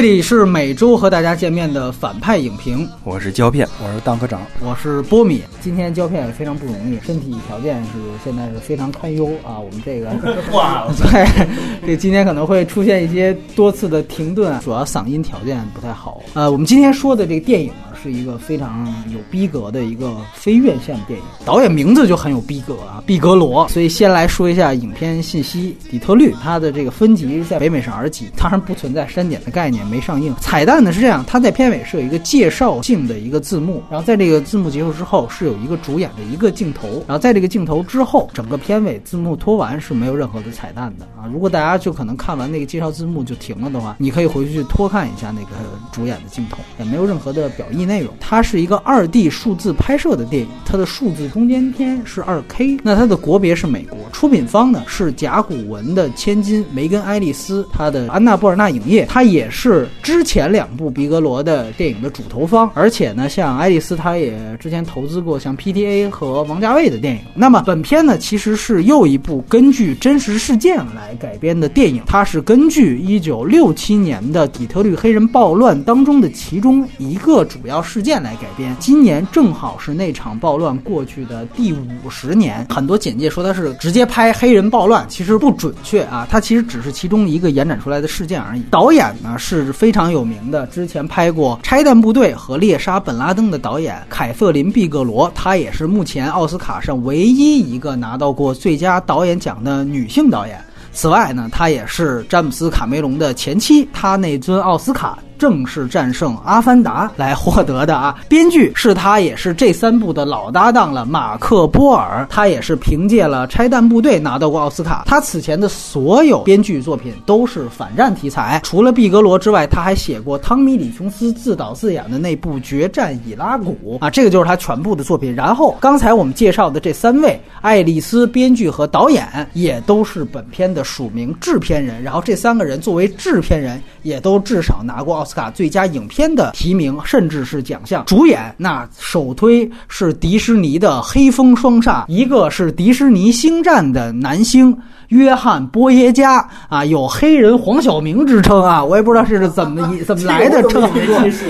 这里是每周和大家见面的反派影评，我是胶片，我是当科长，我是波米。今天胶片也非常不容易，身体条件是现在是非常堪忧啊。我们这个 哇，对，这今天可能会出现一些多次的停顿，主要嗓音条件不太好。呃，我们今天说的这个电影呢，是一个非常有逼格的一个非院线电影，导演名字就很有逼格啊，毕格罗。所以先来说一下影片信息：底特律，它的这个分级在北美是 R 级，当然不存在删减的概念。没上映。彩蛋呢是这样，它在片尾是有一个介绍性的一个字幕，然后在这个字幕结束之后是有一个主演的一个镜头，然后在这个镜头之后，整个片尾字幕拖完是没有任何的彩蛋的啊。如果大家就可能看完那个介绍字幕就停了的话，你可以回去拖看一下那个主演的镜头，也没有任何的表意内容。它是一个二 D 数字拍摄的电影，它的数字中间片是二 K，那它的国别是美国，出品方呢是甲骨文的千金梅根爱丽丝，她的安娜布尔纳影业，它也是。之前两部毕格罗的电影的主投方，而且呢，像爱丽丝，她也之前投资过像 PTA 和王家卫的电影。那么本片呢，其实是又一部根据真实事件来改编的电影，它是根据一九六七年的底特律黑人暴乱当中的其中一个主要事件来改编。今年正好是那场暴乱过去的第五十年，很多简介说它是直接拍黑人暴乱，其实不准确啊，它其实只是其中一个延展出来的事件而已。导演呢是。非常有名的，之前拍过《拆弹部队》和《猎杀本拉登》的导演凯瑟琳·毕格罗，她也是目前奥斯卡上唯一一个拿到过最佳导演奖的女性导演。此外呢，她也是詹姆斯·卡梅隆的前妻，她那尊奥斯卡。正式战胜《阿凡达》来获得的啊！编剧是他，也是这三部的老搭档了，马克·波尔。他也是凭借了《拆弹部队》拿到过奥斯卡。他此前的所有编剧作品都是反战题材，除了《毕格罗》之外，他还写过汤米·李琼斯自导自演的那部《决战伊拉古》啊，这个就是他全部的作品。然后刚才我们介绍的这三位，爱丽丝编剧和导演也都是本片的署名制片人。然后这三个人作为制片人，也都至少拿过奥。斯斯卡最佳影片的提名，甚至是奖项。主演那首推是迪士尼的黑风双煞，一个是迪士尼星战的男星约翰波耶加啊，有黑人黄晓明之称啊，我也不知道是怎么怎么来的称。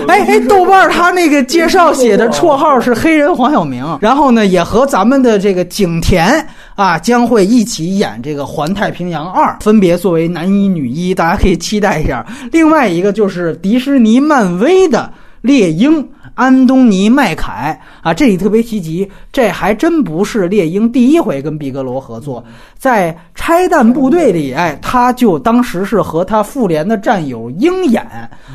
哎哎，豆瓣他那个介绍写的绰号是黑人黄晓明，然后呢也和咱们的这个景甜啊将会一起演这个《环太平洋二》，分别作为男一女一，大家可以期待一下。另外一个就是迪士尼、漫威的猎鹰。安东尼·麦凯啊，这里特别提及，这还真不是猎鹰第一回跟毕格罗合作，在《拆弹部队》里，哎，他就当时是和他复联的战友鹰眼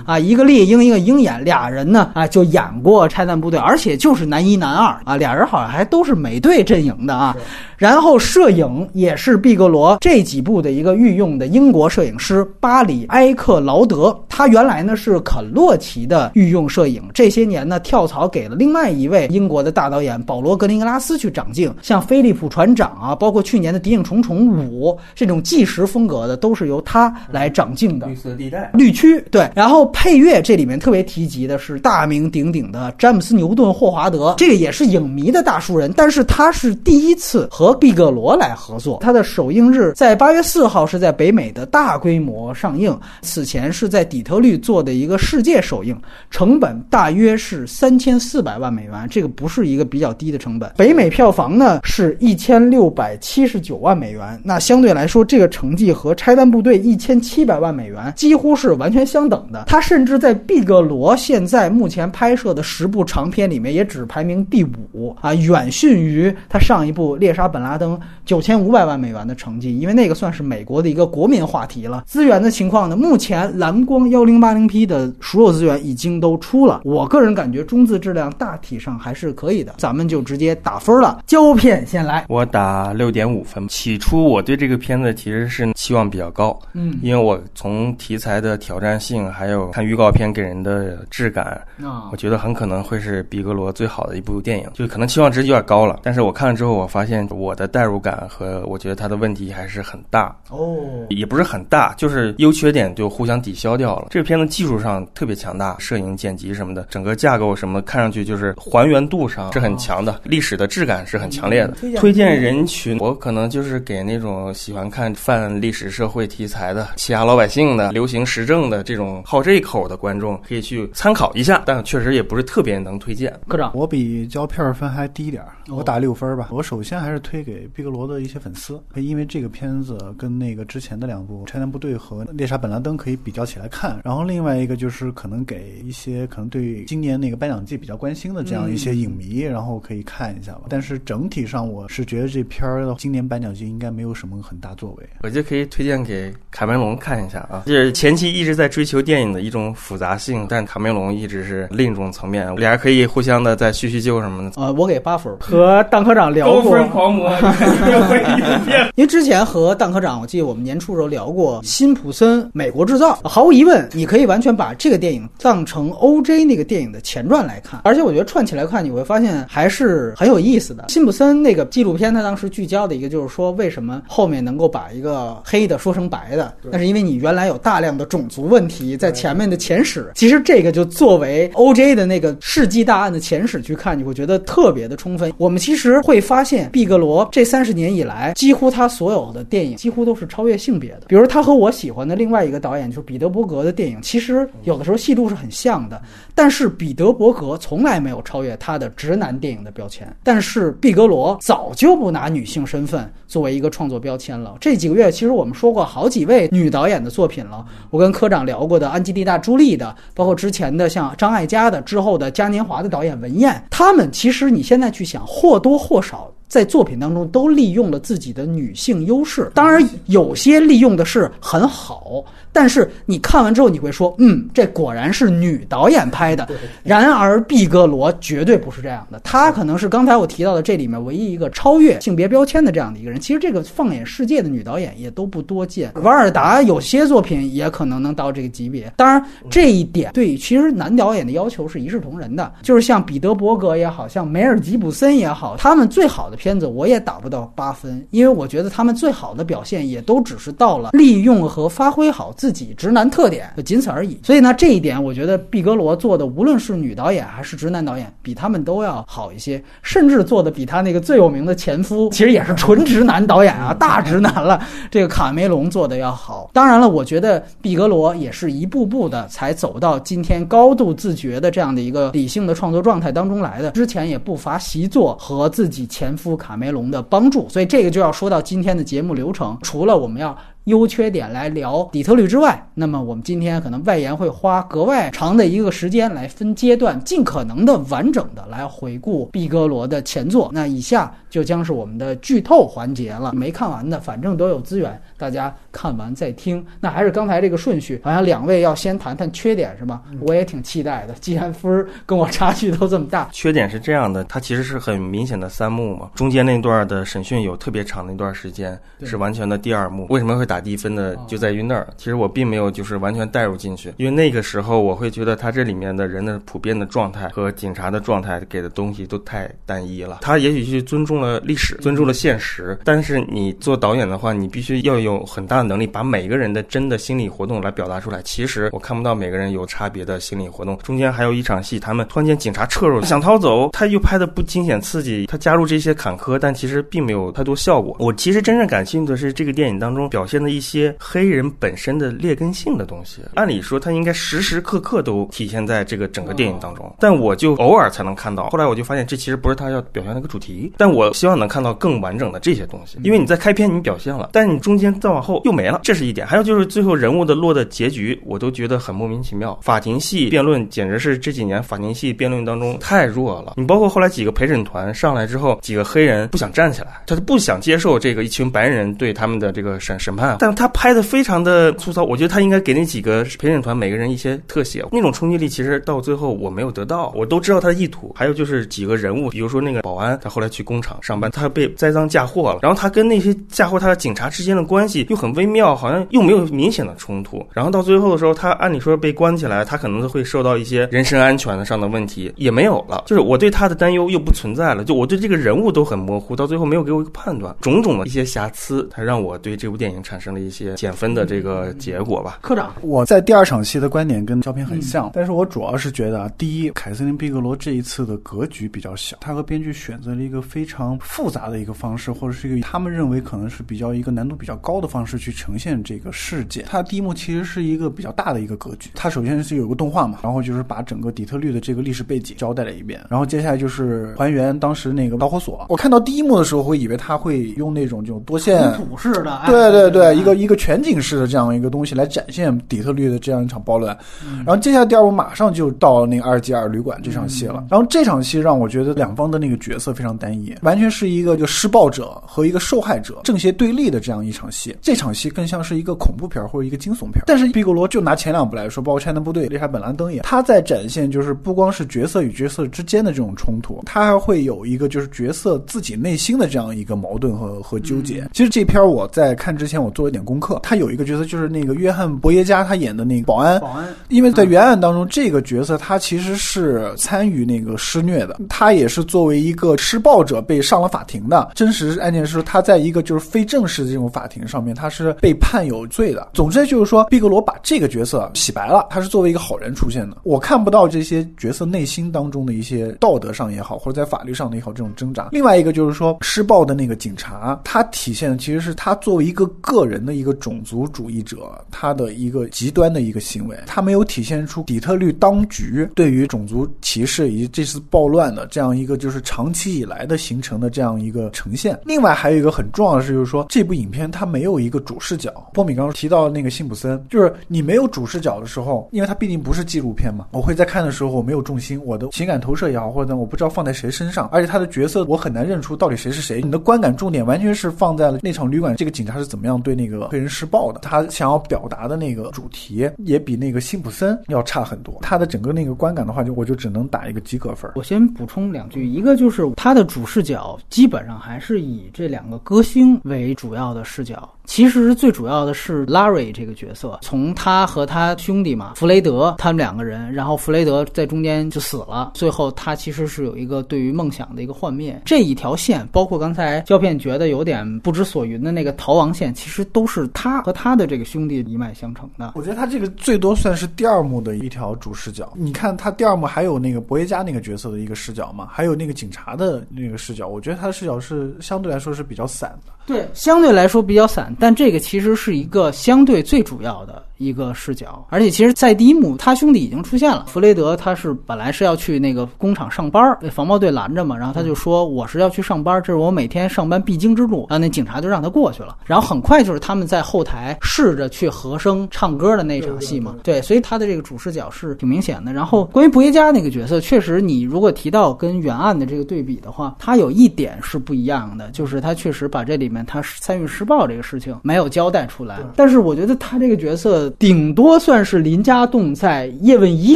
啊，一个猎鹰，一个鹰眼，俩人呢啊就演过《拆弹部队》，而且就是男一男二啊，俩人好像还都是美队阵营的啊。然后摄影也是毕格罗这几部的一个御用的英国摄影师巴里·埃克劳德，他原来呢是肯洛奇的御用摄影，这些年呢。跳槽给了另外一位英国的大导演保罗·格林格拉斯去掌镜，像《菲利普船长》啊，包括去年的《谍影重重五》这种纪实风格的，都是由他来掌镜的。绿色地带，绿区对。然后配乐这里面特别提及的是大名鼎鼎的詹姆斯·牛顿·霍华德，这个也是影迷的大熟人，但是他是第一次和毕格罗来合作。他的首映日在八月四号是在北美的大规模上映，此前是在底特律做的一个世界首映，成本大约是。是三千四百万美元，这个不是一个比较低的成本。北美票房呢是一千六百七十九万美元，那相对来说，这个成绩和《拆弹部队》一千七百万美元几乎是完全相等的。他甚至在毕格罗现在目前拍摄的十部长片里面，也只排名第五啊，远逊于他上一部《猎杀本拉登》九千五百万美元的成绩，因为那个算是美国的一个国民话题了。资源的情况呢，目前蓝光幺零八零 P 的所有资源已经都出了，我个人感觉。中字质量大体上还是可以的，咱们就直接打分了。胶片先来，我打六点五分。起初我对这个片子其实是期望比较高，嗯，因为我从题材的挑战性，还有看预告片给人的质感，啊，我觉得很可能会是比格罗最好的一部电影，就可能期望值有点高了。但是我看了之后，我发现我的代入感和我觉得他的问题还是很大，哦，也不是很大，就是优缺点就互相抵消掉。了。这个片子技术上特别强大，摄影、剪辑什么的，整个架构什么看上去就是还原度上是很强的，历史的质感是很强烈的。推荐人群，我可能就是给那种喜欢看泛历史社会题材的、欺压老百姓的、流行时政的这种好这一口的观众，可以去参考一下。但确实也不是特别能推荐。科长，我比胶片分还低点儿，我打六分吧。我首先还是推给毕格罗的一些粉丝，因为这个片子跟那个之前的两部《拆弹部队》和《猎杀本拉登》可以比较起来看。然后另外一个就是可能给一些可能对今年那个颁奖季比较关心的这样一些影迷，然后可以看一下吧。但是整体上，我是觉得这片儿的今年颁奖季应该没有什么很大作为。我觉得可以推荐给卡梅隆看一下啊，就是前期一直在追求电影的一种复杂性，但卡梅隆一直是另一种层面，俩人可以互相的再叙叙旧什么的。呃，我给八分，和蛋科长聊过。高分狂魔 因为之前和蛋科长，我记得我们年初时候聊过《辛普森：美国制造》，毫无疑问，你可以完全把这个电影当成 O.J. 那个电影的前传来看，而且我觉得串起来看，你会发现还是很有意思的。辛普森那个纪录片，他当时聚焦的一个就是说，为什么后面能够把一个黑的说成白的，那是因为你原来有大量的种族问题在前面的前史。其实这个就作为 O.J. 的那个世纪大案的前史去看，你会觉得特别的充分。我们其实会发现，毕格罗这三十年以来，几乎他所有的电影几乎都是超越性别的。比如他和我喜欢的另外一个导演就是彼得伯格的电影，其实有的时候戏路是很像的。但是彼德伯格从来没有超越他的直男电影的标签，但是毕格罗早就不拿女性身份作为一个创作标签了。这几个月其实我们说过好几位女导演的作品了，我跟科长聊过的安吉丽娜·朱莉的，包括之前的像张艾嘉的，之后的嘉年华的导演文彦，他们其实你现在去想，或多或少。在作品当中都利用了自己的女性优势，当然有些利用的是很好，但是你看完之后你会说，嗯，这果然是女导演拍的。然而毕格罗绝对不是这样的，他可能是刚才我提到的这里面唯一一个超越性别标签的这样的一个人。其实这个放眼世界的女导演也都不多见，瓦尔达有些作品也可能能到这个级别。当然这一点对其实男导演的要求是一视同仁的，就是像彼得伯格也好像梅尔吉普森也好，他们最好的。片子我也打不到八分，因为我觉得他们最好的表现也都只是到了利用和发挥好自己直男特点，仅此而已。所以呢，这一点我觉得毕格罗做的，无论是女导演还是直男导演，比他们都要好一些，甚至做的比他那个最有名的前夫，其实也是纯直男导演啊，大直男了。这个卡梅隆做的要好。当然了，我觉得毕格罗也是一步步的才走到今天高度自觉的这样的一个理性的创作状态当中来的。之前也不乏习作和自己前夫。卡梅隆的帮助，所以这个就要说到今天的节目流程。除了我们要。优缺点来聊底特律之外，那么我们今天可能外延会花格外长的一个时间来分阶段，尽可能的完整的来回顾毕格罗的前作。那以下就将是我们的剧透环节了。没看完的，反正都有资源，大家看完再听。那还是刚才这个顺序，好像两位要先谈谈缺点是吧？我也挺期待的，既然分儿跟我差距都这么大。缺点是这样的，它其实是很明显的三幕嘛，中间那段的审讯有特别长的一段时间是完全的第二幕，为什么会打？打低分的就在于那儿，其实我并没有就是完全带入进去，因为那个时候我会觉得他这里面的人的普遍的状态和警察的状态给的东西都太单一了。他也许是尊重了历史，尊重了现实，但是你做导演的话，你必须要有很大的能力，把每个人的真的心理活动来表达出来。其实我看不到每个人有差别的心理活动。中间还有一场戏，他们突然间警察撤入，想逃走，他又拍的不惊险刺激，他加入这些坎坷，但其实并没有太多效果。我其实真正感兴趣的是这个电影当中表现。的一些黑人本身的劣根性的东西，按理说他应该时时刻刻都体现在这个整个电影当中，但我就偶尔才能看到。后来我就发现，这其实不是他要表现那个主题，但我希望能看到更完整的这些东西。因为你在开篇你表现了，但是你中间再往后又没了，这是一点。还有就是最后人物的落的结局，我都觉得很莫名其妙。法庭戏辩论简直是这几年法庭戏辩论当中太弱了。你包括后来几个陪审团上来之后，几个黑人不想站起来，他就不想接受这个一群白人对他们的这个审审判。但他拍的非常的粗糙，我觉得他应该给那几个陪审团每个人一些特写，那种冲击力其实到最后我没有得到。我都知道他的意图，还有就是几个人物，比如说那个保安，他后来去工厂上班，他被栽赃嫁祸了，然后他跟那些嫁祸他的警察之间的关系又很微妙，好像又没有明显的冲突。然后到最后的时候，他按理说被关起来，他可能会受到一些人身安全上的问题，也没有了。就是我对他的担忧又不存在了，就我对这个人物都很模糊，到最后没有给我一个判断，种种的一些瑕疵，才让我对这部电影产生。生了一些减分的这个结果吧。科长，我在第二场戏的观点跟照片很像，但是我主要是觉得啊，第一，凯瑟琳·毕格罗这一次的格局比较小，他和编剧选择了一个非常复杂的一个方式，或者是一个他们认为可能是比较一个难度比较高的方式去呈现这个事件。它第一幕其实是一个比较大的一个格局，它首先是有个动画嘛，然后就是把整个底特律的这个历史背景交代了一遍，然后接下来就是还原当时那个导火索。我看到第一幕的时候，会以为他会用那种这种多线图式的，对对对，一个一个全景式的这样一个东西来展现底特律的这样一场暴乱。然后接下来第二幕马上就到那个阿尔及尔旅馆这场戏了。然后这场戏让我觉得两方的那个角色非常单一，完全是一个就施暴者和一个受害者正邪对立的这样一场戏。这场戏更像是一个恐怖片或者一个惊悚片。但是毕格罗就拿前两部来说，包括《拆弹部队》、《猎杀本兰登》也，他在展现就是不光是角色与角色之间的这种冲突，他还会有一个就是角色自己内心的这样一个矛盾和和纠结。其实这片我在看之前我做了一点功课，他有一个角色就是那个约翰·伯耶加他演的那个保安，保安，因为在原案当中这个角色他其实是参与那个施虐的，他也是作为一个施暴者被上了法庭的。真实案件是他在一个就是非正式的这种法庭上面，他是被判有罪的。总之就是说，毕格罗把这个角色洗白了，他是作为一个好人出现的。我看不到这些角色内心当中的一些道德上也好，或者在法律上的也好这种挣扎。另外一个就是说，施暴的那个警察，他体现的其实是他作为一个个人的一个种族主义者，他的一个极端的一个行为，他没有体现出底特律当局对于种族歧视以及这次暴乱的这样一个就是长期以来的形成的这样一个呈现。另外还有一个很重要的是，就是说这部影片它没有一个主视角。波米刚刚提到那个辛普森，就是你没有主视角的时候，因为它毕竟不是纪录片嘛，我会在看的时候我没有重心，我的情感投射也好，或者我不知道放在谁身上，而且他的角色我很难认出到底谁是谁。你的观感重点完全是放在了那场旅馆，这个警察是怎么样对那个黑人施暴的，他想要表达的那个主题也比那个辛普森要差很多。他的整个那个观感的话，就我就只能打一个及格分。我先补充两句，一个就是他的主视角基本上还是以这两个歌星为主要的视角。其实最主要的是 Larry 这个角色，从他和他兄弟嘛，弗雷德他们两个人，然后弗雷德在中间就死了，最后他其实是有一个对于梦想的一个幻灭。这一条线，包括刚才胶片觉得有点不知所云的那个逃亡线，其实都是他和他的这个兄弟一脉相承的。我觉得他这个最多算是第二幕的一条主视角。你看他第二幕还有那个博耶加那个角色的一个视角嘛，还有那个警察的那个视角，我觉得他的视角是相对来说是比较散的。对，相对来说比较散，但这个其实是一个相对最主要的一个视角，而且其实，在第一幕，他兄弟已经出现了。弗雷德他是本来是要去那个工厂上班，被防暴队拦着嘛，然后他就说我是要去上班，这是我每天上班必经之路。然后那警察就让他过去了。然后很快就是他们在后台试着去和声唱歌的那场戏嘛。对，所以他的这个主视角是挺明显的。然后关于博耶加那个角色，确实你如果提到跟原案的这个对比的话，他有一点是不一样的，就是他确实把这里面。他参与施暴这个事情没有交代出来，但是我觉得他这个角色顶多算是林家栋在《叶问一》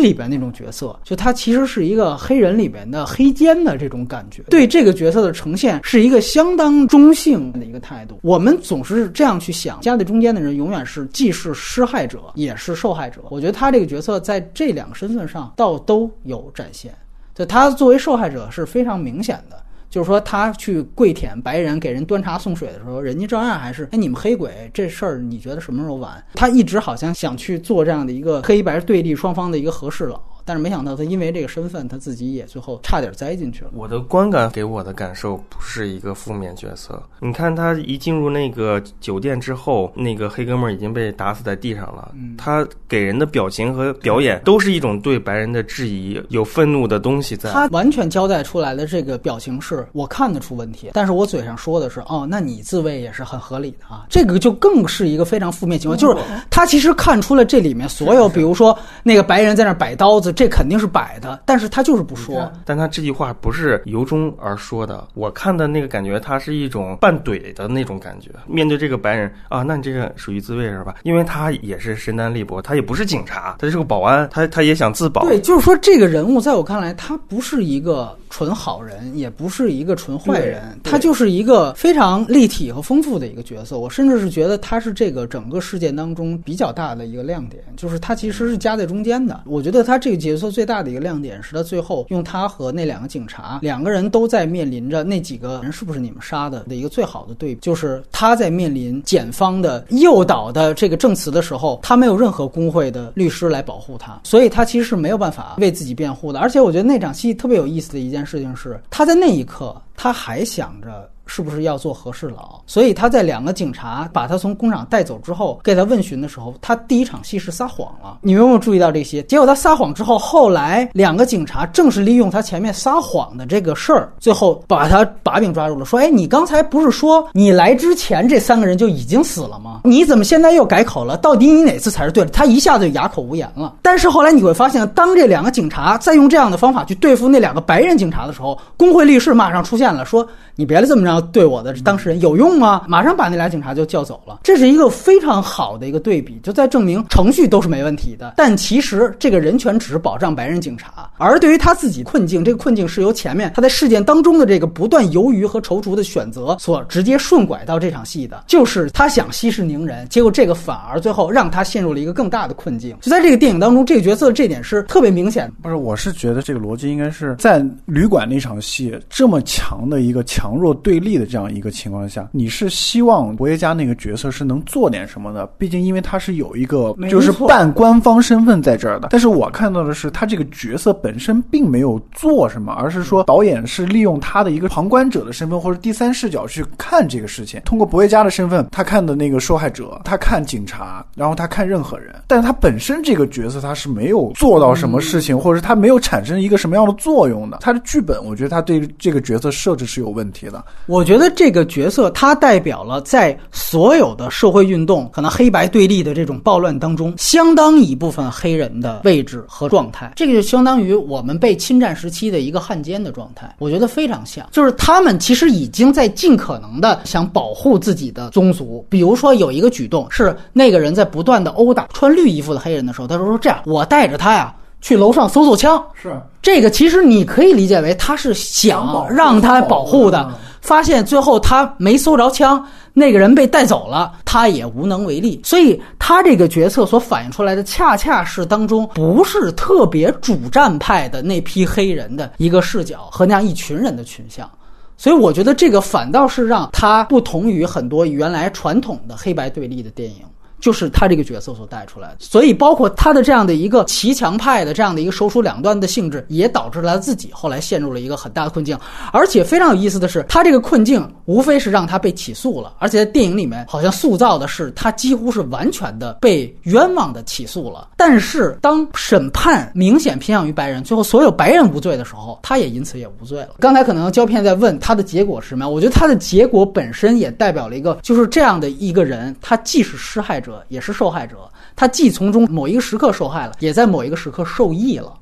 里边那种角色，就他其实是一个黑人里边的黑奸的这种感觉。对这个角色的呈现是一个相当中性的一个态度。我们总是这样去想，夹在中间的人永远是既是施害者也是受害者。我觉得他这个角色在这两个身份上倒都有展现，就他作为受害者是非常明显的。就是说，他去跪舔白人，给人端茶送水的时候，人家照样还是哎，你们黑鬼这事儿，你觉得什么时候完？他一直好像想去做这样的一个黑白对立双方的一个和事佬。但是没想到，他因为这个身份，他自己也最后差点栽进去了。我的观感给我的感受不是一个负面角色。你看他一进入那个酒店之后，那个黑哥们儿已经被打死在地上了。他给人的表情和表演都是一种对白人的质疑，有愤怒的东西在。他完全交代出来的这个表情是我看得出问题，但是我嘴上说的是哦，那你自卫也是很合理的啊。这个就更是一个非常负面情况，就是他其实看出了这里面所有，比如说那个白人在那摆刀子。这肯定是摆的，但是他就是不说。但他这句话不是由衷而说的，我看的那个感觉，他是一种半怼的那种感觉。面对这个白人啊，那你这个属于自卫是吧？因为他也是身单力薄，他也不是警察，他是个保安，他他也想自保。对，就是说这个人物在我看来，他不是一个纯好人，也不是一个纯坏人，他就是一个非常立体和丰富的一个角色。我甚至是觉得他是这个整个事件当中比较大的一个亮点，就是他其实是夹在中间的。我觉得他这个角色最大的一个亮点是他最后用他和那两个警察，两个人都在面临着那几个人是不是你们杀的的一个最好的对比，就是他在面临检方的诱导的这个证词的时候，他没有任何工会的律师来保护他，所以他其实是没有办法为自己辩护的。而且我觉得那场戏特别有意思的一件件事情是，他在那一刻他还想着。是不是要做和事佬？所以他在两个警察把他从工厂带走之后，给他问询的时候，他第一场戏是撒谎了。你有没有注意到这些？结果他撒谎之后，后来两个警察正是利用他前面撒谎的这个事儿，最后把他把柄抓住了。说：“哎，你刚才不是说你来之前这三个人就已经死了吗？你怎么现在又改口了？到底你哪次才是对的？”他一下子就哑口无言了。但是后来你会发现，当这两个警察在用这样的方法去对付那两个白人警察的时候，工会律师马上出现了，说。你别这么着对我的当事人有用吗？马上把那俩警察就叫走了，这是一个非常好的一个对比，就在证明程序都是没问题的。但其实这个人权只是保障白人警察，而对于他自己困境，这个困境是由前面他在事件当中的这个不断犹豫和踌躇的选择所直接顺拐到这场戏的。就是他想息事宁人，结果这个反而最后让他陷入了一个更大的困境。就在这个电影当中，这个角色这点是特别明显。不是，我是觉得这个逻辑应该是在旅馆那场戏这么强的一个。强弱对立的这样一个情况下，你是希望博耶加那个角色是能做点什么的？毕竟因为他是有一个就是半官方身份在这儿的。但是我看到的是，他这个角色本身并没有做什么，而是说导演是利用他的一个旁观者的身份或者第三视角去看这个事情。通过博耶加的身份，他看的那个受害者，他看警察，然后他看任何人。但是他本身这个角色他是没有做到什么事情，或者是他没有产生一个什么样的作用的。他的剧本，我觉得他对这个角色设置是有问题的。我觉得这个角色，他代表了在所有的社会运动，可能黑白对立的这种暴乱当中，相当一部分黑人的位置和状态。这个就相当于我们被侵占时期的一个汉奸的状态。我觉得非常像，就是他们其实已经在尽可能的想保护自己的宗族。比如说有一个举动是那个人在不断的殴打穿绿衣服的黑人的时候，他说：“说这样，我带着他呀。”去楼上搜搜枪，是这个，其实你可以理解为他是想让他保护的。发现最后他没搜着枪，那个人被带走了，他也无能为力。所以他这个决策所反映出来的，恰恰是当中不是特别主战派的那批黑人的一个视角和那样一群人的群像。所以我觉得这个反倒是让他不同于很多原来传统的黑白对立的电影。就是他这个角色所带出来的，所以包括他的这样的一个骑墙派的这样的一个首鼠两端的性质，也导致了他自己后来陷入了一个很大的困境。而且非常有意思的是，他这个困境无非是让他被起诉了，而且在电影里面好像塑造的是他几乎是完全的被冤枉的起诉了。但是当审判明显偏向于白人，最后所有白人无罪的时候，他也因此也无罪了。刚才可能胶片在问他的结果是什么？我觉得他的结果本身也代表了一个，就是这样的一个人，他既是施害者。者也是受害者，他既从中某一个时刻受害了，也在某一个时刻受益了。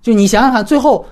就你想想看，最后，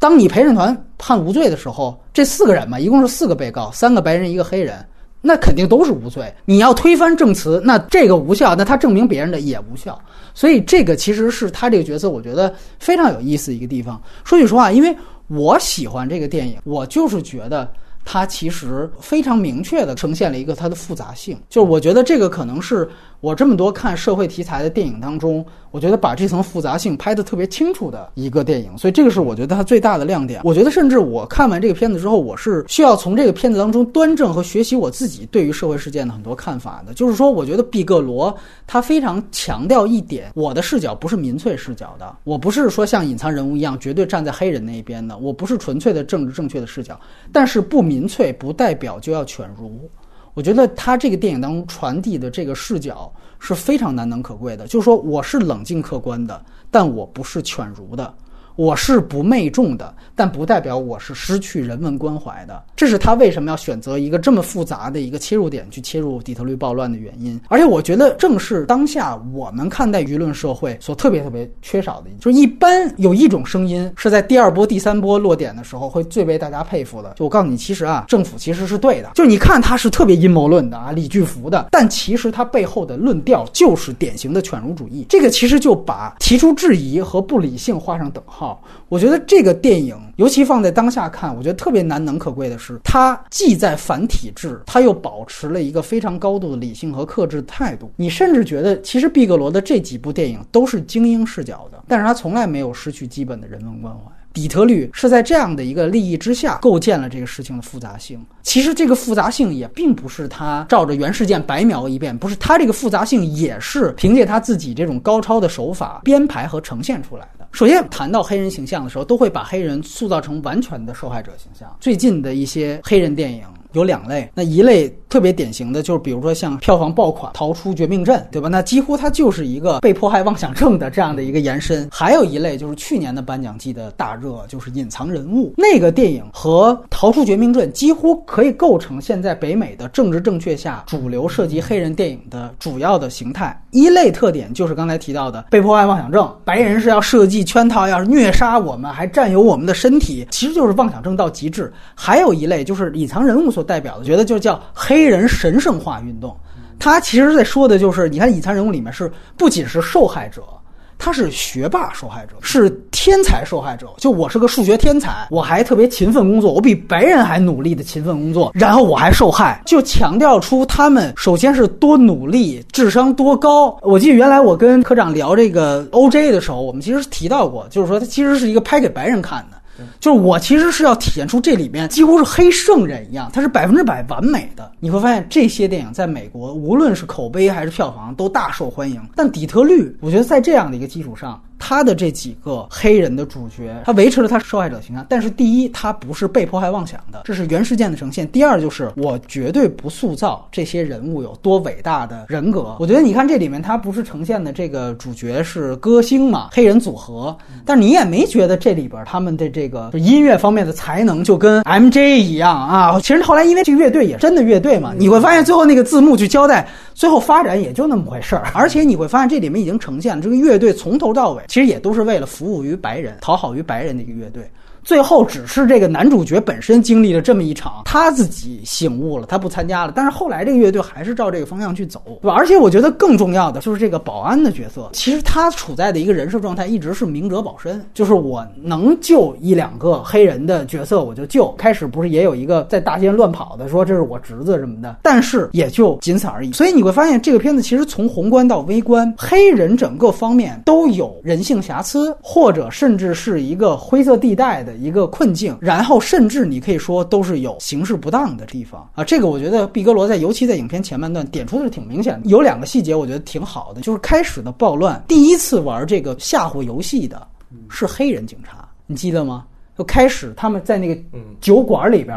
当你陪审团判无罪的时候，这四个人嘛，一共是四个被告，三个白人，一个黑人，那肯定都是无罪。你要推翻证词，那这个无效，那他证明别人的也无效。所以这个其实是他这个角色，我觉得非常有意思一个地方。说句实话，因为我喜欢这个电影，我就是觉得。它其实非常明确的呈现了一个它的复杂性，就是我觉得这个可能是我这么多看社会题材的电影当中。我觉得把这层复杂性拍得特别清楚的一个电影，所以这个是我觉得它最大的亮点。我觉得甚至我看完这个片子之后，我是需要从这个片子当中端正和学习我自己对于社会事件的很多看法的。就是说，我觉得毕格罗他非常强调一点，我的视角不是民粹视角的，我不是说像隐藏人物一样绝对站在黑人那一边的，我不是纯粹的政治正确的视角。但是不民粹不代表就要犬儒。我觉得他这个电影当中传递的这个视角。是非常难能可贵的，就是说我是冷静客观的，但我不是犬儒的。我是不媚众的，但不代表我是失去人文关怀的。这是他为什么要选择一个这么复杂的一个切入点去切入底特律暴乱的原因。而且我觉得，正是当下我们看待舆论社会所特别特别缺少的，就是一般有一种声音是在第二波、第三波落点的时候会最为大家佩服的。就我告诉你，其实啊，政府其实是对的。就你看他是特别阴谋论的啊，李巨福的，但其实他背后的论调就是典型的犬儒主义。这个其实就把提出质疑和不理性画上等号。我觉得这个电影，尤其放在当下看，我觉得特别难能可贵的是，它既在反体制，它又保持了一个非常高度的理性和克制态度。你甚至觉得，其实毕格罗的这几部电影都是精英视角的，但是他从来没有失去基本的人文关怀。底特律是在这样的一个利益之下构建了这个事情的复杂性。其实这个复杂性也并不是他照着原事件白描一遍，不是他这个复杂性也是凭借他自己这种高超的手法编排和呈现出来的。首先谈到黑人形象的时候，都会把黑人塑造成完全的受害者形象。最近的一些黑人电影。有两类，那一类特别典型的就是，比如说像票房爆款《逃出绝命镇》，对吧？那几乎它就是一个被迫害妄想症的这样的一个延伸。还有一类就是去年的颁奖季的大热，就是《隐藏人物》那个电影和《逃出绝命镇》几乎可以构成现在北美的政治正确下主流涉及黑人电影的主要的形态。一类特点就是刚才提到的被迫害妄想症，白人是要设计圈套，要是虐杀我们，还占有我们的身体，其实就是妄想症到极致。还有一类就是隐藏人物所。代表的觉得就叫黑人神圣化运动，他其实在说的就是，你看隐藏人物里面是不仅是受害者，他是学霸受害者，是天才受害者。就我是个数学天才，我还特别勤奋工作，我比白人还努力的勤奋工作，然后我还受害，就强调出他们首先是多努力，智商多高。我记得原来我跟科长聊这个 OJ 的时候，我们其实提到过，就是说他其实是一个拍给白人看的。就是我其实是要体现出这里面几乎是黑圣人一样，它是百分之百完美的。你会发现这些电影在美国，无论是口碑还是票房都大受欢迎。但底特律，我觉得在这样的一个基础上。他的这几个黑人的主角，他维持了他受害者形象。但是，第一，他不是被迫害妄想的，这是原事件的呈现。第二，就是我绝对不塑造这些人物有多伟大的人格。我觉得，你看这里面，他不是呈现的这个主角是歌星嘛，黑人组合，但你也没觉得这里边他们的这个音乐方面的才能就跟 M J 一样啊。其实后来因为这个乐队也真的乐队嘛，你会发现最后那个字幕去交代，最后发展也就那么回事儿。而且你会发现这里面已经呈现了这个乐队从头到尾。其实也都是为了服务于白人，讨好于白人的一个乐队。最后只是这个男主角本身经历了这么一场，他自己醒悟了，他不参加了。但是后来这个乐队还是照这个方向去走，对吧？而且我觉得更重要的就是这个保安的角色，其实他处在的一个人设状态一直是明哲保身，就是我能救一两个黑人的角色我就救。开始不是也有一个在大街乱跑的，说这是我侄子什么的，但是也就仅此而已。所以你会发现这个片子其实从宏观到微观，黑人整个方面都有人性瑕疵，或者甚至是一个灰色地带的。一个困境，然后甚至你可以说都是有形式不当的地方啊。这个我觉得毕格罗在尤其在影片前半段点出的是挺明显的。有两个细节我觉得挺好的，就是开始的暴乱，第一次玩这个吓唬游戏的是黑人警察，你记得吗？就开始他们在那个酒馆里边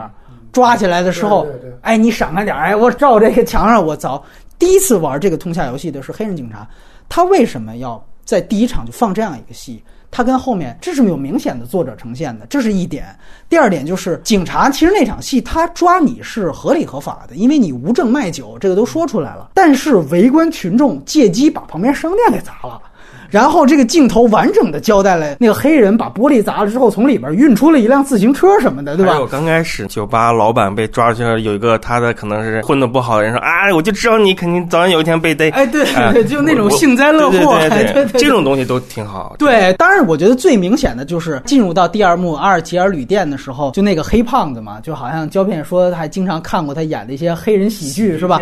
抓起来的时候，哎，你闪开点，哎，我照这个墙上我凿。第一次玩这个通下游戏的是黑人警察，他为什么要在第一场就放这样一个戏？他跟后面这是有明显的作者呈现的，这是一点。第二点就是警察，其实那场戏他抓你是合理合法的，因为你无证卖酒，这个都说出来了。但是围观群众借机把旁边商店给砸了。然后这个镜头完整的交代了那个黑人把玻璃砸了之后，从里边运出了一辆自行车什么的，对吧？还有刚开始酒吧老板被抓去了，有一个他的可能是混的不好的人说啊，我就知道你肯定早晚有一天被逮。哎，对对，就那种幸灾乐祸，对对对，这种东西都挺好。对，当然我觉得最明显的就是进入到第二幕阿尔吉尔旅店的时候，就那个黑胖子嘛，就好像胶片说还经常看过他演的一些黑人喜剧，是吧？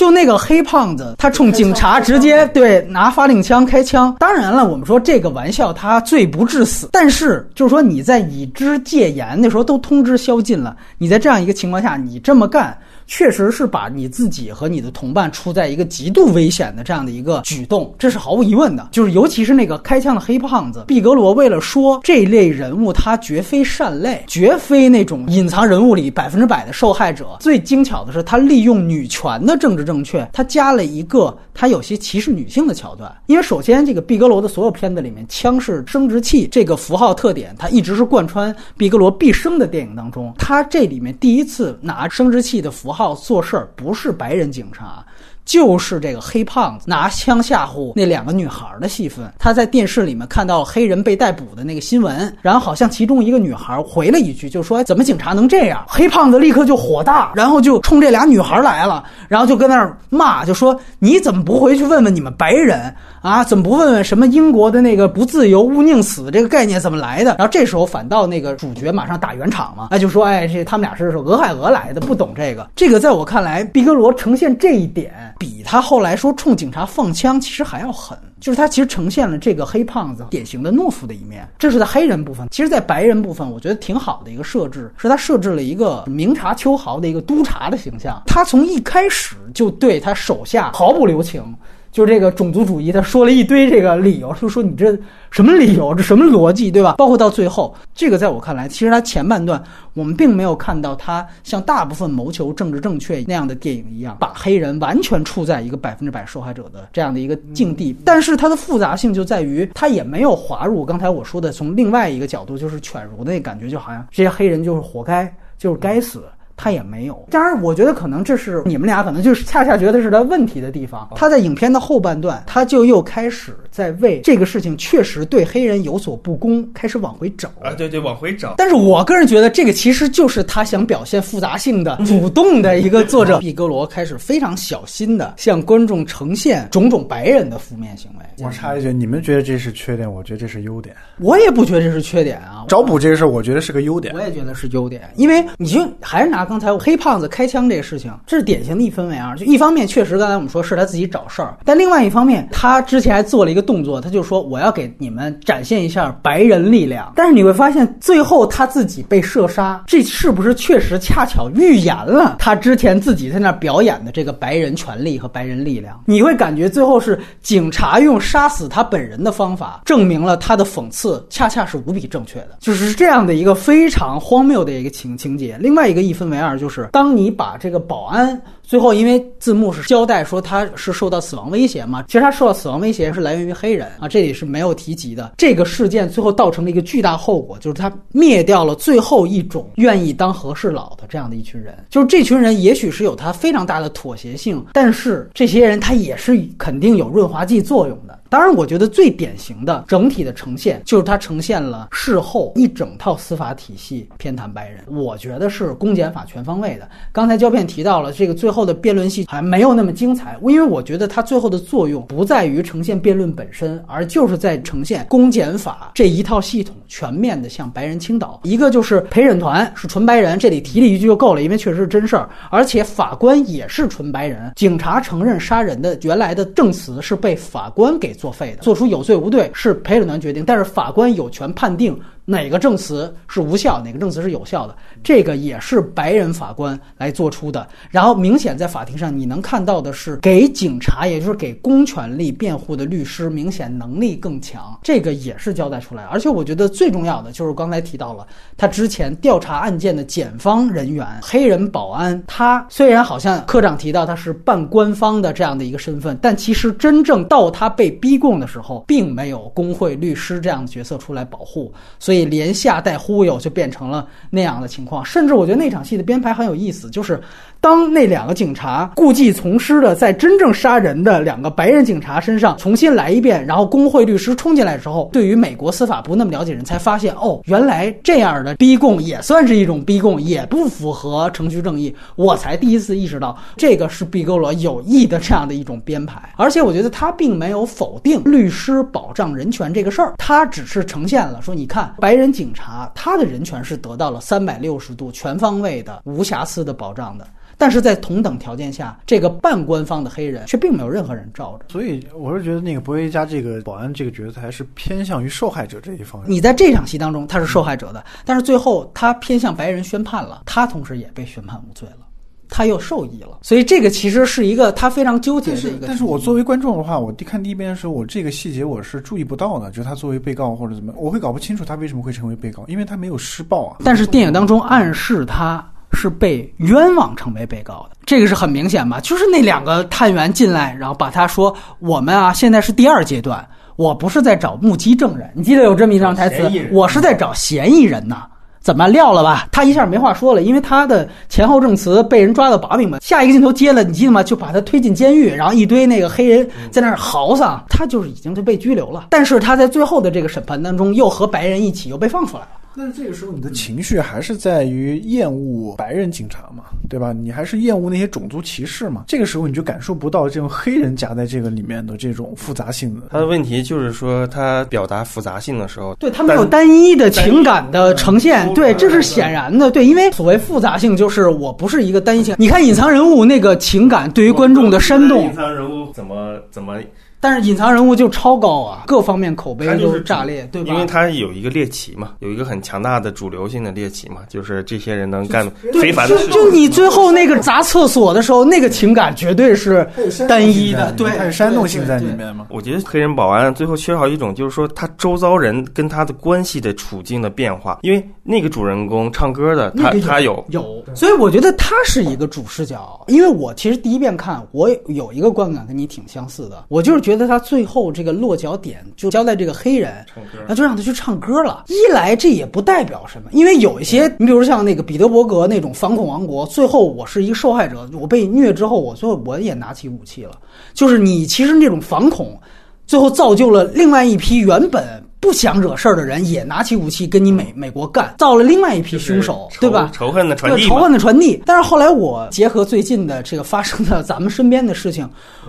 就那个黑胖子，他冲警察直接对拿发令枪开枪。当然了，我们说这个玩笑他罪不至死，但是就是说你在已知戒严那时候都通知宵禁了，你在这样一个情况下你这么干。确实是把你自己和你的同伴处在一个极度危险的这样的一个举动，这是毫无疑问的。就是尤其是那个开枪的黑胖子毕格罗，为了说这类人物他绝非善类，绝非那种隐藏人物里百分之百的受害者。最精巧的是，他利用女权的政治正确，他加了一个他有些歧视女性的桥段。因为首先，这个毕格罗的所有片子里面，枪是生殖器这个符号特点，它一直是贯穿毕格罗毕生的电影当中。他这里面第一次拿生殖器的符号。号做事儿不是白人警察，就是这个黑胖子拿枪吓唬那两个女孩的戏份。他在电视里面看到黑人被逮捕的那个新闻，然后好像其中一个女孩回了一句，就说：“怎么警察能这样？”黑胖子立刻就火大，然后就冲这俩女孩来了，然后就跟那儿骂，就说：“你怎么不回去问问你们白人啊？怎么不问问什么英国的那个不自由勿宁死这个概念怎么来的？”然后这时候反倒那个主角马上打圆场嘛，那就说：“哎，这他们俩是俄亥俄来的，不懂这个。”这个在我看来，毕格罗呈现这一点，比他后来说冲警察放枪其实还要狠。就是他其实呈现了这个黑胖子典型的懦夫的一面，这是在黑人部分。其实，在白人部分，我觉得挺好的一个设置，是他设置了一个明察秋毫的一个督察的形象。他从一开始就对他手下毫不留情。就这个种族主义，他说了一堆这个理由，就说你这什么理由，这什么逻辑，对吧？包括到最后，这个在我看来，其实他前半段我们并没有看到他像大部分谋求政治正确那样的电影一样，把黑人完全处在一个百分之百受害者的这样的一个境地。但是它的复杂性就在于，他也没有滑入刚才我说的从另外一个角度，就是犬儒的那感觉，就好像这些黑人就是活该，就是该死。他也没有，当然，我觉得可能这是你们俩可能就是恰恰觉得是他问题的地方。他在影片的后半段，他就又开始在为这个事情确实对黑人有所不公，开始往回找啊，对对，往回找。但是我个人觉得，这个其实就是他想表现复杂性的主动的一个作者毕格罗开始非常小心的向观众呈现种种白人的负面行为。我插一句，你们觉得这是缺点，我觉得这是优点。我也不觉得这是缺点啊，找补这个事儿，我觉得是个优点。我也觉得是优点，因为你就还是拿。刚才黑胖子开枪这个事情，这是典型的一分为二。就一方面，确实刚才我们说是他自己找事儿；但另外一方面，他之前还做了一个动作，他就说我要给你们展现一下白人力量。但是你会发现，最后他自己被射杀，这是不是确实恰巧预言了他之前自己在那表演的这个白人权利和白人力量？你会感觉最后是警察用杀死他本人的方法，证明了他的讽刺恰恰是无比正确的，就是这样的一个非常荒谬的一个情情节。另外一个一分为第二，就是当你把这个保安。最后，因为字幕是交代说他是受到死亡威胁嘛，其实他受到死亡威胁是来源于黑人啊，这里是没有提及的。这个事件最后造成了一个巨大后果，就是他灭掉了最后一种愿意当和事佬的这样的一群人。就是这群人也许是有他非常大的妥协性，但是这些人他也是肯定有润滑剂作用的。当然，我觉得最典型的整体的呈现就是它呈现了事后一整套司法体系偏袒白人，我觉得是公检法全方位的。刚才胶片提到了这个最后。后的辩论戏还没有那么精彩，因为我觉得它最后的作用不在于呈现辩论本身，而就是在呈现公检法这一套系统全面的向白人倾倒。一个就是陪审团是纯白人，这里提了一句就够了，因为确实是真事儿，而且法官也是纯白人。警察承认杀人的原来的证词是被法官给作废的，做出有罪无罪是陪审团决定，但是法官有权判定。哪个证词是无效，哪个证词是有效的？这个也是白人法官来做出的。然后明显在法庭上，你能看到的是给警察，也就是给公权力辩护的律师，明显能力更强。这个也是交代出来。而且我觉得最重要的就是刚才提到了，他之前调查案件的检方人员，黑人保安，他虽然好像科长提到他是半官方的这样的一个身份，但其实真正到他被逼供的时候，并没有工会律师这样的角色出来保护，所以。连吓带忽悠，就变成了那样的情况。甚至我觉得那场戏的编排很有意思，就是。当那两个警察故技重施的在真正杀人的两个白人警察身上重新来一遍，然后工会律师冲进来的时候，对于美国司法不那么了解人才发现，哦，原来这样的逼供也算是一种逼供，也不符合程序正义。我才第一次意识到，这个是毕格罗有意的这样的一种编排。而且我觉得他并没有否定律师保障人权这个事儿，他只是呈现了说，你看白人警察他的人权是得到了三百六十度全方位的无瑕疵的保障的。但是在同等条件下，这个半官方的黑人却并没有任何人罩着。所以我是觉得那个博维加这个保安这个角色还是偏向于受害者这一方。你在这场戏当中他是受害者的，但是最后他偏向白人宣判了，他同时也被宣判无罪了，他又受益了。所以这个其实是一个他非常纠结的一个。但是我作为观众的话，我看第一遍的时候，我这个细节我是注意不到的，就他作为被告或者怎么，我会搞不清楚他为什么会成为被告，因为他没有施暴啊。但是电影当中暗示他。是被冤枉成为被告的，这个是很明显吧？就是那两个探员进来，然后把他说：“我们啊，现在是第二阶段，我不是在找目击证人，你记得有这么一张台词？我是在找嫌疑人呐。”怎么撂了吧？他一下没话说了，因为他的前后证词被人抓到把柄了。下一个镜头接了，你记得吗？就把他推进监狱，然后一堆那个黑人在那儿嚎丧，他就是已经就被拘留了。但是他在最后的这个审判当中，又和白人一起又被放出来了。但是这个时候，你的情绪还是在于厌恶白人警察嘛，对吧？你还是厌恶那些种族歧视嘛。这个时候你就感受不到这种黑人夹在这个里面的这种复杂性的。他的问题就是说，他表达复杂性的时候，对他没有单一的情感的呈现。对，这是显然的。对，因为所谓复杂性，就是我不是一个单一性。你看隐藏人物那个情感对于观众的煽动，隐藏人物怎么怎么。但是隐藏人物就超高啊，各方面口碑都是炸裂，对吧？因为他有一个猎奇嘛，有一个很强大的主流性的猎奇嘛，就是这些人能干非凡的事。就你最后那个砸厕所的时候，那个情感绝对是单一的，对，它有煽动性在里面嘛。我觉得黑人保安最后缺少一种，就是说他周遭人跟他的关系的处境的变化。因为那个主人公唱歌的，他他有有，所以我觉得他是一个主视角。因为我其实第一遍看，我有一个观感跟你挺相似的，我就是觉。觉得他最后这个落脚点就交代这个黑人，那就让他去唱歌了。一来这也不代表什么，因为有一些，你比如像那个彼得伯格那种反恐王国，最后我是一个受害者，我被虐之后，我最后我也拿起武器了。就是你其实那种反恐，最后造就了另外一批原本。不想惹事儿的人也拿起武器跟你美美国干，造了另外一批凶手，对吧？仇恨的传递，仇恨的传递。但是后来我结合最近的这个发生的咱们身边的事情，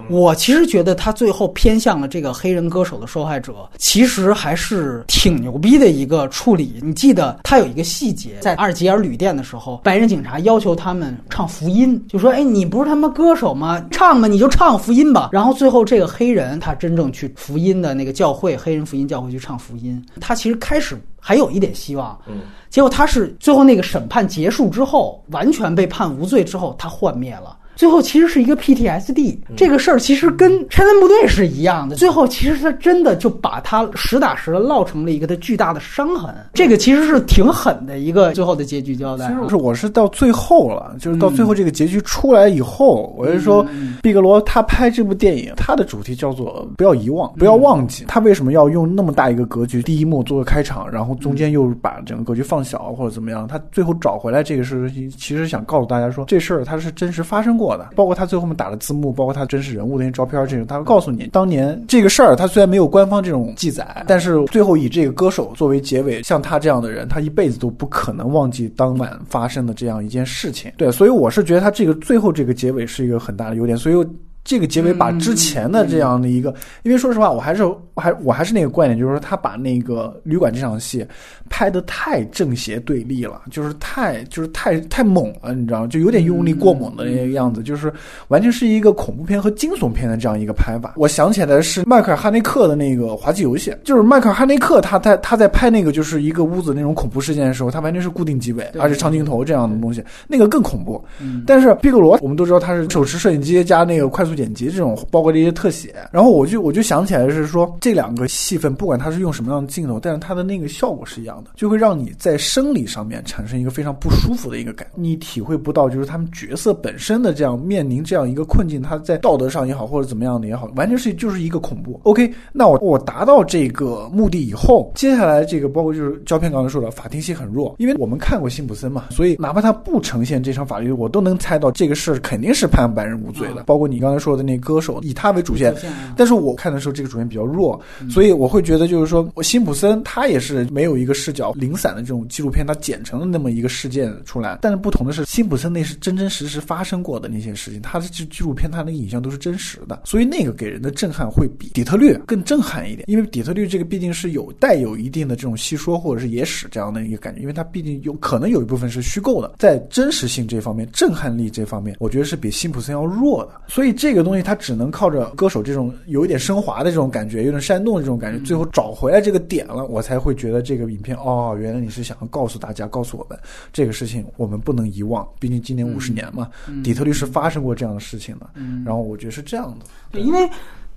我其实觉得他最后偏向了这个黑人歌手的受害者，其实还是挺牛逼的一个处理。你记得他有一个细节，在阿尔及尔旅店的时候，白人警察要求他们唱福音，就说：“哎，你不是他妈歌手吗？唱吧，你就唱福音吧。”然后最后这个黑人他真正去福音的那个教会，黑人福音教会去唱。福音，他其实开始还有一点希望，嗯，结果他是最后那个审判结束之后，完全被判无罪之后，他幻灭了。最后其实是一个 PTSD，这个事儿其实跟拆弹部队是一样的。最后其实他真的就把他实打实的烙成了一个他巨大的伤痕。这个其实是挺狠的一个最后的结局交代。其实是我是到最后了，就是到最后这个结局出来以后，我就说，毕格罗他拍这部电影，他的主题叫做不要遗忘，不要忘记。他为什么要用那么大一个格局，第一幕做个开场，然后中间又把整个格局放小或者怎么样？他最后找回来这个事情，其实想告诉大家说，这事儿它是真实发生过。包括他最后面打的字幕，包括他真实人物那些照片，这种他会告诉你，当年这个事儿，他虽然没有官方这种记载，但是最后以这个歌手作为结尾，像他这样的人，他一辈子都不可能忘记当晚发生的这样一件事情。对，所以我是觉得他这个最后这个结尾是一个很大的优点，所以。这个结尾把之前的这样的一个，因为说实话，我还是还我还是那个观点，就是说他把那个旅馆这场戏拍的太正邪对立了，就是太就是太太猛了，你知道吗？就有点用力过猛的那个样子，就是完全是一个恐怖片和惊悚片的这样一个拍法。我想起来是迈克尔哈内克的那个滑稽游戏，就是迈克尔哈内克他在他在拍那个就是一个屋子那种恐怖事件的时候，他完全是固定机位，而且长镜头这样的东西，那个更恐怖。但是毕格罗我们都知道他是手持摄影机加那个快速。剪辑这种包括这些特写，然后我就我就想起来是说这两个戏份，不管它是用什么样的镜头，但是它的那个效果是一样的，就会让你在生理上面产生一个非常不舒服的一个感，你体会不到就是他们角色本身的这样面临这样一个困境，他在道德上也好或者怎么样的也好，完全是就是一个恐怖。OK，那我我达到这个目的以后，接下来这个包括就是胶片刚才说的法庭戏很弱，因为我们看过辛普森嘛，所以哪怕他不呈现这场法律，我都能猜到这个事肯定是判白人无罪的。包括你刚才。说的那歌手以他为主线，但是我看的时候这个主线比较弱，所以我会觉得就是说，我辛普森他也是没有一个视角零散的这种纪录片，他剪成了那么一个事件出来。但是不同的是，辛普森那是真真实实发生过的那些事情，他的纪纪录片他的影像都是真实的，所以那个给人的震撼会比底特律更震撼一点。因为底特律这个毕竟是有带有一定的这种戏说或者是野史这样的一个感觉，因为它毕竟有可能有一部分是虚构的，在真实性这方面、震撼力这方面，我觉得是比辛普森要弱的。所以这。这个东西它只能靠着歌手这种有一点升华的这种感觉，有点煽动的这种感觉，最后找回来这个点了，我才会觉得这个影片哦，原来你是想要告诉大家，告诉我们这个事情我们不能遗忘，毕竟今年五十年嘛，底特律是发生过这样的事情的。然后我觉得是这样的，对，因为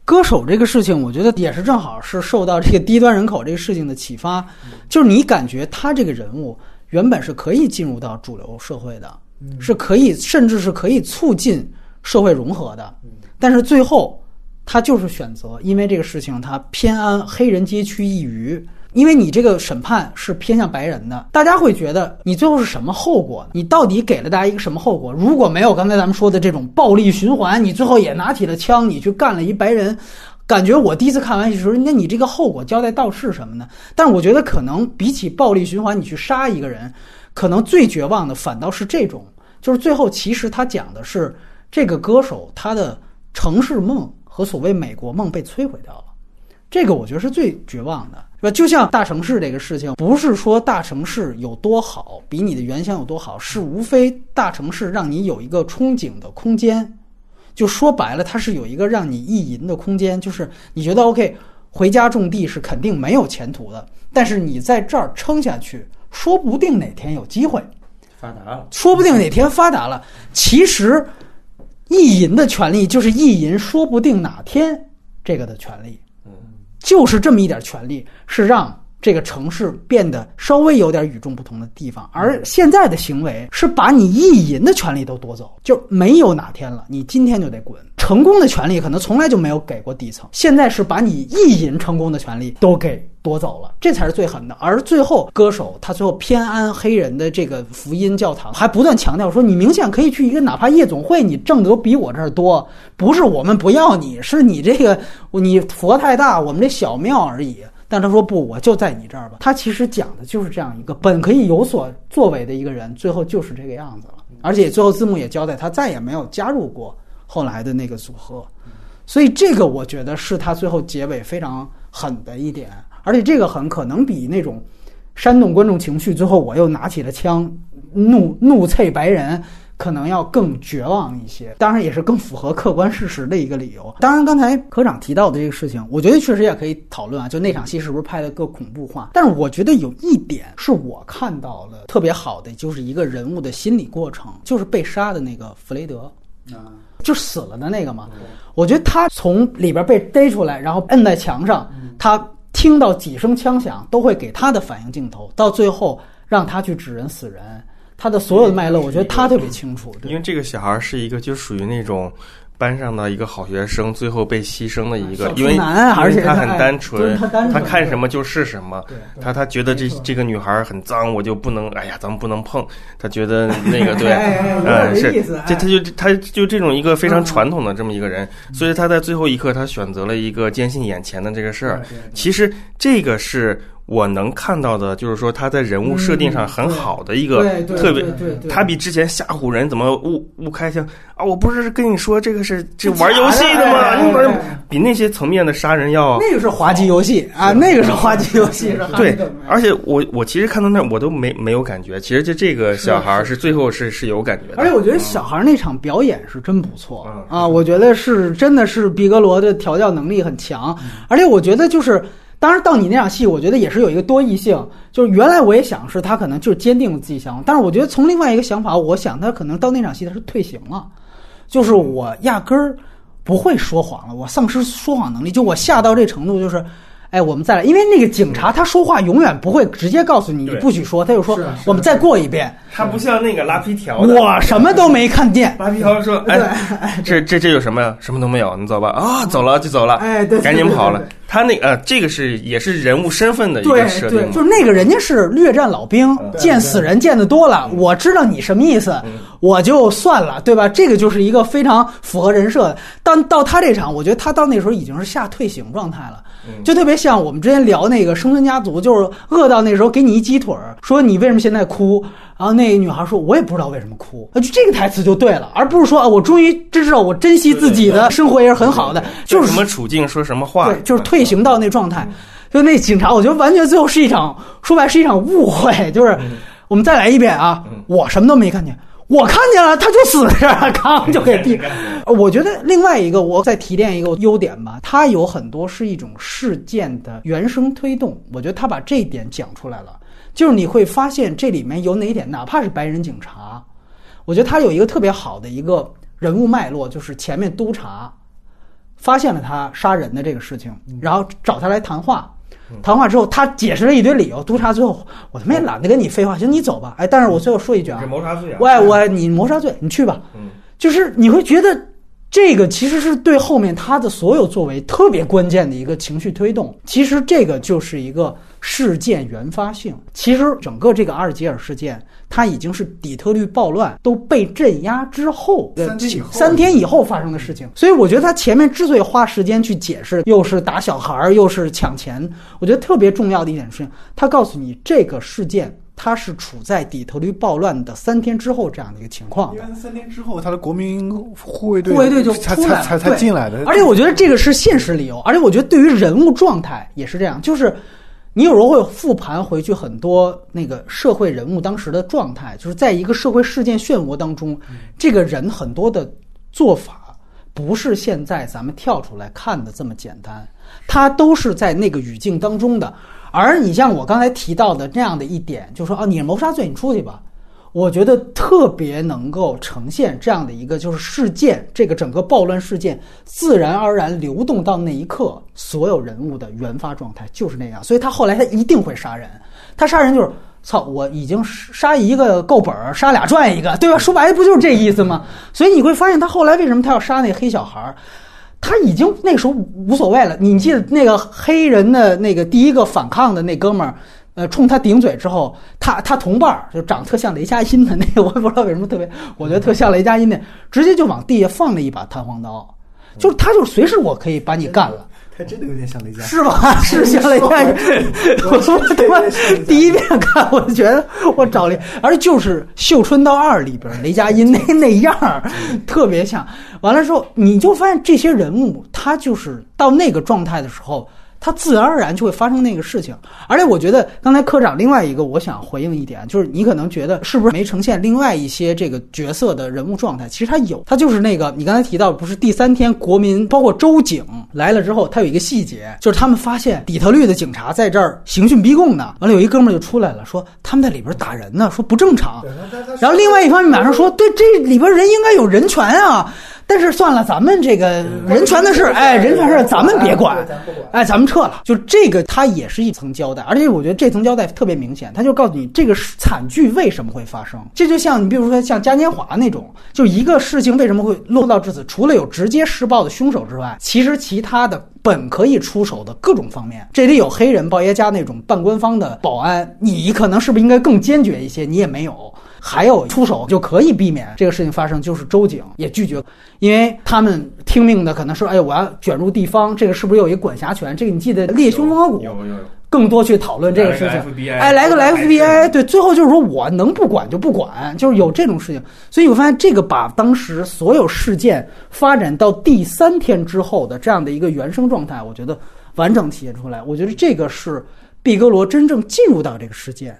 歌手这个事情，我觉得也是正好是受到这个低端人口这个事情的启发，就是你感觉他这个人物原本是可以进入到主流社会的，是可以，甚至是可以促进。社会融合的，但是最后他就是选择，因为这个事情他偏安黑人街区一隅，因为你这个审判是偏向白人的，大家会觉得你最后是什么后果？你到底给了大家一个什么后果？如果没有刚才咱们说的这种暴力循环，你最后也拿起了枪，你去干了一白人，感觉我第一次看完的时候，那你这个后果交代到是什么呢？但是我觉得可能比起暴力循环，你去杀一个人，可能最绝望的反倒是这种，就是最后其实他讲的是这个歌手他的城市梦和所谓美国梦被摧毁掉了。这个我觉得是最绝望的，是吧？就像大城市这个事情，不是说大城市有多好，比你的原乡有多好，是无非大城市让你有一个憧憬的空间。就说白了，它是有一个让你意淫的空间，就是你觉得 OK，回家种地是肯定没有前途的，但是你在这儿撑下去，说不定哪天有机会发达了，说不定哪天发达了。其实，意淫的权利就是意淫，说不定哪天这个的权利。就是这么一点权利，是让这个城市变得稍微有点与众不同的地方。而现在的行为是把你意淫的权利都夺走，就没有哪天了，你今天就得滚。成功的权利可能从来就没有给过底层，现在是把你意淫成功的权利都给。夺走了，这才是最狠的。而最后，歌手他最后偏安黑人的这个福音教堂，还不断强调说：“你明显可以去一个哪怕夜总会，你挣的都比我这儿多。不是我们不要你，是你这个你佛太大，我们这小庙而已。”但他说：“不，我就在你这儿吧。”他其实讲的就是这样一个本可以有所作为的一个人，最后就是这个样子了。而且最后字幕也交代，他再也没有加入过后来的那个组合。所以这个我觉得是他最后结尾非常狠的一点。而且这个很可能比那种煽动观众情绪，最后我又拿起了枪，怒怒啐白人，可能要更绝望一些。当然，也是更符合客观事实的一个理由。当然，刚才科长提到的这个事情，我觉得确实也可以讨论啊。就那场戏是不是拍的更恐怖化？但是我觉得有一点是我看到了特别好的，就是一个人物的心理过程，就是被杀的那个弗雷德啊，就死了的那个嘛。我觉得他从里边被逮出来，然后摁在墙上，他。听到几声枪响，都会给他的反应镜头，到最后让他去指人死人，他的所有的脉络，我觉得他特别清楚。因为这个小孩是一个，就属于那种。班上的一个好学生，最后被牺牲的一个，因为而且他很单纯，他看什么就是什么。他他觉得这这个女孩很脏，我就不能，哎呀，咱们不能碰。他觉得那个 对，嗯，是，这他就他就这种一个非常传统的这么一个人，所以他在最后一刻，他选择了一个坚信眼前的这个事儿。其实这个是。我能看到的就是说他在人物设定上很好的一个特别，他比之前吓唬人怎么误误开枪啊！我不是跟你说这个是这玩游戏的吗？你玩比那些层面的杀人要那个是滑稽游戏啊，那个是滑稽游戏。对，而且我我其实看到那我都没没有感觉，其实就这个小孩是最后是是有感觉的。而且我觉得小孩那场表演是真不错啊，我觉得是真的是毕格罗的调教能力很强，而且我觉得就是。当然，到你那场戏，我觉得也是有一个多异性。就是原来我也想是他可能就是坚定了自己想，但是我觉得从另外一个想法，我想他可能到那场戏他是退行了，就是我压根儿不会说谎了，我丧失说谎能力，就我吓到这程度，就是。哎，我们再来，因为那个警察他说话永远不会直接告诉你你不许说，他就说我们再过一遍。他不像那个拉皮条，我什么都没看见。拉皮条说：“哎，这这这有什么呀？什么都没有，你走吧。”啊，走了就走了。哎，对，赶紧跑了。他那呃，这个是也是人物身份的一个设定，就是那个人家是略战老兵，见死人见得多了，我知道你什么意思，我就算了，对吧？这个就是一个非常符合人设的。但到他这场，我觉得他到那时候已经是下退行状态了。就特别像我们之前聊那个生存家族，就是饿到那时候给你一鸡腿儿，说你为什么现在哭？然后那个女孩说，我也不知道为什么哭。就这个台词就对了，而不是说啊，我终于知道我珍惜自己的生活也是很好的，就是什么处境说什么话，对，就是退行到那状态。就那警察，我觉得完全最后是一场说白是一场误会，就是我们再来一遍啊，我什么都没看见。我看见了，他就死这儿，刚就给毙。我觉得另外一个，我再提炼一个优点吧，它有很多是一种事件的原生推动。我觉得他把这一点讲出来了，就是你会发现这里面有哪一点，哪怕是白人警察，我觉得他有一个特别好的一个人物脉络，就是前面督察发现了他杀人的这个事情，然后找他来谈话。谈话之后，他解释了一堆理由。督察最后，我他妈也懒得跟你废话，行，你走吧。哎，但是我最后说一句啊，谋杀罪，喂，我你谋杀罪，你去吧。嗯，就是你会觉得这个其实是对后面他的所有作为特别关键的一个情绪推动。其实这个就是一个事件原发性。其实整个这个阿尔及尔事件，它已经是底特律暴乱都被镇压之后的三天以后发生的事情。所以我觉得他前面之所以花时间去解释，又是打小孩儿，又是抢钱，我觉得特别重要的一点是，他告诉你这个事件。它是处在底特律暴乱的三天之后这样的一个情况的，因为三天之后，他的国民护卫队护卫队就才才才进来的。而且我觉得这个是现实理由，而且我觉得对于人物状态也是这样，就是你有时候会复盘回去很多那个社会人物当时的状态，就是在一个社会事件漩涡当中，这个人很多的做法不是现在咱们跳出来看的这么简单，他都是在那个语境当中的。而你像我刚才提到的这样的一点，就说啊，你是谋杀罪，你出去吧。我觉得特别能够呈现这样的一个，就是事件，这个整个暴乱事件自然而然流动到那一刻，所有人物的原发状态就是那样。所以他后来他一定会杀人，他杀人就是操，我已经杀一个够本儿，杀俩赚一个，对吧？说白了不就是这意思吗？所以你会发现他后来为什么他要杀那黑小孩儿？他已经那时候无所谓了。你记得那个黑人的那个第一个反抗的那哥们儿，呃，冲他顶嘴之后，他他同伴儿就长得特像雷佳音的那个，我也不知道为什么特别，我觉得特像雷佳音那，直接就往地下放了一把弹簧刀，就是他就随时我可以把你干了。他真的有点像雷佳音，是吧？是像雷佳音，我我他妈第一遍看我就觉得我找雷，而就是《绣春刀二》里边雷佳音那那样儿，特别像。完了之后，你就发现这些人物，他就是到那个状态的时候。他自然而然就会发生那个事情，而且我觉得刚才科长另外一个我想回应一点，就是你可能觉得是不是没呈现另外一些这个角色的人物状态？其实他有，他就是那个你刚才提到，不是第三天国民包括州警来了之后，他有一个细节，就是他们发现底特律的警察在这儿刑讯逼供呢，完了有一哥们儿就出来了，说他们在里边打人呢，说不正常。然后另外一方面马上说，对，这里边人应该有人权啊。但是算了，咱们这个人权的事，哎，人权事咱们别管，哎，咱们撤了。就这个，它也是一层交代，而且我觉得这层交代特别明显，他就告诉你这个惨剧为什么会发生。这就像你比如说像嘉年华那种，就一个事情为什么会落到至此，除了有直接施暴的凶手之外，其实其他的本可以出手的各种方面，这里有黑人鲍爷家那种半官方的保安，你可能是不是应该更坚决一些？你也没有。还有出手就可以避免这个事情发生，就是周警也拒绝，因为他们听命的可能说，哎，我要卷入地方，这个是不是有一个管辖权？这个你记得《猎凶风河谷》有有有，更多去讨论这个事情。哎，来个 FBI，对，最后就是说我能不管就不管，就是有这种事情。所以我发现这个把当时所有事件发展到第三天之后的这样的一个原生状态，我觉得完整体现出来。我觉得这个是毕格罗真正进入到这个事件。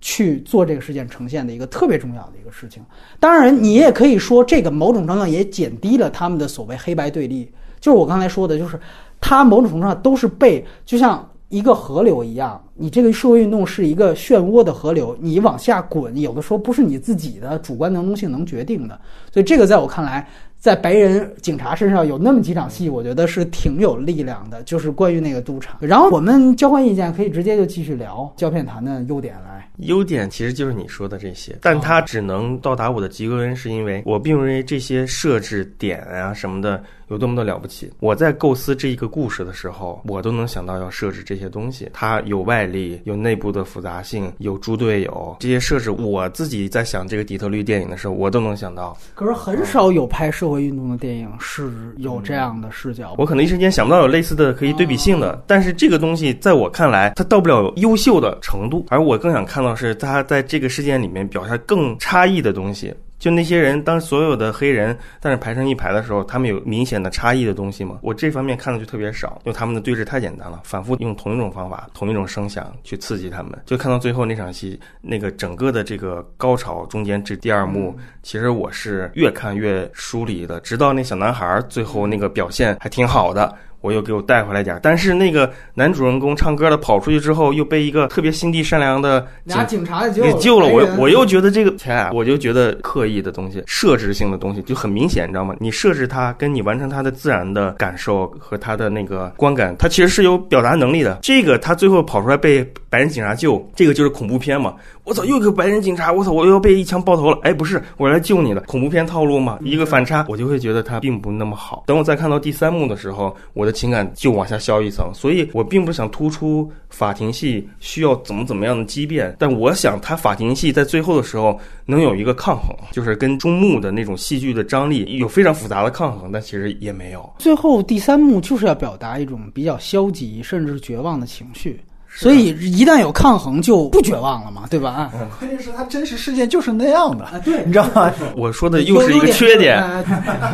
去做这个事件呈现的一个特别重要的一个事情。当然，你也可以说，这个某种程度上也减低了他们的所谓黑白对立。就是我刚才说的，就是他某种程度上都是被就像一个河流一样，你这个社会运动是一个漩涡的河流，你往下滚，有的时候不是你自己的主观能动性能决定的。所以，这个在我看来。在白人警察身上有那么几场戏，我觉得是挺有力量的，就是关于那个赌场。然后我们交换意见，可以直接就继续聊胶片谈的优点来。优点其实就是你说的这些，但它只能到达我的及格分，是因为我并不认为这些设置点啊什么的有多么的了不起。我在构思这一个故事的时候，我都能想到要设置这些东西。它有外力，有内部的复杂性，有猪队友这些设置，我自己在想这个底特律电影的时候，我都能想到。可是很少有拍社会运动的电影是有这样的视角。我可能一时间想不到有类似的可以对比性的，但是这个东西在我看来，它到不了优秀的程度，而我更想看到是它在这个事件里面表现更差异的东西。就那些人，当所有的黑人但是排成一排的时候，他们有明显的差异的东西吗？我这方面看的就特别少，因为他们的对峙太简单了，反复用同一种方法、同一种声响去刺激他们。就看到最后那场戏，那个整个的这个高潮中间这第二幕，其实我是越看越疏离的，直到那小男孩最后那个表现还挺好的。我又给我带回来点，但是那个男主人公唱歌的跑出去之后，又被一个特别心地善良的俩警察给救了。我我又觉得这个天啊，我就觉得刻意的东西、设置性的东西就很明显，你知道吗？你设置它，跟你完成它的自然的感受和它的那个观感，它其实是有表达能力的。这个他最后跑出来被白人警察救，这个就是恐怖片嘛。我操，又一个白人警察，我操，我又要被一枪爆头了。哎，不是，我来救你的，恐怖片套路嘛，一个反差，我就会觉得它并不那么好。等我再看到第三幕的时候，我的情感就往下消一层。所以我并不想突出法庭戏需要怎么怎么样的激变，但我想他法庭戏在最后的时候能有一个抗衡，就是跟中幕的那种戏剧的张力有非常复杂的抗衡，但其实也没有。最后第三幕就是要表达一种比较消极甚至绝望的情绪。所以一旦有抗衡，就不绝望了嘛，对吧？关键是它真实世界就是那样的，对，你知道吗？我说的又是一个缺点。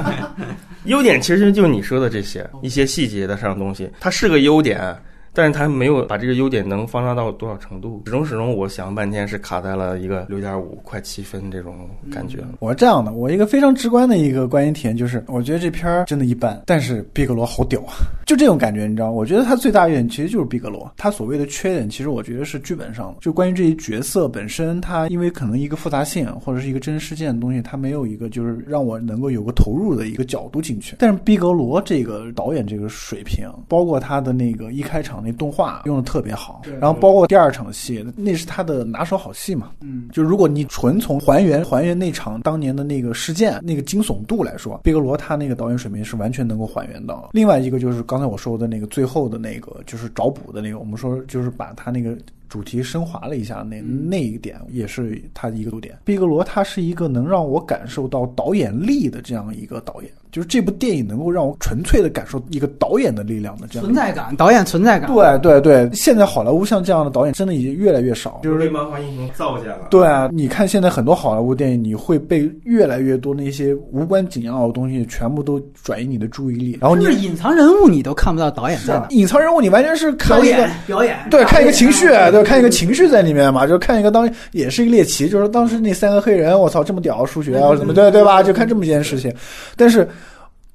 优点其实就是你说的这些一些细节的上东西，它是个优点。但是他没有把这个优点能放大到多少程度，始终始终，我想半天是卡在了一个六点五快七分这种感觉。我是这样的，我一个非常直观的一个观影体验就是，我觉得这片儿真的一般，但是毕格罗好屌啊，就这种感觉，你知道？我觉得他最大优点其实就是毕格罗，他所谓的缺点其实我觉得是剧本上的，就关于这些角色本身，他因为可能一个复杂性或者是一个真实事件的东西，他没有一个就是让我能够有个投入的一个角度进去。但是毕格罗这个导演这个水平，包括他的那个一开场那动画用的。特别好，然后包括第二场戏，那是他的拿手好戏嘛。嗯，就如果你纯从还原还原那场当年的那个事件那个惊悚度来说，毕格罗他那个导演水平是完全能够还原到。另外一个就是刚才我说的那个最后的那个就是找补的那个，我们说就是把他那个主题升华了一下，那那一点也是他的一个优点。毕格罗他是一个能让我感受到导演力的这样一个导演。就是这部电影能够让我纯粹的感受一个导演的力量的这样存在感，导演存在感。对对对，现在好莱坞像这样的导演真的已经越来越少，就是被漫画英雄造下了。对啊，你看现在很多好莱坞电影，你会被越来越多那些无关紧要的东西全部都转移你的注意力，然后你隐藏人物你都看不到导演在哪。隐藏人物你完全是看一个表演，对，看一个情绪，对，看一个情绪在里面嘛，就看一个当也是一个猎奇，就是当时那三个黑人，我操，这么屌，数学啊什么，对对吧？就看这么一件事情，但是。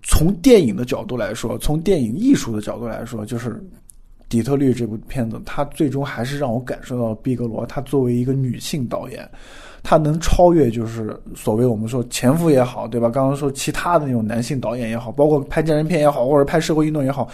从电影的角度来说，从电影艺术的角度来说，就是《底特律》这部片子，它最终还是让我感受到毕格罗，他作为一个女性导演，她能超越就是所谓我们说前夫也好，对吧？刚刚说其他的那种男性导演也好，包括拍战争片也好，或者拍社会运动也好，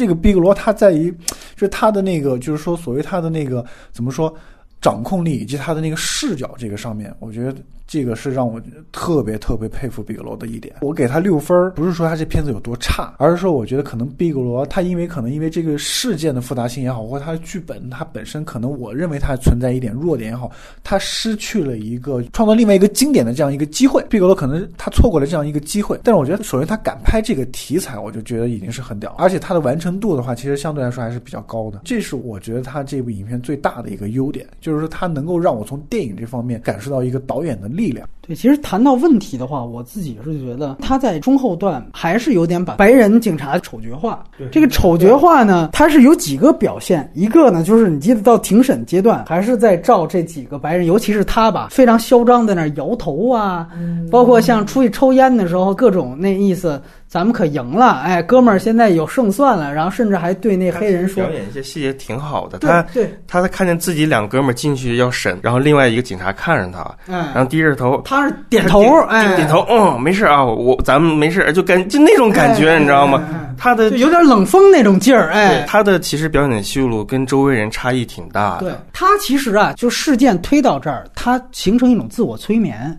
这个毕格罗他在于，就是他的那个，就是说所谓他的那个怎么说，掌控力以及他的那个视角这个上面，我觉得。这个是让我特别特别佩服毕格罗的一点。我给他六分不是说他这片子有多差，而是说我觉得可能毕格罗他因为可能因为这个事件的复杂性也好，或者他的剧本他本身可能我认为他存在一点弱点也好，他失去了一个创造另外一个经典的这样一个机会。毕格罗可能他错过了这样一个机会，但是我觉得首先他敢拍这个题材，我就觉得已经是很屌，而且他的完成度的话，其实相对来说还是比较高的。这是我觉得他这部影片最大的一个优点，就是说他能够让我从电影这方面感受到一个导演的力量。对，其实谈到问题的话，我自己是觉得他在中后段还是有点把白人警察丑角化。这个丑角化呢，它是有几个表现。一个呢，就是你记得到庭审阶段，还是在照这几个白人，尤其是他吧，非常嚣张在那摇头啊，包括像出去抽烟的时候，各种那意思。咱们可赢了，哎，哥们儿，现在有胜算了。然后甚至还对那黑人说，表演一些细节挺好的。他对，他看见自己两哥们儿进去要审，然后另外一个警察看着他，然后低着头，他是点头，哎，点头，嗯，没事啊，我咱们没事，就感就那种感觉，你知道吗？他的有点冷风那种劲儿，哎，他的其实表演的戏路跟周围人差异挺大的。对他其实啊，就事件推到这儿，他形成一种自我催眠。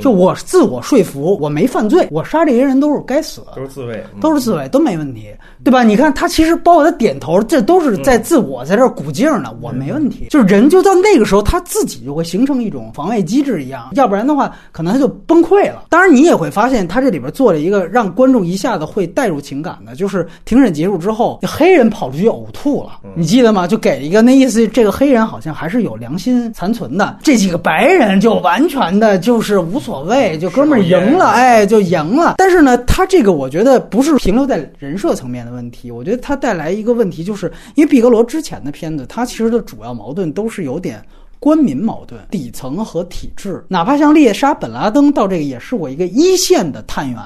就我自我说服，我没犯罪，我杀这些人都是该死，都是自卫，都是自卫，都没问题，对吧？你看他其实包括他点头，这都是在自我在这鼓劲呢，我没问题。就是人就到那个时候，他自己就会形成一种防卫机制一样，要不然的话，可能他就崩溃了。当然，你也会发现他这里边做了一个让观众一下子会带入情感的，就是庭审结束之后，黑人跑出去呕吐了，你记得吗？就给一个那意思，这个黑人好像还是有良心残存的，这几个白人就完全的就是。无所谓，就哥们儿赢了，哎，就赢了。但是呢，他这个我觉得不是停留在人设层面的问题，我觉得他带来一个问题，就是因为毕格罗之前的片子，他其实的主要矛盾都是有点官民矛盾，底层和体制。哪怕像猎杀本拉登到这个，也是我一个一线的探员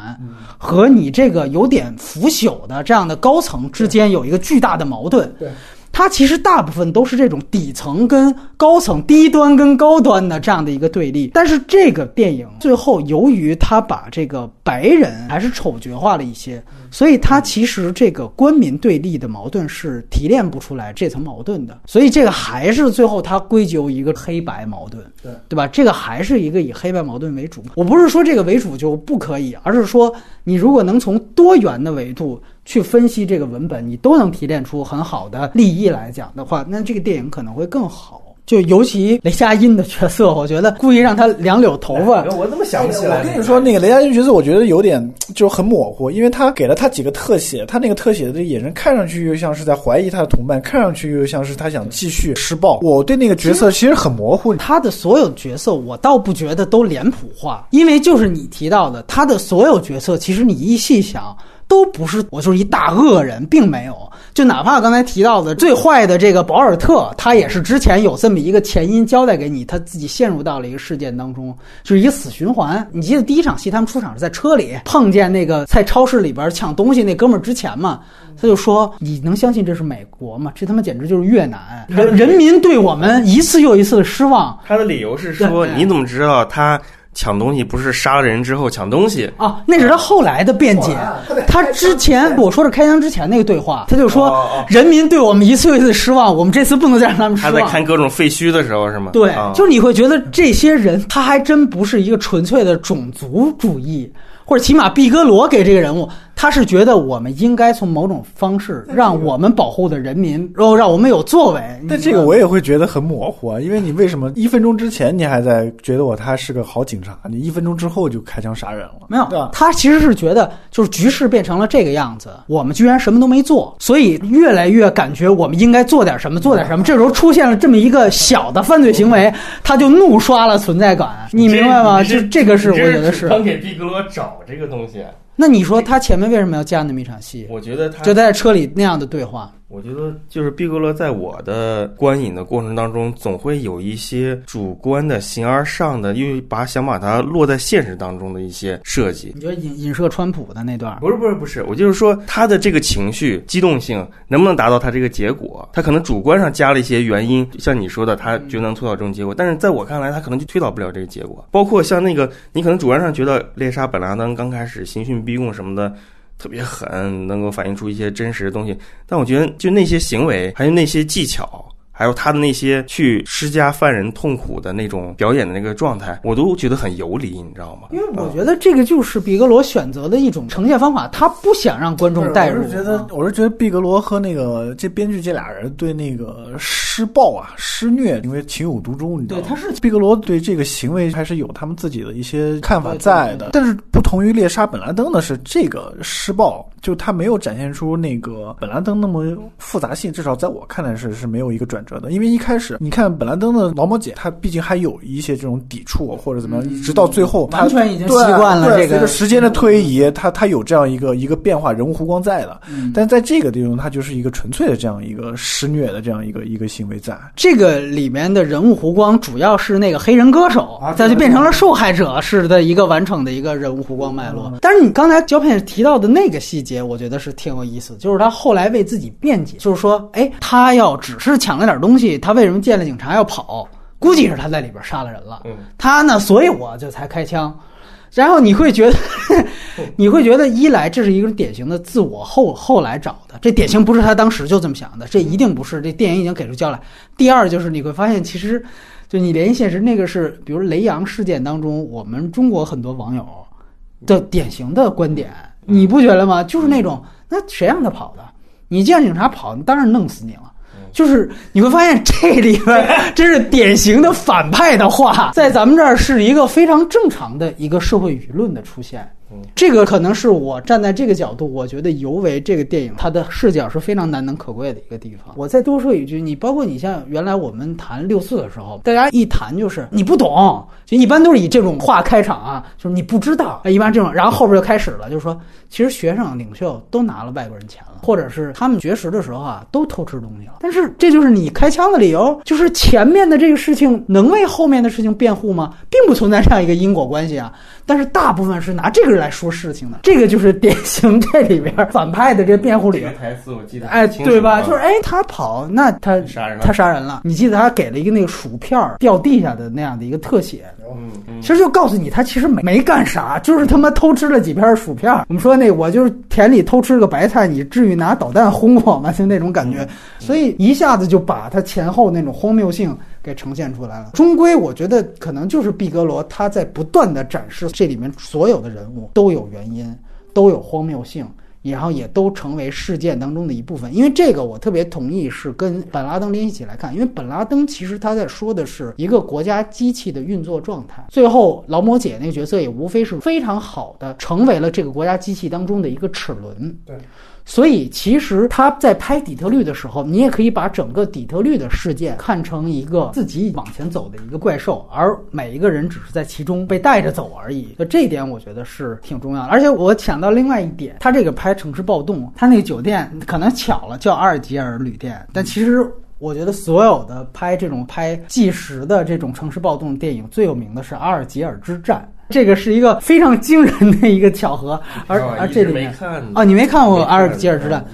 和你这个有点腐朽的这样的高层之间有一个巨大的矛盾。对。它其实大部分都是这种底层跟高层、低端跟高端的这样的一个对立。但是这个电影最后，由于它把这个白人还是丑角化了一些，所以它其实这个官民对立的矛盾是提炼不出来这层矛盾的。所以这个还是最后它归咎一个黑白矛盾，对对吧？这个还是一个以黑白矛盾为主。我不是说这个为主就不可以，而是说你如果能从多元的维度。去分析这个文本，你都能提炼出很好的立意来讲的话，那这个电影可能会更好。就尤其雷佳音的角色，我觉得故意让他两绺头发，我怎么想不起来？我跟你说，那个雷佳音角色，我觉得有点就很模糊，因为他给了他几个特写，他那个特写的眼神看上去又像是在怀疑他的同伴，看上去又像是他想继续施暴。我对那个角色其实很模糊。他的所有角色，我倒不觉得都脸谱化，因为就是你提到的，他的所有角色，其实你一细想。都不是我就是一大恶人，并没有。就哪怕刚才提到的最坏的这个保尔特，他也是之前有这么一个前因交代给你，他自己陷入到了一个事件当中，就是一个死循环。你记得第一场戏他们出场是在车里碰见那个在超市里边抢东西那哥们儿之前嘛，他就说：“你能相信这是美国吗？这他妈简直就是越南！人人民对我们一次又一次的失望。”他的理由是说：“你怎么知道他？”抢东西不是杀了人之后抢东西啊？那是他后来的辩解。他之前我说是开枪之前那个对话，他就说人民对我们一次又一次失望，我们这次不能再让他们失望。他在看各种废墟的时候是吗？对，就是你会觉得这些人他还真不是一个纯粹的种族主义，或者起码毕格罗给这个人物。他是觉得我们应该从某种方式让我们保护的人民，然后让我们有作为。但这个我也会觉得很模糊啊，因为你为什么一分钟之前你还在觉得我他是个好警察，你一分钟之后就开枪杀人了？没有，他其实是觉得就是局势变成了这个样子，我们居然什么都没做，所以越来越感觉我们应该做点什么，做点什么。这时候出现了这么一个小的犯罪行为，他就怒刷了存在感。你明白吗？就这个是我觉得是。刚给毕格罗找这个东西。那你说他前面为什么要加那么一场戏？我觉得他就在车里那样的对话。我觉得就是毕格罗在我的观影的过程当中，总会有一些主观的、形而上的，又把想把它落在现实当中的一些设计。你觉得影影射川普的那段？不是不是不是，我就是说他的这个情绪激动性能不能达到他这个结果？他可能主观上加了一些原因，像你说的，他觉得能推导这种结果。但是在我看来，他可能就推导不了这个结果。包括像那个，你可能主观上觉得猎杀本拉登刚开始刑讯逼供什么的。特别狠，能够反映出一些真实的东西，但我觉得就那些行为，还有那些技巧。还有他的那些去施加犯人痛苦的那种表演的那个状态，我都觉得很游离，你知道吗？因为我觉得这个就是毕格罗选择的一种呈现方法，他不想让观众带入。我是觉得，我是觉得毕格罗和那个这编剧这俩人对那个施暴啊、施虐，因为情有独钟，你知道吗？对，他是毕格罗对这个行为还是有他们自己的一些看法在的。但是不同于猎杀本拉登的是，这个施暴就他没有展现出那个本拉登那么复杂性，至少在我看来是是没有一个转。折的，因为一开始你看本兰登的劳模姐，她毕竟还有一些这种抵触或者怎么样，直到最后完全已经习惯了这个。随着时间的推移，她她有这样一个一个变化，人物弧光在的。但在这个地方，她就是一个纯粹的这样一个施虐的这样一个一个行为在。这个里面的人物弧光主要是那个黑人歌手，再就变成了受害者式的一个完整的一个人物弧光脉络。但是你刚才胶片提到的那个细节，我觉得是挺有意思，就是他后来为自己辩解，就是说，哎，他要只是抢了点。东西，他为什么见了警察要跑？估计是他在里边杀了人了。他呢，所以我就才开枪。然后你会觉得，你会觉得一来这是一个典型的自我后后来找的，这典型不是他当时就这么想的，这一定不是。这电影已经给出交代。第二就是你会发现，其实就你联系现实，那个是比如雷洋事件当中，我们中国很多网友的典型的观点，你不觉得吗？就是那种，那谁让他跑的？你见警察跑，当然弄死你了。就是你会发现这里边真是典型的反派的话，在咱们这儿是一个非常正常的一个社会舆论的出现。这个可能是我站在这个角度，我觉得尤为这个电影它的视角是非常难能可贵的一个地方。我再多说一句，你包括你像原来我们谈六四的时候，大家一谈就是你不懂，就一般都是以这种话开场啊，就是你不知道，一般这种，然后后边就开始了，就是说其实学生领袖都拿了外国人钱了，或者是他们绝食的时候啊都偷吃东西了。但是这就是你开枪的理由，就是前面的这个事情能为后面的事情辩护吗？并不存在这样一个因果关系啊。但是大部分是拿这个来说事情的，这个就是典型这里边反派的这个辩护理由。台词我记得哎，对吧？就是哎，他跑，那他杀人，他杀人了。你记得他给了一个那个薯片掉地下的那样的一个特写，嗯，其实就告诉你他其实没没干啥，就是他妈偷吃了几片薯片。我们说那我就是田里偷吃个白菜，你至于拿导弹轰我吗？就那种感觉，所以一下子就把他前后那种荒谬性。给呈现出来了。终归，我觉得可能就是毕格罗他在不断的展示这里面所有的人物都有原因，都有荒谬性，然后也都成为事件当中的一部分。因为这个，我特别同意是跟本拉登联系起来看。因为本拉登其实他在说的是一个国家机器的运作状态。最后，劳模姐那个角色也无非是非常好的成为了这个国家机器当中的一个齿轮。对。所以，其实他在拍底特律的时候，你也可以把整个底特律的事件看成一个自己往前走的一个怪兽，而每一个人只是在其中被带着走而已。就这一点，我觉得是挺重要的。而且我想到另外一点，他这个拍城市暴动，他那个酒店可能巧了叫阿尔及尔旅店，但其实我觉得所有的拍这种拍纪实的这种城市暴动电影，最有名的是阿尔及尔之战。这个是一个非常惊人的一个巧合，而而这里面啊，你没看过《阿尔及尔之战》？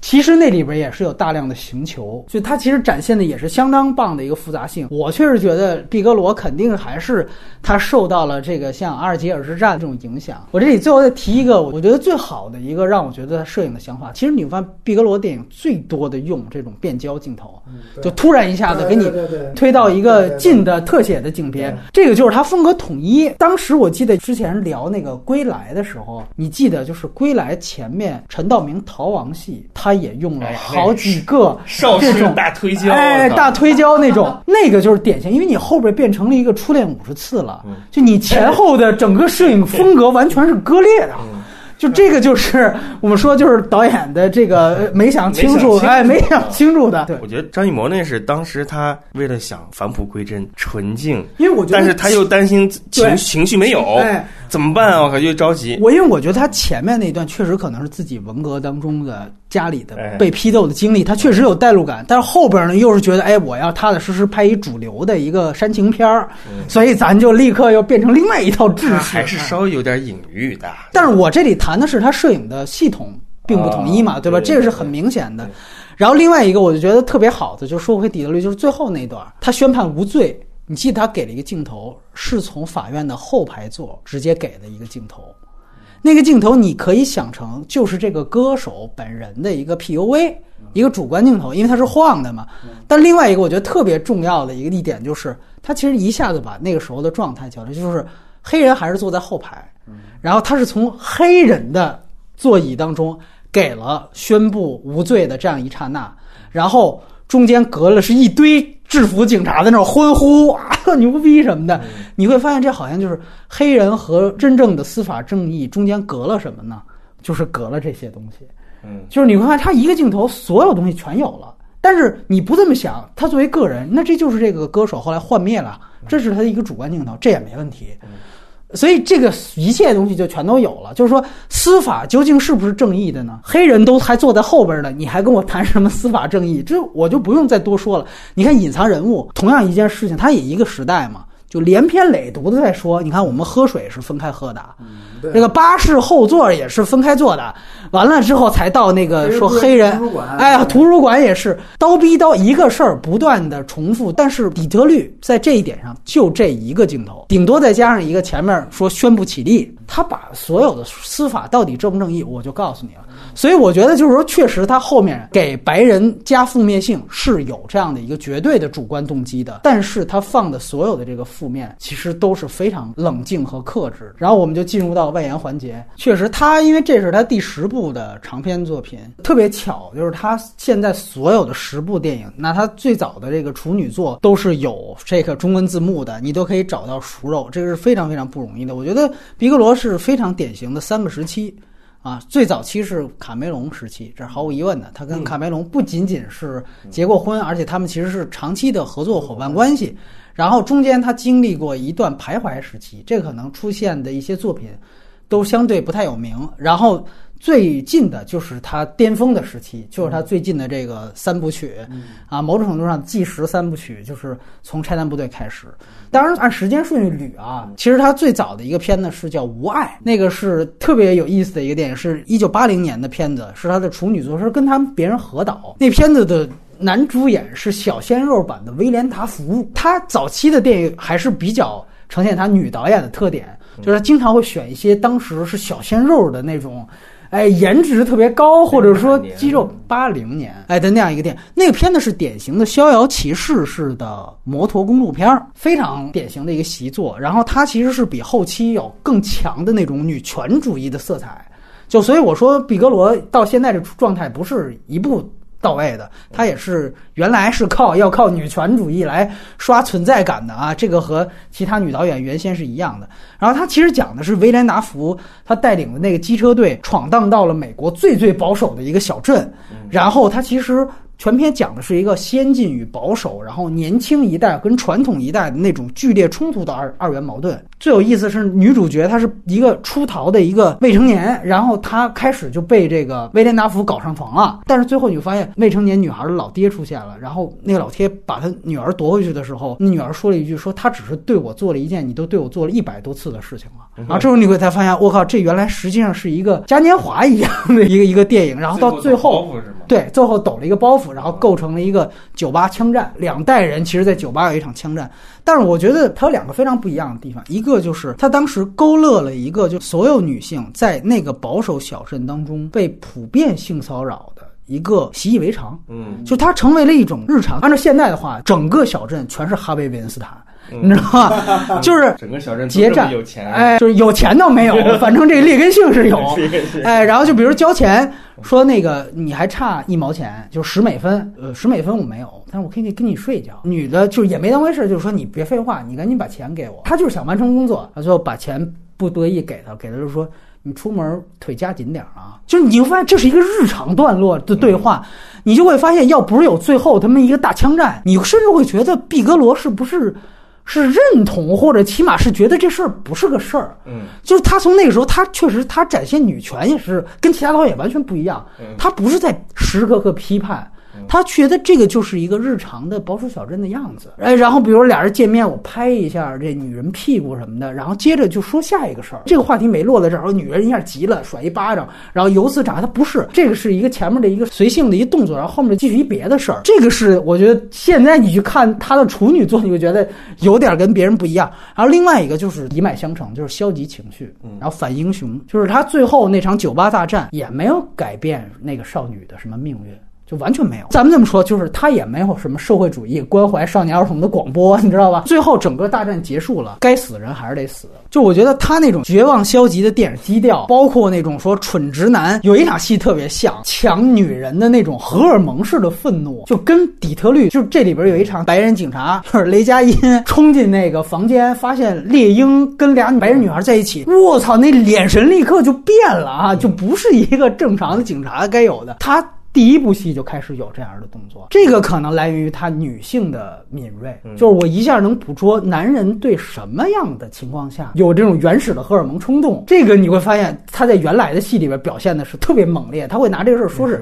其实那里边也是有大量的星球，就它其实展现的也是相当棒的一个复杂性。我确实觉得毕格罗肯定还是他受到了这个像《阿尔及尔之战》这种影响。我这里最后再提一个，我觉得最好的一个让我觉得摄影的想法，其实你发现毕格罗电影最多的用这种变焦镜头，就突然一下子给你推到一个近的特写的景别，这个就是他风格统一。当时我记得之前聊那个《归来》的时候，你记得就是《归来》前面陈道明逃亡戏，他也用了好几个这种大推焦，哎，大推焦那种，那个就是典型，因为你后边变成了一个初恋五十次了，就你前后的整个摄影风格完全是割裂的。就这个就是我们说就是导演的这个没想清楚，哎，没想清楚的。对，我觉得张艺谋那是当时他为了想返璞归真、纯净，因为我觉得，但是他又担心情情绪没有，哎，怎么办啊？我靠，又着急。我因为我觉得他前面那段确实可能是自己文革当中的家里的被批斗的经历，他确实有代入感。但是后边呢，又是觉得哎，我要踏踏实实拍一主流的一个煽情片儿，所以咱就立刻又变成另外一套制式，还是稍微有点隐喻的。但是我这里。谈的是他摄影的系统并不统一嘛，对吧？这个是很明显的。然后另外一个，我就觉得特别好的，就说回底特律，就是最后那段，他宣判无罪。你记得他给了一个镜头，是从法院的后排座直接给的一个镜头。那个镜头你可以想成就是这个歌手本人的一个 PUV，一个主观镜头，因为它是晃的嘛。但另外一个我觉得特别重要的一个一点就是，他其实一下子把那个时候的状态交代，就是黑人还是坐在后排。然后他是从黑人的座椅当中给了宣布无罪的这样一刹那，然后中间隔了是一堆制服警察在那种欢呼啊 牛逼什么的，你会发现这好像就是黑人和真正的司法正义中间隔了什么呢？就是隔了这些东西，嗯，就是你会发现他一个镜头所有东西全有了，但是你不这么想，他作为个人，那这就是这个歌手后来幻灭了，这是他的一个主观镜头，这也没问题。所以这个一切东西就全都有了，就是说司法究竟是不是正义的呢？黑人都还坐在后边呢，你还跟我谈什么司法正义？这我就不用再多说了。你看隐藏人物，同样一件事情，它也一个时代嘛。就连篇累牍的在说，你看我们喝水是分开喝的，这个巴士后座也是分开坐的，完了之后才到那个说黑人，哎呀，图书馆也是刀逼刀一个事儿不断的重复，但是底特律在这一点上就这一个镜头，顶多再加上一个前面说宣布起立，他把所有的司法到底正不正义，我就告诉你了。所以我觉得就是说，确实他后面给白人加负面性是有这样的一个绝对的主观动机的，但是他放的所有的这个负面其实都是非常冷静和克制。然后我们就进入到外延环节，确实他因为这是他第十部的长篇作品，特别巧，就是他现在所有的十部电影，那他最早的这个处女作都是有这个中文字幕的，你都可以找到熟肉，这个是非常非常不容易的。我觉得毕格罗是非常典型的三个时期。啊，最早期是卡梅隆时期，这是毫无疑问的。他跟卡梅隆不仅仅是结过婚，而且他们其实是长期的合作伙伴关系。然后中间他经历过一段徘徊时期，这可能出现的一些作品，都相对不太有名。然后最近的就是他巅峰的时期，就是他最近的这个三部曲，啊，某种程度上计时三部曲就是从拆弹部队开始。当然按时间顺序捋啊，其实他最早的一个片子是叫《无爱》，那个是特别有意思的一个电影，是一九八零年的片子，是他的处女作，是跟他们别人合导。那片子的男主演是小鲜肉版的威廉达福，他早期的电影还是比较呈现他女导演的特点，就是他经常会选一些当时是小鲜肉的那种。哎，颜值特别高，或者说肌肉，八零年哎的那样一个电影，那个片子是典型的逍遥骑士式的摩托公路片儿，非常典型的一个习作。然后它其实是比后期有更强的那种女权主义的色彩，就所以我说毕格罗到现在这状态不是一部。到位的，他也是原来是靠要靠女权主义来刷存在感的啊，这个和其他女导演原先是一样的。然后他其实讲的是威廉达福他带领的那个机车队闯荡到了美国最最保守的一个小镇，然后他其实。全篇讲的是一个先进与保守，然后年轻一代跟传统一代的那种剧烈冲突的二二元矛盾。最有意思是女主角她是一个出逃的一个未成年，然后她开始就被这个威廉达福搞上床了。但是最后你会发现未成年女孩的老爹出现了，然后那个老爹把他女儿夺回去的时候，那女儿说了一句说他只是对我做了一件你都对我做了一百多次的事情了。然后这时候你会才发现我靠，这原来实际上是一个嘉年华一样的一个一个电影。然后到最后对最后抖了一个包袱。然后构成了一个酒吧枪战，两代人其实，在酒吧有一场枪战。但是我觉得它有两个非常不一样的地方，一个就是他当时勾勒了一个，就所有女性在那个保守小镇当中被普遍性骚扰的一个习以为常。嗯，就它成为了一种日常。按照现代的话，整个小镇全是哈维·韦恩斯坦。你知道吗？就是整个小镇结账有钱，哎，就是有钱倒没有，反正这劣根性是有。哎，然后就比如交钱，说那个你还差一毛钱，就十美分，呃，十美分我没有，但是我可以跟你睡一觉。女的就也没当回事，就是说你别废话，你赶紧把钱给我。他就是想完成工作，最后把钱不得已给他，给他就说你出门腿夹紧点啊。就是你会发现这是一个日常段落的对话，你就会发现要不是有最后他们一个大枪战，你甚至会觉得毕格罗是不是？是认同，或者起码是觉得这事儿不是个事儿。嗯，就是他从那个时候，他确实他展现女权也是跟其他导演完全不一样。他不是在时时刻刻批判。他觉得这个就是一个日常的保守小镇的样子，哎，然后比如俩人见面，我拍一下这女人屁股什么的，然后接着就说下一个事儿。这个话题没落在这儿，女人一下急了，甩一巴掌，然后由此展开。他不是这个是一个前面的一个随性的一动作，然后后面继续一别的事儿。这个是我觉得现在你去看他的处女作，你会觉得有点跟别人不一样。然后另外一个就是一脉相承，就是消极情绪，然后反英雄，就是他最后那场酒吧大战也没有改变那个少女的什么命运。就完全没有，咱们这么说，就是他也没有什么社会主义关怀少年儿童的广播，你知道吧？最后整个大战结束了，该死的人还是得死。就我觉得他那种绝望消极的电影基调，包括那种说蠢直男，有一场戏特别像抢女人的那种荷尔蒙式的愤怒，就跟底特律，就这里边有一场白人警察，就是雷佳音冲进那个房间，发现猎鹰跟俩白人女孩在一起，我操，那眼神立刻就变了啊，就不是一个正常的警察该有的他。第一部戏就开始有这样的动作，这个可能来源于他女性的敏锐，就是我一下能捕捉男人对什么样的情况下有这种原始的荷尔蒙冲动。这个你会发现他在原来的戏里边表现的是特别猛烈，他会拿这个事儿说是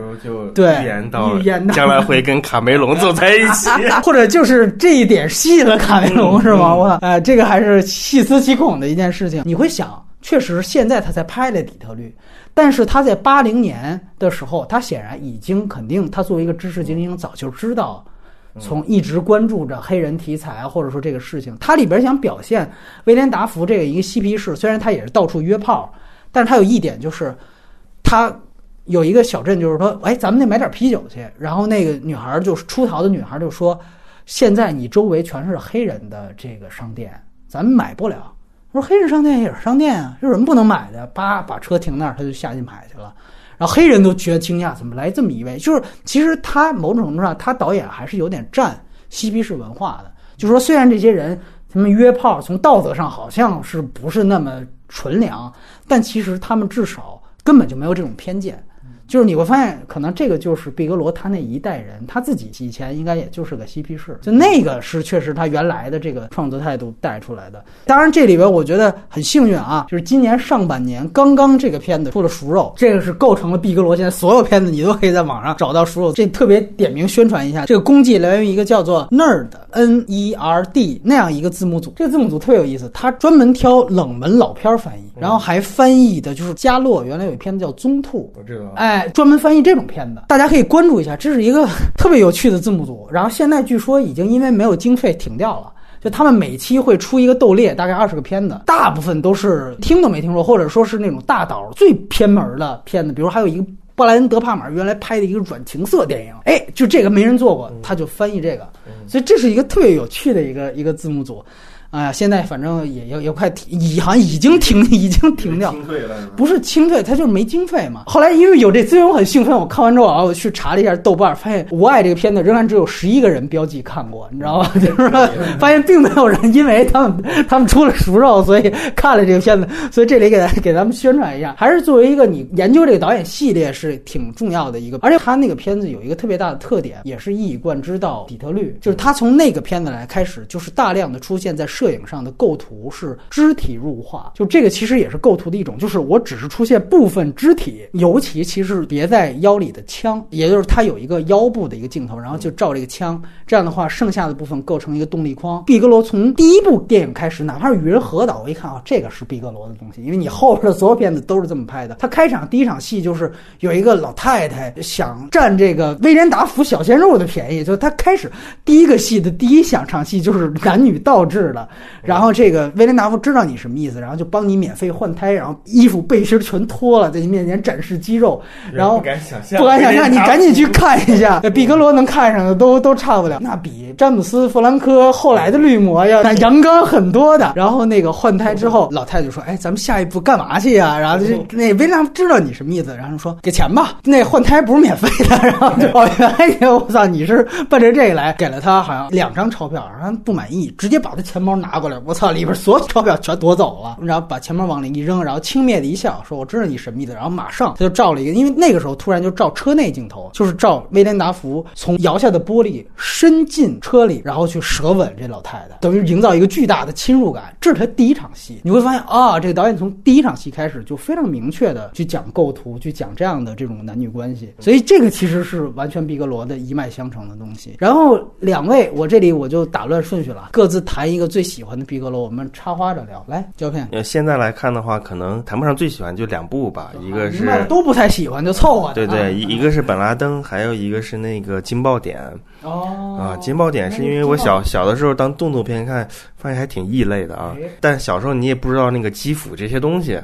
对预言到将来会跟卡梅隆走在一起，或者就是这一点吸引了卡梅隆是吗？我哎，这个还是细思极恐的一件事情。你会想，确实现在他才拍了底特律。但是他在八零年的时候，他显然已经肯定，他作为一个知识精英，早就知道，从一直关注着黑人题材，或者说这个事情，他里边想表现威廉达福这个一个嬉皮士，虽然他也是到处约炮，但是他有一点就是，他有一个小镇，就是说，哎，咱们得买点啤酒去。然后那个女孩就是出逃的女孩就说，现在你周围全是黑人的这个商店，咱们买不了。我说黑人商店也是商店啊，有什么不能买的？叭，把车停那儿，他就下去买去了。然后黑人都觉得惊讶，怎么来这么一位？就是其实他某种程度上，他导演还是有点占嬉皮士文化的。就说，虽然这些人他们约炮，从道德上好像是不是那么纯良，但其实他们至少根本就没有这种偏见。就是你会发现，可能这个就是毕格罗他那一代人他自己以前应该也就是个嬉皮士，就那个是确实他原来的这个创作态度带出来的。当然这里边我觉得很幸运啊，就是今年上半年刚刚这个片子出了熟肉，这个是构成了毕格罗现在所有片子你都可以在网上找到熟肉。这特别点名宣传一下，这个功绩来源于一个叫做 Nerd N E R D 那样一个字幕组，这个字幕组特别有意思，他专门挑冷门老片翻译，然后还翻译的就是加洛原来有一片子叫《棕兔》，我知道，哎。哎，专门翻译这种片子，大家可以关注一下，这是一个 特别有趣的字幕组。然后现在据说已经因为没有经费停掉了，就他们每期会出一个斗列，大概二十个片子，大部分都是听都没听说，或者说是那种大导最偏门的片子。比如还有一个布莱恩·德帕玛原来拍的一个软情色电影，哎，就这个没人做过，他就翻译这个，所以这是一个特别有趣的一个一个字幕组。哎，现在反正也也也快停，已好像已经停，已经停掉。清退了，不是清退，他就是没经费嘛。后来因为有这资源，我很兴奋。我看完之后啊，我去查了一下豆瓣，发现《无爱》这个片子仍然只有十一个人标记看过，你知道吗？就是说，发现并没有人因为他们他们出了熟肉，所以看了这个片子。所以这里给给咱们宣传一下，还是作为一个你研究这个导演系列是挺重要的一个。而且他那个片子有一个特别大的特点，也是一以贯之到底特律，就是他从那个片子来开始，就是大量的出现在摄影上的构图。是肢体入画，就这个其实也是构图的一种，就是我只是出现部分肢体，尤其其实别在腰里的枪，也就是它有一个腰部的一个镜头，然后就照这个枪，这样的话，剩下的部分构成一个动力框。毕格罗从第一部电影开始，哪怕是与人合导，我一看啊，这个是毕格罗的东西，因为你后边的所有片子都是这么拍的。他开场第一场戏就是有一个老太太想占这个威廉达福小鲜肉的便宜，就他开始第一个戏的第一想场戏就是男女倒置的，然后这个。威廉达夫知道你什么意思，然后就帮你免费换胎，然后衣服背心全脱了，在你面前展示肌肉，然后不敢想象，不敢想象，你赶紧去看一下，毕格罗能看上的都都差不了，那比詹姆斯·弗兰科后来的绿魔要 阳刚很多的。然后那个换胎之后，老太太就说：“哎，咱们下一步干嘛去呀？”然后就 那威廉达夫知道你什么意思，然后说：“给钱吧。”那换胎不是免费的，然后就哦，原来我操，你是奔着这个来，给了他好像两张钞票，然后不满意，直接把他钱包拿拿过来，我操里。边所有钞票全夺走了，然后把钱包往里一扔，然后轻蔑的一笑，说：“我知道你神秘的。”然后马上他就照了一个，因为那个时候突然就照车内镜头，就是照威廉达福从摇下的玻璃伸进车里，然后去舌吻这老太太，等于营造一个巨大的侵入感。这是他第一场戏，你会发现啊，这个导演从第一场戏开始就非常明确的去讲构图，去讲这样的这种男女关系，所以这个其实是完全毕格罗的一脉相承的东西。然后两位，我这里我就打乱顺序了，各自谈一个最喜欢的毕格罗。我们插花着聊，来胶片。呃，现在来看的话，可能谈不上最喜欢，就两部吧。一个是都不太喜欢，就凑合。对对，一一个是本拉登，还有一个是那个金爆点。哦啊，金爆点是因为我小小的时候当动作片看，发现还挺异类的啊。但小时候你也不知道那个基辅这些东西，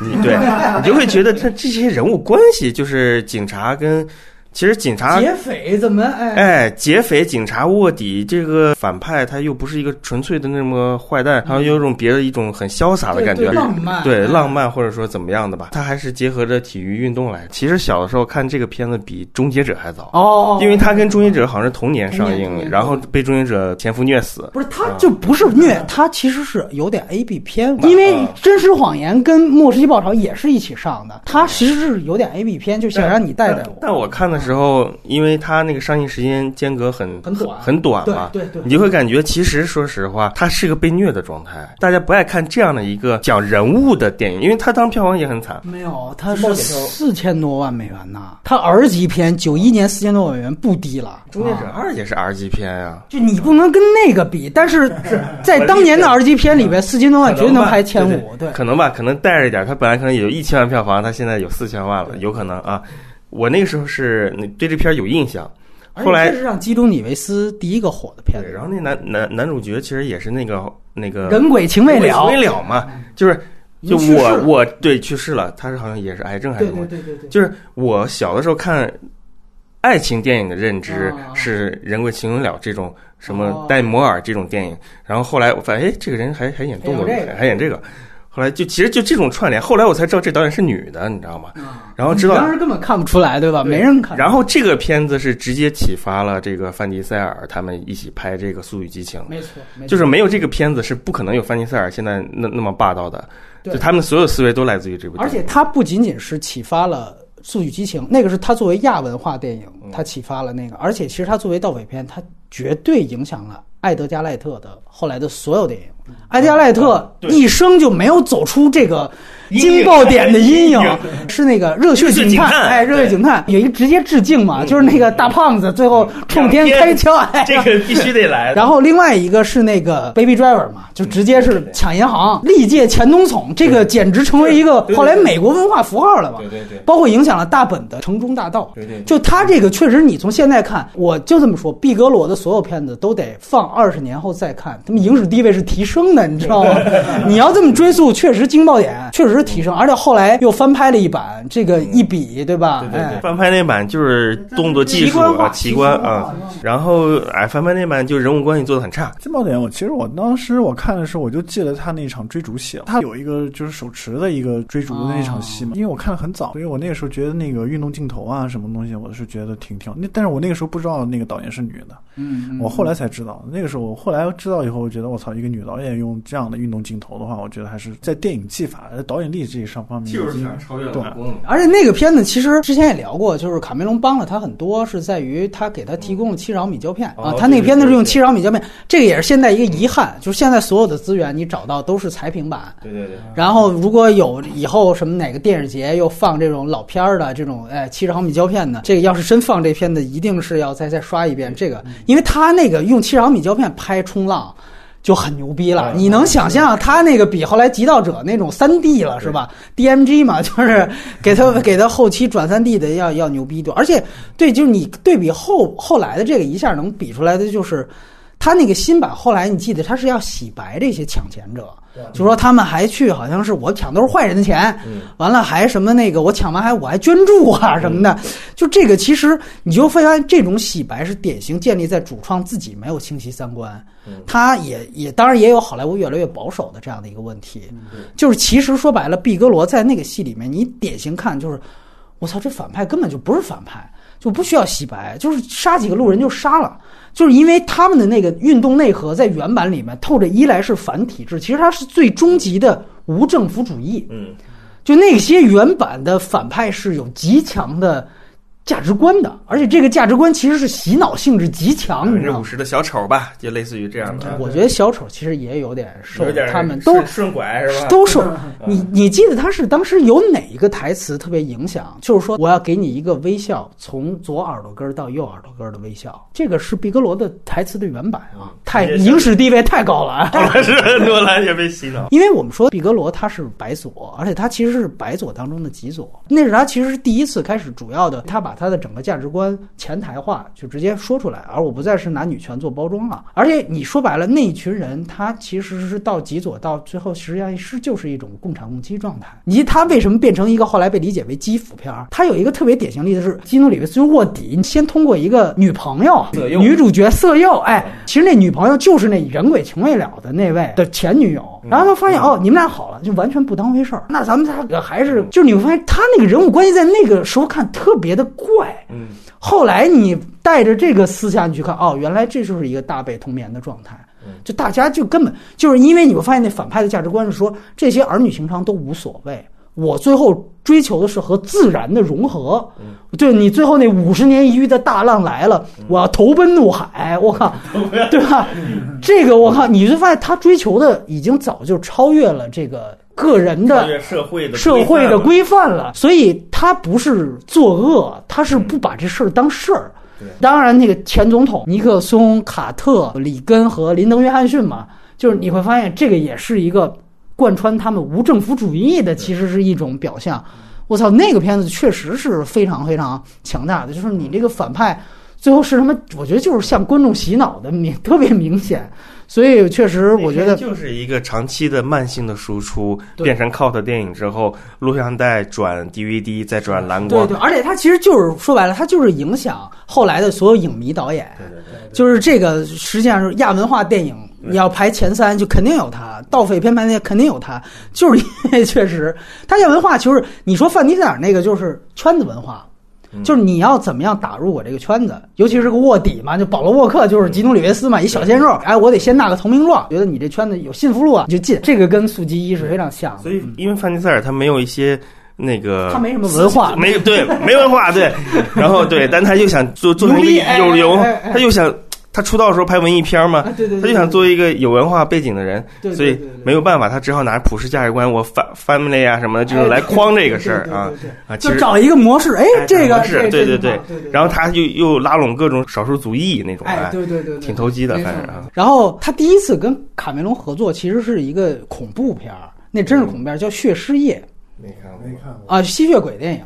你对 你就会觉得这这些人物关系就是警察跟。其实警察劫匪怎么哎哎劫匪警察卧底这个反派他又不是一个纯粹的那么坏蛋，他有一种别的一种很潇洒的感觉，浪漫对浪漫或者说怎么样的吧，他还是结合着体育运动来。其实小的时候看这个片子比《终结者》还早哦，因为他跟《终结者》好像是同年上映，然后被《终结者》前夫虐死。不是，他就不是虐，他其实是有点 A B 片，因为《真实谎言》跟《末世纪报潮》也是一起上的，他其实是有点 A B 片，就想让你带带我。但我看的。时候，因为它那个上映时间间隔很很短很短嘛，对对，你就会感觉其实说实话，它是个被虐的状态。大家不爱看这样的一个讲人物的电影，因为它当票房也很惨。没有，它是四千多万美元呐，它 R 级片，九一年四千多万美元不低了。终结者二也是 R 级片呀，就你不能跟那个比，但是 在当年的 R 级片里边，四千多万绝对能排前五。对，可能吧，可能带着一点，它本来可能也就一千万票房，它现在有四千万了，有可能啊。我那个时候是对这片有印象，后来是让基努里维斯第一个火的片子。然后那男男男主角其实也是那个那个人鬼情未了，情未了嘛，就是就我我对去世了，他是好像也是癌症还是什么？对对对，就是我小的时候看爱情电影的认知是人鬼情未了这种什么戴摩尔这种电影，然后后来我发现哎，这个人还还演动作片，还演这个。后来就其实就这种串联，后来我才知道这导演是女的，你知道吗？然后知道当时根本看不出来，对吧？没人看。然后这个片子是直接启发了这个范迪塞尔他们一起拍这个《速度与激情》。没错，就是没有这个片子是不可能有范迪塞尔现在那那么霸道的。就他们所有思维都来自于这部。而且他不仅仅是启发了速与激情》，那个是他作为亚文化电影，他启发了那个，而且其实他作为盗匪片，他绝对影响了艾德加·赖特的后来的所有电影。艾迪亚·赖特一生就没有走出这个。惊爆点的阴影。是那个热血警探，哎，热血警探有一个直接致敬嘛，就是那个大胖子最后冲天开枪，这个必须得来。然后另外一个是那个 Baby Driver 嘛，就直接是抢银行，历届前总统，这个简直成为一个后来美国文化符号了吧？对对对，包括影响了大本的城中大道。对对，就他这个确实，你从现在看，我就这么说，毕格罗的所有片子都得放二十年后再看，他们影史地位是提升的，你知道吗？你要这么追溯，确实惊爆点确实是提升，而且后来。又翻拍了一版，这个一比，对吧？对对对，翻拍那版就是动作技术啊，奇观啊。然后哎，翻拍那版就人物关系做的很差。金爆点，我其实我当时我看的时候，我就记得他那场追逐戏，他有一个就是手持的一个追逐的那场戏嘛。因为我看的很早，所以我那个时候觉得那个运动镜头啊，什么东西，我是觉得挺挺。那但是我那个时候不知道那个导演是女的，嗯，我后来才知道。那个时候我后来知道以后，我觉得我操，一个女导演用这样的运动镜头的话，我觉得还是在电影技法、导演力这一上方面。就是想超越了而且那个片子其实之前也聊过，就是卡梅隆帮了他很多，是在于他给他提供了七十毫米胶片啊。他那个片子是用七十毫米胶片，这个也是现在一个遗憾，就是现在所有的资源你找到都是彩屏版。对对对。然后如果有以后什么哪个电视节又放这种老片儿的这种哎七十毫米胶片的，这个要是真放这片子，一定是要再再刷一遍这个，因为他那个用七十毫米胶片拍冲浪。就很牛逼了，你能想象他那个比后来《极道者》那种三 D 了是吧？DMG 嘛，就是给他给他后期转三 D 的要要牛逼多，而且对，就是你对比后后来的这个一下能比出来的就是。他那个新版后来你记得他是要洗白这些抢钱者，就说他们还去好像是我抢都是坏人的钱，完了还什么那个我抢完还我还捐助啊什么的，就这个其实你就发现这种洗白是典型建立在主创自己没有清晰三观，他也也当然也有好莱坞越来越保守的这样的一个问题，就是其实说白了，毕格罗在那个戏里面你典型看就是我操这反派根本就不是反派。就不需要洗白，就是杀几个路人就杀了，就是因为他们的那个运动内核在原版里面透着一来是反体制，其实它是最终极的无政府主义。嗯，就那些原版的反派是有极强的。价值观的，而且这个价值观其实是洗脑性质极强。百分之五十的小丑吧，就类似于这样的。我觉得小丑其实也有点受他们都顺拐是吧？都受你你记得他是当时有哪一个台词特别影响？就是说我要给你一个微笑，从左耳朵根到右耳朵根的微笑。这个是毕格罗的台词的原版啊，太影史地位太高了啊。是诺兰也被洗脑。因为我们说毕格罗他是白左，而且他其实是白左当中的极左。那是他其实是第一次开始主要的，他把。他的整个价值观前台化，就直接说出来，而我不再是拿女权做包装了。而且你说白了，那一群人他其实是到极左，到最后实际上是就是一种共产共妻状态。你他为什么变成一个后来被理解为基辅片？他有一个特别典型例子是基努里维斯卧底，先通过一个女朋友，女主角色诱，哎，其实那女朋友就是那人鬼情未了的那位的前女友。然后他发现哦，你们俩好了，就完全不当回事儿。那咱们仨还是，就是你会发现他那个人物关系在那个时候看特别的怪。嗯，后来你带着这个思想你去看，哦，原来这就是一个大被同眠的状态。就大家就根本就是因为你会发现那反派的价值观是说这些儿女情长都无所谓。我最后追求的是和自然的融合。对你最后那五十年一遇的大浪来了，我要投奔怒海。我靠，对吧？这个我靠，你就发现他追求的已经早就超越了这个个人的社会的社会的规范了。所以他不是作恶，他是不把这事儿当事儿。当然，那个前总统尼克松、卡特、里根和林登·约翰逊嘛，就是你会发现这个也是一个。贯穿他们无政府主义的，其实是一种表象。我操，那个片子确实是非常非常强大的。就是你这个反派最后是什么？我觉得就是向观众洗脑的明特别明显。所以确实，我觉得就是一个长期的慢性的输出，变成 cult 电影之后，录像带转 DVD 再转蓝光。对对，而且它其实就是说白了，它就是影响后来的所有影迷导演。对对对，就是这个实际上是亚文化电影。你要排前三，就肯定有他；盗匪片排那肯定有他，就是因为确实，他亚文化就是你说范迪塞尔那个就是圈子文化，就是你要怎么样打入我这个圈子，尤其是个卧底嘛，就保罗沃克就是吉努里维斯嘛，一小鲜肉，哎，我得先纳个投名状，觉得你这圈子有信服路啊，就进。这个跟速激一是非常像。所以，因为范迪塞尔他没有一些。那个他没什么文化，没对没文化对，然后对，但他又想做做成一个有有，他又想。他出道的时候拍文艺片嘛，对对，他就想做一个有文化背景的人，所以没有办法，他只好拿普世价值观，我 family 啊什么的，就是来框这个事儿啊啊，就找一个模式，哎，这个是对对对，然后他就又拉拢各种少数族裔那种，哎，对对对，挺投机的，反正啊。然后他第一次跟卡梅隆合作，其实是一个恐怖片儿，那真是恐怖片，叫《血尸夜》，没看过，没看过。啊，吸血鬼电影。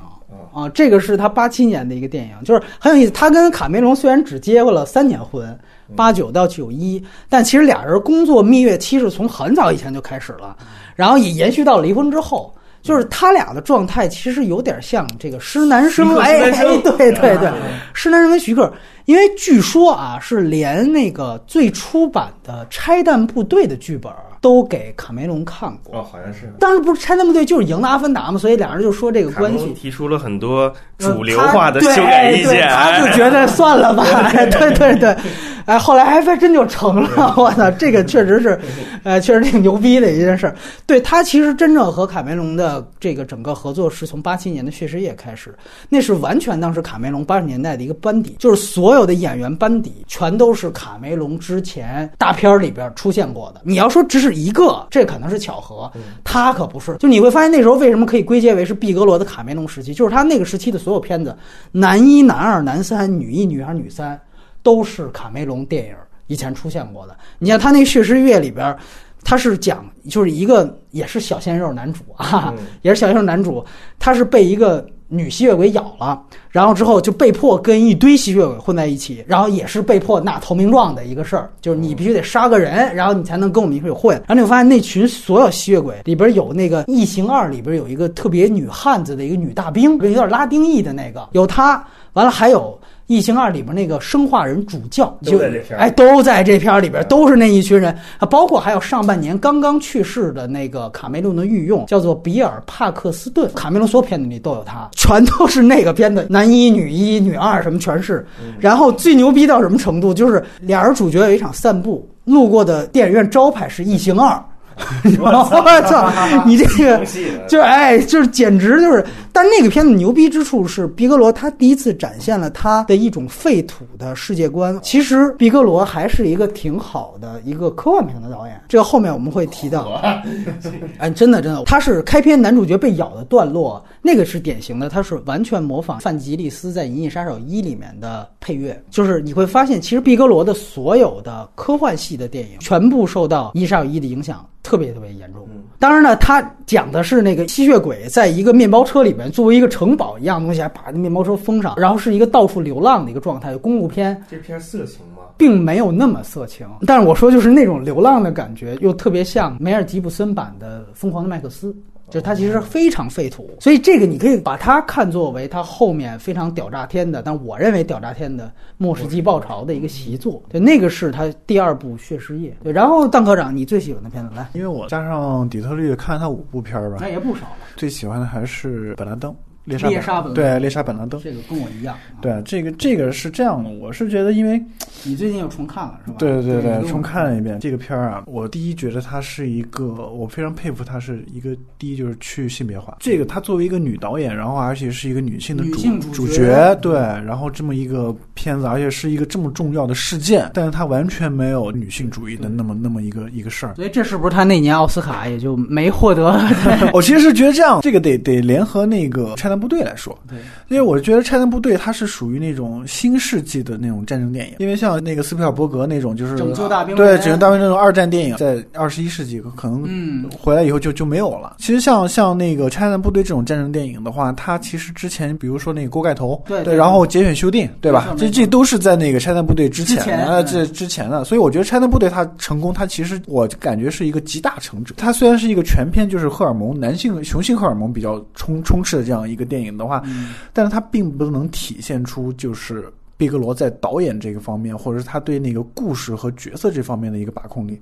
啊，这个是他八七年的一个电影，就是很有意思。他跟卡梅隆虽然只结过了三年婚，八九到九一，但其实俩人工作蜜月期是从很早以前就开始了，然后也延续到离婚之后。就是他俩的状态其实有点像这个施南生，哎哎，对对对，施南生跟徐克，因为据说啊是连那个最初版的《拆弹部队》的剧本。都给卡梅隆看过哦，好像是。当时不是拆弹部队就是赢了阿凡达嘛，所以俩人就说这个关系。提出了很多主流化的修改意见，他就觉得算了吧，对 对对，哎，后来还真就成了。我操，这个确实是，呃，确实挺牛逼的一件事。对他其实真正和卡梅隆的这个整个合作是从八七年的《血尸夜》开始，那是完全当时卡梅隆八十年代的一个班底，就是所有的演员班底全都是卡梅隆之前大片里边出现过的。你要说只是。一个，这可能是巧合，他可不是。就你会发现，那时候为什么可以归结为是毕格罗的卡梅隆时期？就是他那个时期的所有片子，男一、男二、男三、女一、女二、女三，都是卡梅隆电影以前出现过的。你像他那《血尸月》里边，他是讲就是一个也是小鲜肉男主啊，也是小鲜肉男主，他是被一个。女吸血鬼咬了，然后之后就被迫跟一堆吸血鬼混在一起，然后也是被迫纳投名状的一个事儿，就是你必须得杀个人，然后你才能跟我们一块混。然后你会发现那群所有吸血鬼里边有那个《异形二》里边有一个特别女汉子的一个女大兵，有点拉丁裔的那个，有她，完了还有。《异形二》里边那个生化人主教就哎都在这片里边，都是那一群人啊，包括还有上半年刚刚去世的那个卡梅隆的御用，叫做比尔·帕克斯顿。卡梅隆所有片子里都有他，全都是那个片的，男一、女一、女二什么全是。然后最牛逼到什么程度，就是俩人主角有一场散步，路过的电影院招牌是《异形二》。我操！你这个就是哎，就是简直就是。但那个片子牛逼之处是，毕格罗他第一次展现了他的一种废土的世界观。其实毕格罗还是一个挺好的一个科幻片的导演，这个后面我们会提到。哎，真的真的，他是开篇男主角被咬的段落，那个是典型的，它是完全模仿范吉利斯在《银翼杀手一》里面的配乐。就是你会发现，其实毕格罗的所有的科幻系的电影全部受到《银翼杀手一》的影响。特别特别严重。当然呢，他讲的是那个吸血鬼在一个面包车里面作为一个城堡一样东西，还把那面包车封上，然后是一个到处流浪的一个状态，公路片。这片色情吗？并没有那么色情，但是我说就是那种流浪的感觉，又特别像梅尔吉布森版的《疯狂的麦克斯》。就是他其实非常废土，所以这个你可以把它看作为他后面非常屌炸天的，但我认为屌炸天的《末世纪爆潮》的一个习作。对，那个是他第二部《血尸夜》。对，然后邓科长，你最喜欢的片子来？因为我加上底特律看了他五部片儿吧，那也不少。最喜欢的还是本拉登。猎杀本对猎杀本拉登，这个跟我一样。对，这个这个是这样的，我是觉得，因为你最近又重看了，是吧？对对对，重看了一遍这个片儿啊。我第一觉得它是一个，我非常佩服它是一个第一就是去性别化。这个她作为一个女导演，然后而且是一个女性的主主角，对，然后这么一个片子，而且是一个这么重要的事件，但是她完全没有女性主义的那么那么一个一个事儿。所以这是不是他那年奥斯卡也就没获得？我其实是觉得这样，这个得得联合那个拆弹部队来说。对，因为我觉得《拆弹部队》它是属于那种新世纪的那种战争电影，因为像那个斯皮尔伯格那种就是拯救大兵，对拯救大兵那种二战电影，在二十一世纪可能回来以后就就没有了。其实像像那个《拆弹部队》这种战争电影的话，它其实之前比如说那个锅盖头，对对，然后节选修订，对吧？这这都是在那个《拆弹部队》之前的，这之前的。所以我觉得《拆弹部队》它成功，它其实我感觉是一个集大成者。它虽然是一个全篇就是荷尔蒙男性雄性荷尔蒙比较充充斥的这样一个电影的话。但是它并不能体现出就是毕格罗在导演这个方面，或者是他对那个故事和角色这方面的一个把控力。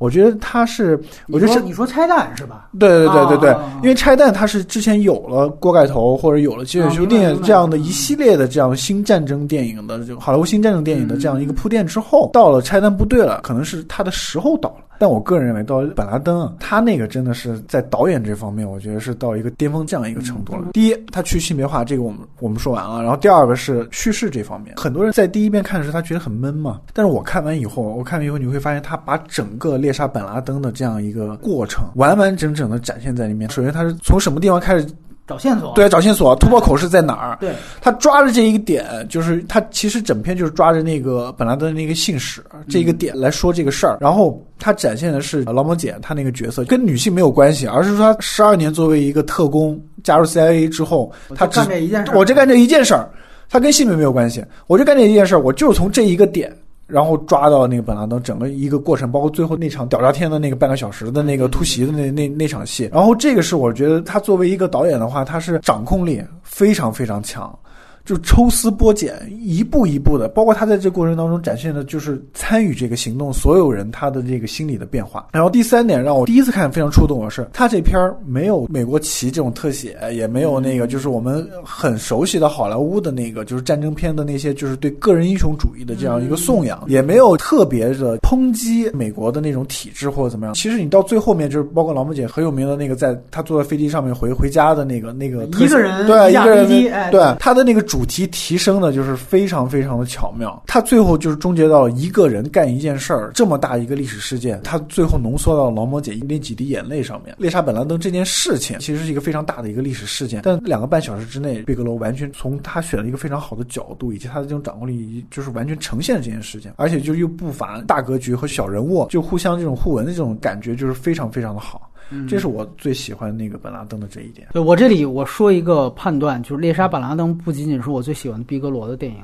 我觉得他是，我觉得你说拆弹是吧？对对对对对，因为拆弹它是之前有了锅盖头或者有了接血修订这样的一系列的这样新战争电影的，就好莱坞新战争电影的这样一个铺垫之后，到了拆弹部队了，可能是他的时候到了。但我个人认为，到本拉登，他那个真的是在导演这方面，我觉得是到一个巅峰这样一个程度了。第一，他去性别化，这个我们我们说完了。然后第二个是叙事这方面，很多人在第一遍看的时候，他觉得很闷嘛。但是我看完以后，我看完以后，你会发现他把整个猎杀本拉登的这样一个过程，完完整整的展现在里面。首先，他是从什么地方开始？找线索，对，找线索，突破口是在哪儿？对，他抓着这一个点，就是他其实整篇就是抓着那个本拉登那个信使这一个点来说这个事儿。然后他展现的是劳模姐她那个角色跟女性没有关系，而是说他十二年作为一个特工加入 CIA 之后，他干这一件事，我就干这一件事儿，他跟性别没有关系，我就干这一件事儿，我就是从这一个点。然后抓到那个本拉登整个一个过程，包括最后那场屌炸天的那个半个小时的那个突袭的那那那场戏。然后这个是我觉得他作为一个导演的话，他是掌控力非常非常强。就抽丝剥茧，一步一步的，包括他在这过程当中展现的，就是参与这个行动所有人他的这个心理的变化。然后第三点让我第一次看非常触动的是，他这片儿没有美国旗这种特写，也没有那个就是我们很熟悉的好莱坞的那个就是战争片的那些就是对个人英雄主义的这样一个颂扬，也没有特别的抨击美国的那种体制或者怎么样。其实你到最后面就是包括老母姐很有名的那个，在他坐在飞机上面回回家的那个那个一个人对一个人对他的那个。主主题提升的就是非常非常的巧妙，他最后就是终结到了一个人干一件事儿，这么大一个历史事件，他最后浓缩到劳模姐那几滴眼泪上面。猎杀本拉登这件事情其实是一个非常大的一个历史事件，但两个半小时之内，贝格罗完全从他选了一个非常好的角度，以及他的这种掌控力，就是完全呈现了这件事情，而且就又不乏大格局和小人物，就互相这种互文的这种感觉，就是非常非常的好。这是我最喜欢那个本拉登的这一点。对我这里我说一个判断，就是《猎杀本拉登》不仅仅是我最喜欢的毕格罗的电影，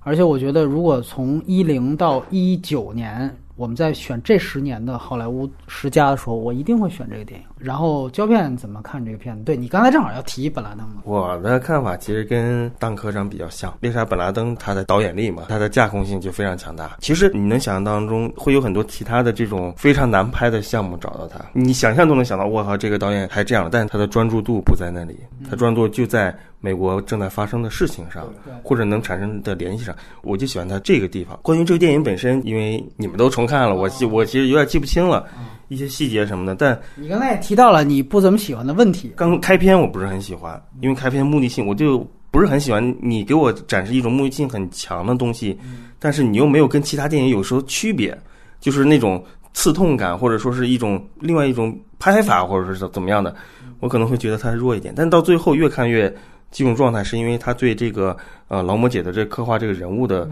而且我觉得如果从一零到一九年。我们在选这十年的好莱坞十佳的时候，我一定会选这个电影。然后胶片怎么看这个片子？对你刚才正好要提本拉登嘛？我的看法其实跟当科长比较像。为啥本拉登，他的导演力嘛，他的架空性就非常强大。其实你能想象当中会有很多其他的这种非常难拍的项目找到他，你想象都能想到。我靠，这个导演还这样，但是他的专注度不在那里，他专注就在。美国正在发生的事情上，或者能产生的联系上，我就喜欢它这个地方。关于这个电影本身，因为你们都重看了，我记我其实有点记不清了，一些细节什么的。但你刚才也提到了你不怎么喜欢的问题。刚开篇我不是很喜欢，因为开篇目的性我就不是很喜欢。你给我展示一种目的性很强的东西，但是你又没有跟其他电影有时候区别，就是那种刺痛感，或者说是一种另外一种拍法，或者是怎么样的，我可能会觉得它弱一点。但到最后越看越。这种状态是因为他对这个呃劳模姐的这刻画这个人物的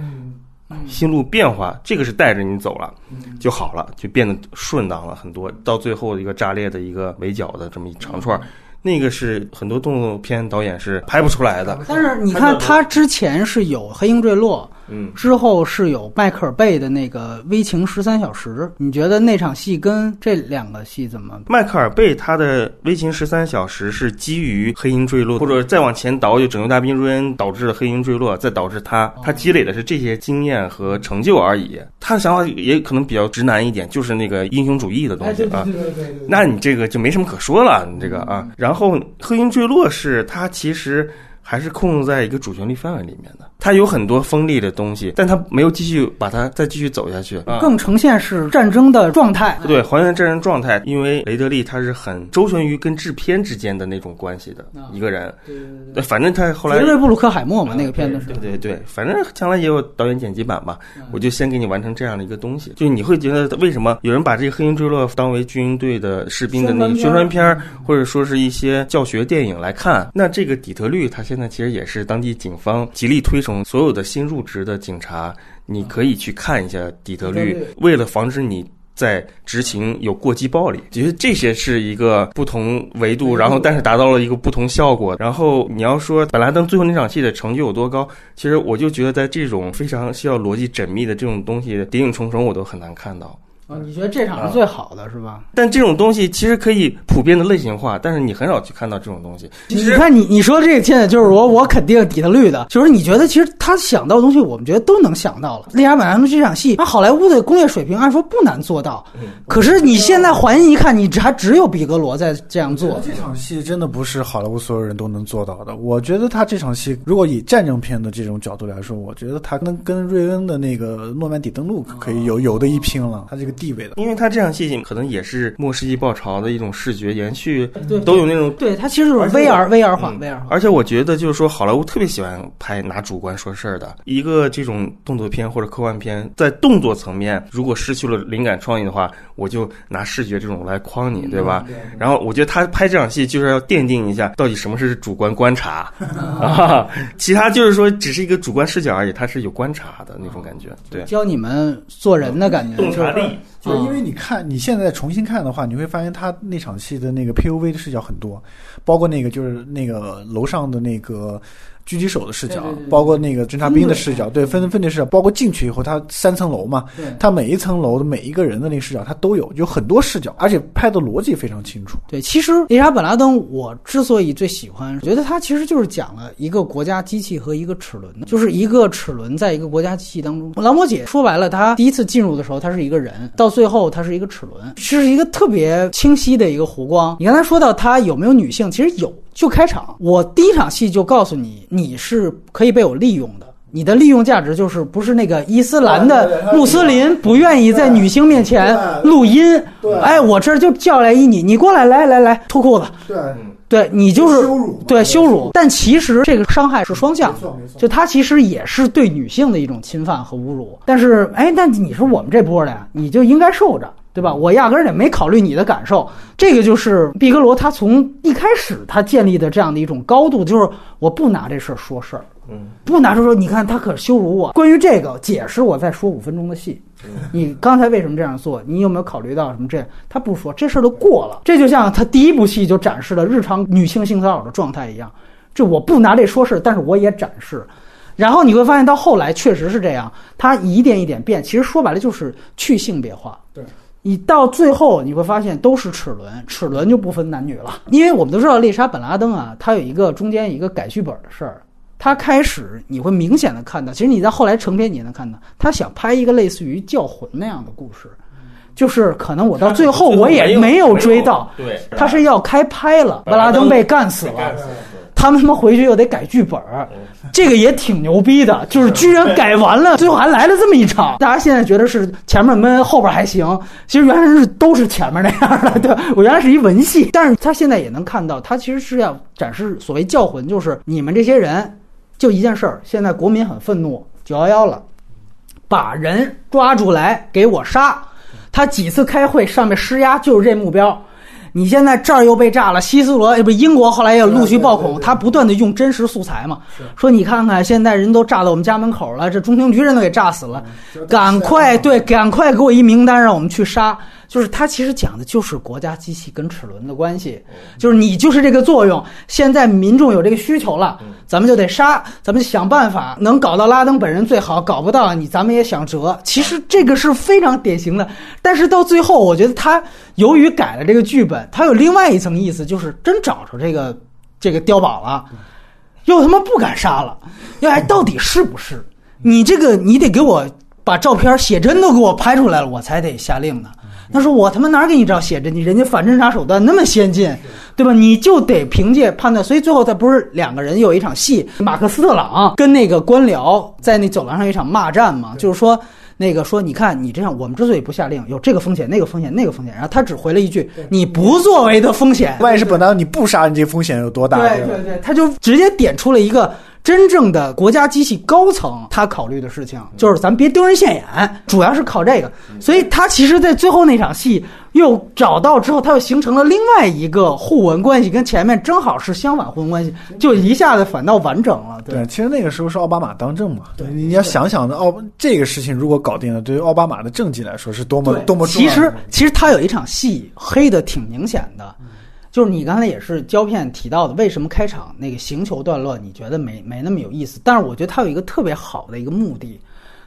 心路变化，这个是带着你走了就好了，就变得顺当了很多。到最后一个炸裂的一个围剿的这么一长串，那个是很多动作片导演是拍不出来的。但是你看他之前是有《黑鹰坠落》。嗯，之后是有迈克尔贝的那个《危情十三小时》，你觉得那场戏跟这两个戏怎么？迈克尔贝他的《危情十三小时》是基于《黑鹰坠落》，或者再往前倒，就《拯救大兵瑞恩》导致了《黑鹰坠落》，再导致他他积累的是这些经验和成就而已。他的想法也可能比较直男一点，就是那个英雄主义的东西啊。那你这个就没什么可说了，你这个啊。然后《黑鹰坠落》是他其实。还是控制在一个主旋律范围里面的，它有很多锋利的东西，但它没有继续把它再继续走下去，更呈现是战争的状态。对，还原战争状态，因为雷德利他是很周旋于跟制片之间的那种关系的一个人。对对对，反正他后来。杰瑞布鲁克海默嘛，那个片子是。对对对，反正将来也有导演剪辑版吧，我就先给你完成这样的一个东西。就你会觉得为什么有人把这个《黑鹰坠落》当为军队的士兵的那个宣传片，或者说是一些教学电影来看？那这个底特律，他现在其实也是当地警方极力推崇，所有的新入职的警察，你可以去看一下底特律，为了防止你在执勤有过激暴力，其实这些是一个不同维度，然后但是达到了一个不同效果。然后你要说本拉登最后那场戏的成就有多高，其实我就觉得在这种非常需要逻辑缜密的这种东西，谍影重重我都很难看到。你觉得这场是最好的是吧？但这种东西其实可以普遍的类型化，但是你很少去看到这种东西。你看，你你说这个现在就是我，我肯定底特律的，就是你觉得其实他想到的东西，我们觉得都能想到了。利亚马他们这场戏，那好莱坞的工业水平按说不难做到，可是你现在还原一看，你还只有比格罗在这样做。这场戏真的不是好莱坞所有人都能做到的。我觉得他这场戏，如果以战争片的这种角度来说，我觉得他能跟瑞恩的那个诺曼底登陆可以有有的一拼了。他这个。地位的。因为他这场戏可能也是末世纪爆潮的一种视觉延续，对，都有那种。对，它其实就是 VR VR 化，VR 化。而且我觉得就是说，好莱坞特别喜欢拍拿主观说事儿的一个这种动作片或者科幻片，在动作层面如果失去了灵感创意的话，我就拿视觉这种来框你，对吧？然后我觉得他拍这场戏就是要奠定一下，到底什么是主观观察啊？其他就是说只是一个主观视角而已，他是有观察的那种感觉，对，教你们做人的感觉，洞察力。就因为你看，你现在重新看的话，你会发现他那场戏的那个 POV 的视角很多，包括那个就是那个楼上的那个。狙击手的视角，包括那个侦察兵的视角，对，分分的视角，包括进去以后，他三层楼嘛，他每一层楼的每一个人的那个视角，他都有，有很多视角，而且拍的逻辑非常清楚。对，其实丽莎本拉登，我之所以最喜欢，觉得他其实就是讲了一个国家机器和一个齿轮，就是一个齿轮在一个国家机器当中。劳模姐说白了，他第一次进入的时候，他是一个人，到最后它是一个齿轮，是一个特别清晰的一个弧光。你刚才说到它有没有女性，其实有。就开场，我第一场戏就告诉你，你是可以被我利用的。你的利用价值就是不是那个伊斯兰的穆斯林不愿意在女性面前录音。哎，我这就叫来一你，你过来，来来来，脱裤子。对，对你就是对羞辱。但其实这个伤害是双向，就他其实也是对女性的一种侵犯和侮辱。但是，哎，那你是我们这波的呀，你就应该受着。对吧？我压根儿也没考虑你的感受，这个就是毕格罗他从一开始他建立的这样的一种高度，就是我不拿这事儿说事儿，嗯，不拿出说，你看他可羞辱我。关于这个解释，我再说五分钟的戏。你刚才为什么这样做？你有没有考虑到什么？这他不说，这事儿都过了。这就像他第一部戏就展示了日常女性性骚扰的状态一样，这我不拿这说事儿，但是我也展示。然后你会发现到后来确实是这样，他一点一点变。其实说白了就是去性别化。对。你到最后你会发现都是齿轮，齿轮就不分男女了。因为我们都知道丽莎本拉登啊，他有一个中间一个改剧本的事儿。他开始你会明显的看到，其实你在后来成片你也能看到，他想拍一个类似于教魂那样的故事，就是可能我到最后我也没有追到，对，他是要开拍了，布拉登被干死了。他们他妈回去又得改剧本儿，这个也挺牛逼的，就是居然改完了，最后还来了这么一场。大家现在觉得是前面闷，后边还行，其实原来是都是前面那样的。对我原来是一文戏，但是他现在也能看到，他其实是要展示所谓教魂，就是你们这些人，就一件事儿，现在国民很愤怒，九幺幺了，把人抓住来给我杀。他几次开会上面施压，就是这目标。你现在这儿又被炸了，希斯罗，不，英国后来也陆续爆恐，他不断的用真实素材嘛，说你看看，现在人都炸到我们家门口了，这中情局人都给炸死了，赶快对，赶快给我一名单，让我们去杀。就是它其实讲的就是国家机器跟齿轮的关系，就是你就是这个作用。现在民众有这个需求了，咱们就得杀，咱们想办法能搞到拉登本人最好，搞不到你咱们也想辙。其实这个是非常典型的，但是到最后，我觉得他由于改了这个剧本，他有另外一层意思，就是真找着这个这个碉堡了，又他妈不敢杀了，哎，到底是不是？你这个你得给我把照片写真都给我拍出来了，我才得下令呢。他说：“我他妈哪给你照写真？你人家反侦查手段那么先进，对吧？你就得凭借判断。所以最后他不是两个人有一场戏，马克思特朗跟那个官僚在那走廊上有一场骂战嘛？就是说，那个说你看你这样，我们之所以不下令，有这个风险、那个风险、那个风险。然后他只回了一句：你不作为的风险。万一是本来你不杀人，这风险有多大？对对对，他就直接点出了一个。”真正的国家机器高层，他考虑的事情就是咱别丢人现眼，主要是靠这个。所以他其实，在最后那场戏又找到之后，他又形成了另外一个互文关系，跟前面正好是相反互文关系，就一下子反倒完整了。对，其实那个时候是奥巴马当政嘛。对，你要想想的奥这个事情如果搞定了，对于奥巴马的政绩来说是多么多么重要。其实，其实他有一场戏黑的挺明显的。就是你刚才也是胶片提到的，为什么开场那个行球段落你觉得没没那么有意思？但是我觉得它有一个特别好的一个目的，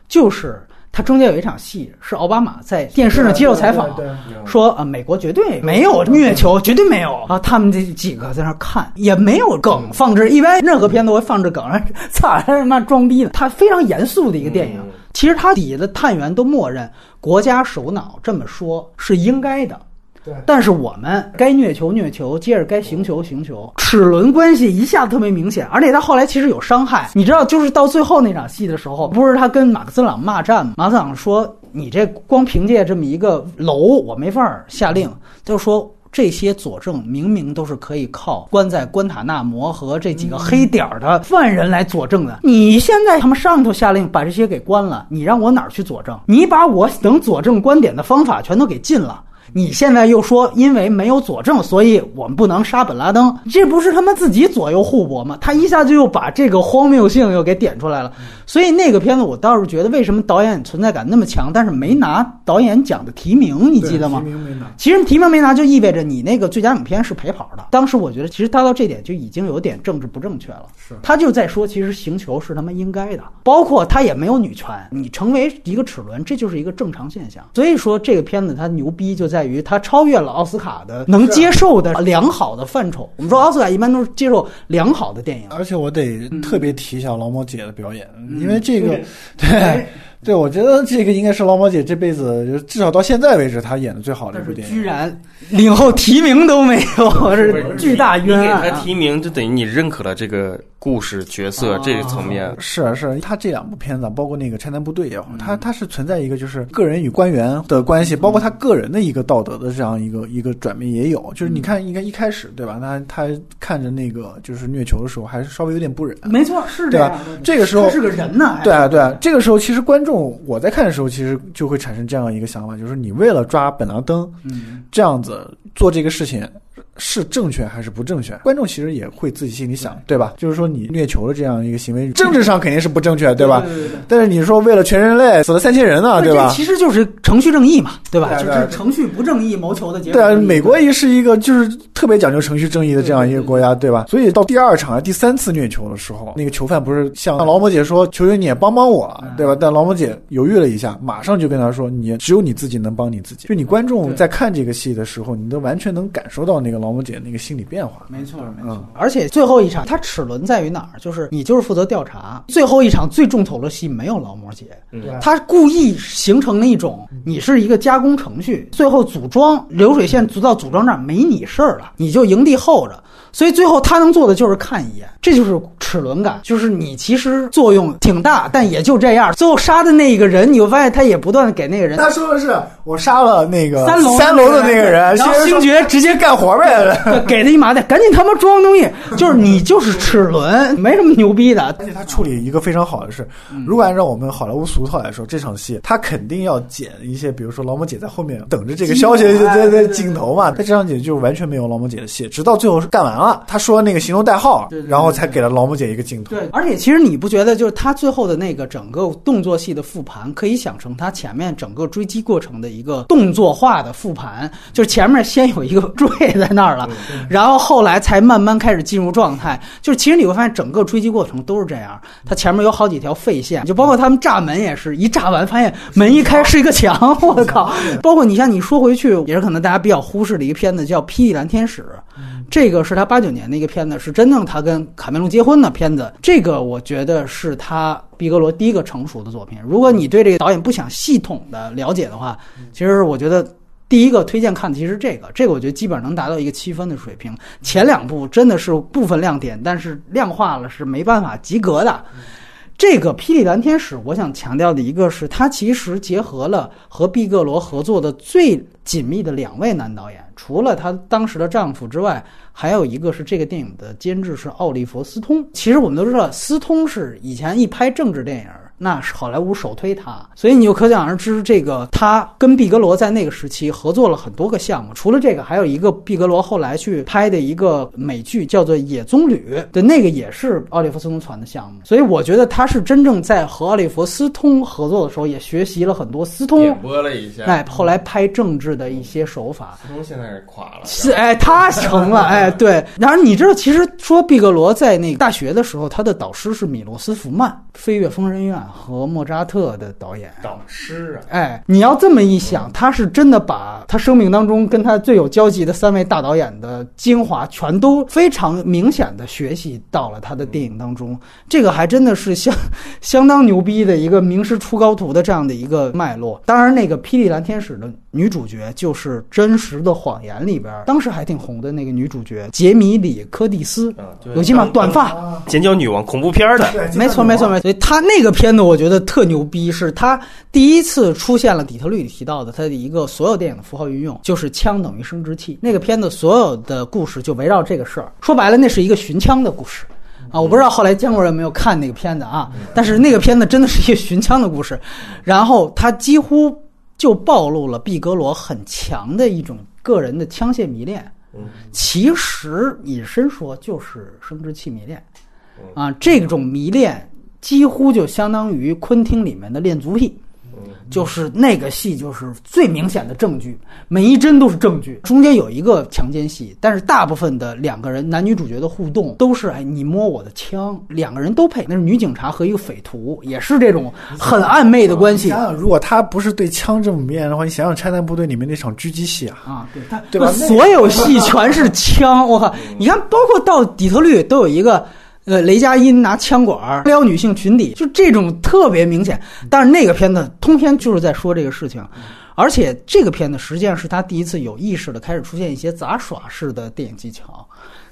就是它中间有一场戏是奥巴马在电视上接受采访，说啊美国绝对没有虐球，绝对没有啊。他们这几个在那看也没有梗放置，一般任何片都会放置梗，操他妈装逼呢。他非常严肃的一个电影，其实他底下的探员都默认国家首脑这么说是应该的。对。但是我们该虐球虐球，接着该行球行球，齿轮关系一下子特别明显。而且他后来其实有伤害，你知道，就是到最后那场戏的时候，不是他跟马克思朗骂战吗？马克思朗说：“你这光凭借这么一个楼，我没法下令。”就说。这些佐证明明都是可以靠关在关塔那摩和这几个黑点儿的犯人来佐证的。你现在他们上头下令把这些给关了，你让我哪儿去佐证？你把我能佐证观点的方法全都给禁了。你现在又说，因为没有佐证，所以我们不能杀本拉登，这不是他们自己左右互搏吗？他一下就又把这个荒谬性又给点出来了。所以那个片子我倒是觉得，为什么导演存在感那么强，但是没拿导演奖的提名，你记得吗？提名没拿。其实提名没拿，就意味着你那个最佳影片是陪跑的。当时我觉得，其实他到这点就已经有点政治不正确了。是，他就在说，其实行球是他妈应该的，包括他也没有女权，你成为一个齿轮，这就是一个正常现象。所以说这个片子它牛逼就在于它超越了。奥斯卡的能接受的良好的范畴，我们说奥斯卡一般都是接受良好的电影，而且我得特别提一下劳模姐的表演，因为这个对。对，我觉得这个应该是老毛姐这辈子，至少到现在为止，她演的最好的一部电影。居然领后提名都没有，是巨大冤案。给她提名，就等于你认可了这个故事角色这个层面。是啊，是啊，他这两部片子，包括那个《拆弹部队》也好，她她是存在一个就是个人与官员的关系，包括她个人的一个道德的这样一个一个转变也有。就是你看，应该一开始对吧？那她看着那个就是虐囚的时候，还是稍微有点不忍。没错，是这样。这个时候是个人呢。对啊，对啊，这个时候其实观众。我在看的时候，其实就会产生这样一个想法，就是你为了抓本拉登，嗯，这样子做这个事情。是正确还是不正确？观众其实也会自己心里想，对吧？就是说你虐囚的这样一个行为，政治上肯定是不正确，对吧？对对对。但是你说为了全人类死了三千人呢，对吧？其实就是程序正义嘛，对吧？就是程序不正义谋求的结果。对啊，美国也是一个就是特别讲究程序正义的这样一个国家，对吧？所以到第二场、第三次虐囚的时候，那个囚犯不是向劳模姐说：“求求你帮帮我，对吧？”但劳模姐犹豫了一下，马上就跟他说：“你只有你自己能帮你自己。”就你观众在看这个戏的时候，你都完全能感受到那个劳模姐那个心理。变化没错，没错。而且最后一场，它齿轮在于哪儿？就是你就是负责调查。最后一场最重头的戏没有劳模姐，他故意形成了一种，你是一个加工程序，最后组装流水线组到组装那儿没你事儿了，你就营地候着。所以最后他能做的就是看一眼，这就是齿轮感，就是你其实作用挺大，但也就这样。最后杀的那一个人，你会发现他也不断的给那个人。他说的是我杀了那个三楼三楼的那个人，然后星爵直接干活呗，给他一麻袋，赶紧他妈装东西。就是你就是齿轮，没什么牛逼的。而且他处理一个非常好的是，如果按照我们好莱坞俗套来说，这场戏他肯定要剪一些，比如说劳模姐在后面等着这个消息的的镜头嘛。他这场景就完全没有劳模姐的戏，直到最后是干完了。他说那个行动代号，然后才给了劳模姐一个镜头。对，而且其实你不觉得，就是他最后的那个整个动作戏的复盘，可以想成他前面整个追击过程的一个动作化的复盘。就是前面先有一个坠在那儿了，然后后来才慢慢开始进入状态。就是其实你会发现，整个追击过程都是这样。他前面有好几条废线，就包括他们炸门也是一炸完，发现门一开是一个墙。我靠！包括你像你说回去，也是可能大家比较忽视的一个片子，叫《霹雳蓝天使》。这个是他八九年的一个片子，是真正他跟卡梅隆结婚的片子。这个我觉得是他毕格罗第一个成熟的作品。如果你对这个导演不想系统的了解的话，其实我觉得第一个推荐看的其实这个，这个我觉得基本上能达到一个七分的水平。前两部真的是部分亮点，但是量化了是没办法及格的。这个《霹雳蓝天使》，我想强调的一个是，他其实结合了和毕格罗合作的最紧密的两位男导演。除了她当时的丈夫之外，还有一个是这个电影的监制是奥利弗·斯通。其实我们都知道，斯通是以前一拍政治电影。那是好莱坞首推他，所以你就可想而知，这个他跟毕格罗在那个时期合作了很多个项目。除了这个，还有一个毕格罗后来去拍的一个美剧，叫做《野棕榈》的那个也是奥利弗斯通传的项目。所以我觉得他是真正在和奥利弗斯通合作的时候，也学习了很多斯通点拨了一下。哎，后来拍政治的一些手法。斯通现在是垮了。是哎，他成了 哎，对。然而你知道，其实说毕格罗在那个大学的时候，他的导师是米洛斯福曼，《飞越疯人院》。曼和莫扎特的导演。导师啊！哎，你要这么一想，他是真的把他生命当中跟他最有交集的三位大导演的精华，全都非常明显的学习到了他的电影当中。这个还真的是相 相当牛逼的一个名师出高徒的这样的一个脉络。当然，那个《霹雳蓝天使》的女主角就是《真实的谎言》里边当时还挺红的那个女主角杰米里柯蒂斯，有记吗？短发，尖角女王，恐怖片的，没错没错没错。所以他那个片子我觉得特牛逼，是他第一次出现了底特律里提到的他的一个所有电影的符号运用，就是枪等于生殖器。那个片子所有的故事就围绕这个事儿，说白了那是一个寻枪的故事啊。我不知道后来姜国人没有看那个片子啊，但是那个片子真的是一个寻枪的故事，然后他几乎就暴露了毕格罗很强的一种个人的枪械迷恋。其实引申说就是生殖器迷恋，啊，这种迷恋几乎就相当于昆汀里面的恋足癖。就是那个戏，就是最明显的证据，每一帧都是证据。中间有一个强奸戏，但是大部分的两个人男女主角的互动都是哎，你摸我的枪，两个人都配。那是女警察和一个匪徒，也是这种很暧昧的关系。想想，如果他不是对枪这么迷恋的话，你想想《拆弹部队》里面那场狙击戏啊，啊，对，对吧？所有戏全是枪，我靠！你看，包括到底特律都有一个。呃，雷佳音拿枪管撩女性裙底，就这种特别明显。但是那个片子通篇就是在说这个事情，而且这个片子实际上是他第一次有意识的开始出现一些杂耍式的电影技巧，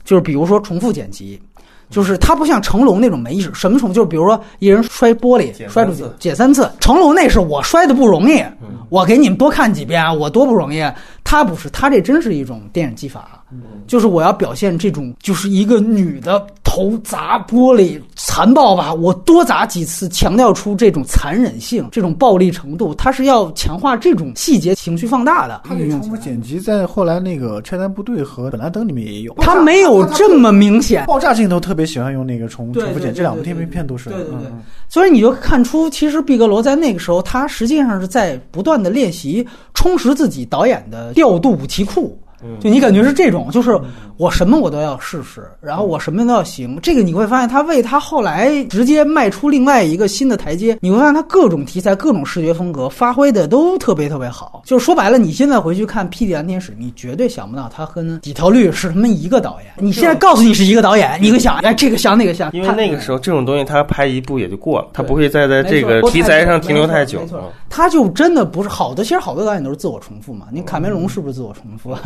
就是比如说重复剪辑，就是他不像成龙那种没意识，什么重复？就是比如说一人摔玻璃摔出去解三次，成龙那是我摔的不容易，我给你们多看几遍啊，我多不容易。他不是，他这真是一种电影技法，就是我要表现这种，就是一个女的。头砸玻璃，残暴吧？我多砸几次，强调出这种残忍性、这种暴力程度。他是要强化这种细节、情绪放大的。他的重复剪辑在后来那个《拆弹部队》和《本拉登》里面也有。他没有这么明显。爆炸镜头特别喜欢用那个重重复剪，这两部片片都是。对对对。所以你就看出，其实毕格罗在那个时候，他实际上是在不断的练习，充实自己导演的调度武器库。就你感觉是这种，就是我什么我都要试试，然后我什么都要行。这个你会发现，他为他后来直接迈出另外一个新的台阶。你会发现他各种题材、各种视觉风格发挥的都特别特别好。就是说白了，你现在回去看《霹雳蓝天使》，你绝对想不到他跟底特律是他们一个导演。你现在告诉你是一个导演，你会想，哎，这个像那个像。因为那个时候这种东西他拍一部也就过了，他不会再在这个题材上停留太久。他就真的不是好的，其实好多导演都是自我重复嘛。你卡梅隆是不是自我重复？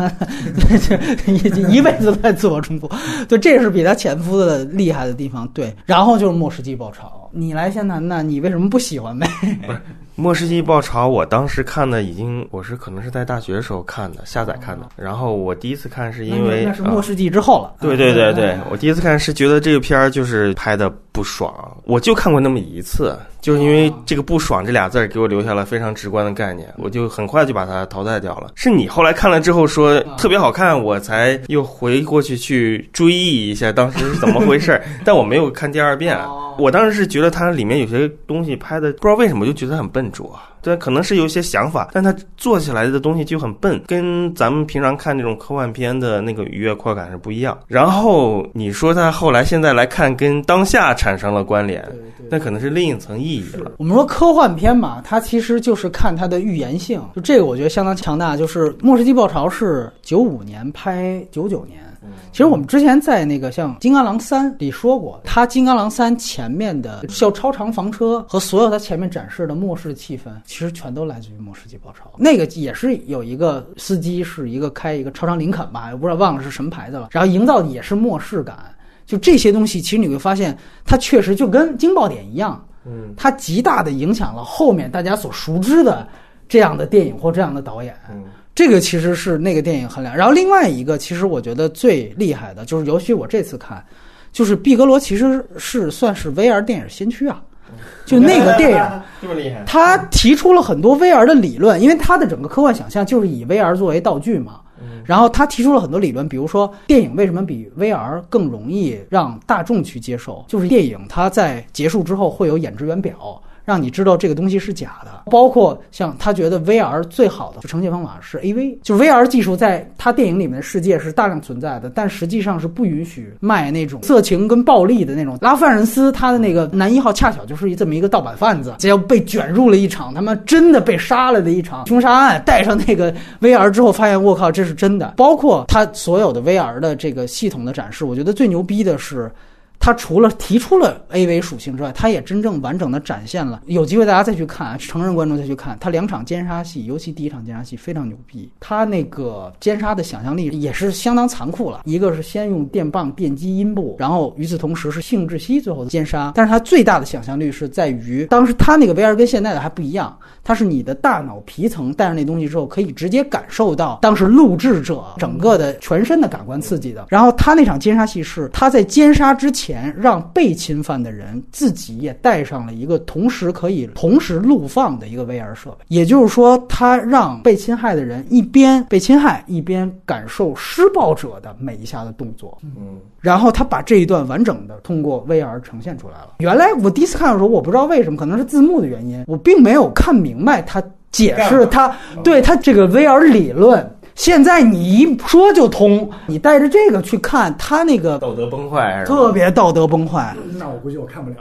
一 一辈子都在自我重复，对，这是比他前夫的厉害的地方。对，然后就是《末世纪爆潮》，你来先谈谈，你为什么不喜欢呗？不是。《末世纪爆潮》，我当时看的已经，我是可能是在大学的时候看的，下载看的。然后我第一次看是因为那是《末世纪》之后了。对对对对，我第一次看是觉得这个片儿就是拍的不爽，我就看过那么一次，就是因为这个“不爽”这俩字儿给我留下了非常直观的概念，我就很快就把它淘汰掉了。是你后来看了之后说特别好看，我才又回过去去追忆一下当时是怎么回事儿，但我没有看第二遍。我当时是觉得它里面有些东西拍的不知道为什么就觉得很笨拙，对，可能是有一些想法，但他做起来的东西就很笨，跟咱们平常看那种科幻片的那个愉悦快感是不一样。然后你说他后来现在来看跟当下产生了关联，那可能是另一层意义了。我们说科幻片嘛，它其实就是看它的预言性，就这个我觉得相当强大。就是《末世纪爆潮》是九五年拍，九九年。其实我们之前在那个像《金刚狼三》里说过，它《金刚狼三》前面的叫超长房车和所有它前面展示的末世气氛，其实全都来自于《末世纪爆潮》。那个也是有一个司机是一个开一个超长林肯吧，我不知道忘了是什么牌子了，然后营造的也是末世感。就这些东西，其实你会发现，它确实就跟惊爆点一样，嗯，它极大的影响了后面大家所熟知的这样的电影或这样的导演。这个其实是那个电影衡量，然后另外一个，其实我觉得最厉害的就是，尤其我这次看，就是毕格罗其实是算是 VR 电影先驱啊，就那个电影 这么厉害，他提出了很多 VR 的理论，因为他的整个科幻想象就是以 VR 作为道具嘛，然后他提出了很多理论，比如说电影为什么比 VR 更容易让大众去接受，就是电影它在结束之后会有演职员表。让你知道这个东西是假的。包括像他觉得 VR 最好的呈现方法是 AV，就 VR 技术在他电影里面的世界是大量存在的，但实际上是不允许卖那种色情跟暴力的那种。拉范·人斯他的那个男一号恰巧就是这么一个盗版贩子，结果被卷入了一场他妈真的被杀了的一场凶杀案。带上那个 VR 之后，发现我靠，这是真的。包括他所有的 VR 的这个系统的展示，我觉得最牛逼的是。它除了提出了 AV 属性之外，它也真正完整的展现了。有机会大家再去看，成人观众再去看，它两场奸杀戏，尤其第一场奸杀戏非常牛逼。它那个奸杀的想象力也是相当残酷了。一个是先用电棒电击阴部，然后与此同时是性窒息，最后的奸杀。但是它最大的想象力是在于，当时它那个 VR 跟现在的还不一样，它是你的大脑皮层带上那东西之后，可以直接感受到当时录制者整个的全身的感官刺激的。然后他那场奸杀戏是他在奸杀之前。前让被侵犯的人自己也带上了一个同时可以同时录放的一个 VR 设备，也就是说，他让被侵害的人一边被侵害，一边感受施暴者的每一下的动作。嗯，然后他把这一段完整的通过 VR 呈现出来了。原来我第一次看的时候，我不知道为什么，可能是字幕的原因，我并没有看明白他解释他对他这个 VR 理论。现在你一说就通，你带着这个去看他那个道德崩坏，特别道德崩坏。那我估计我看不了。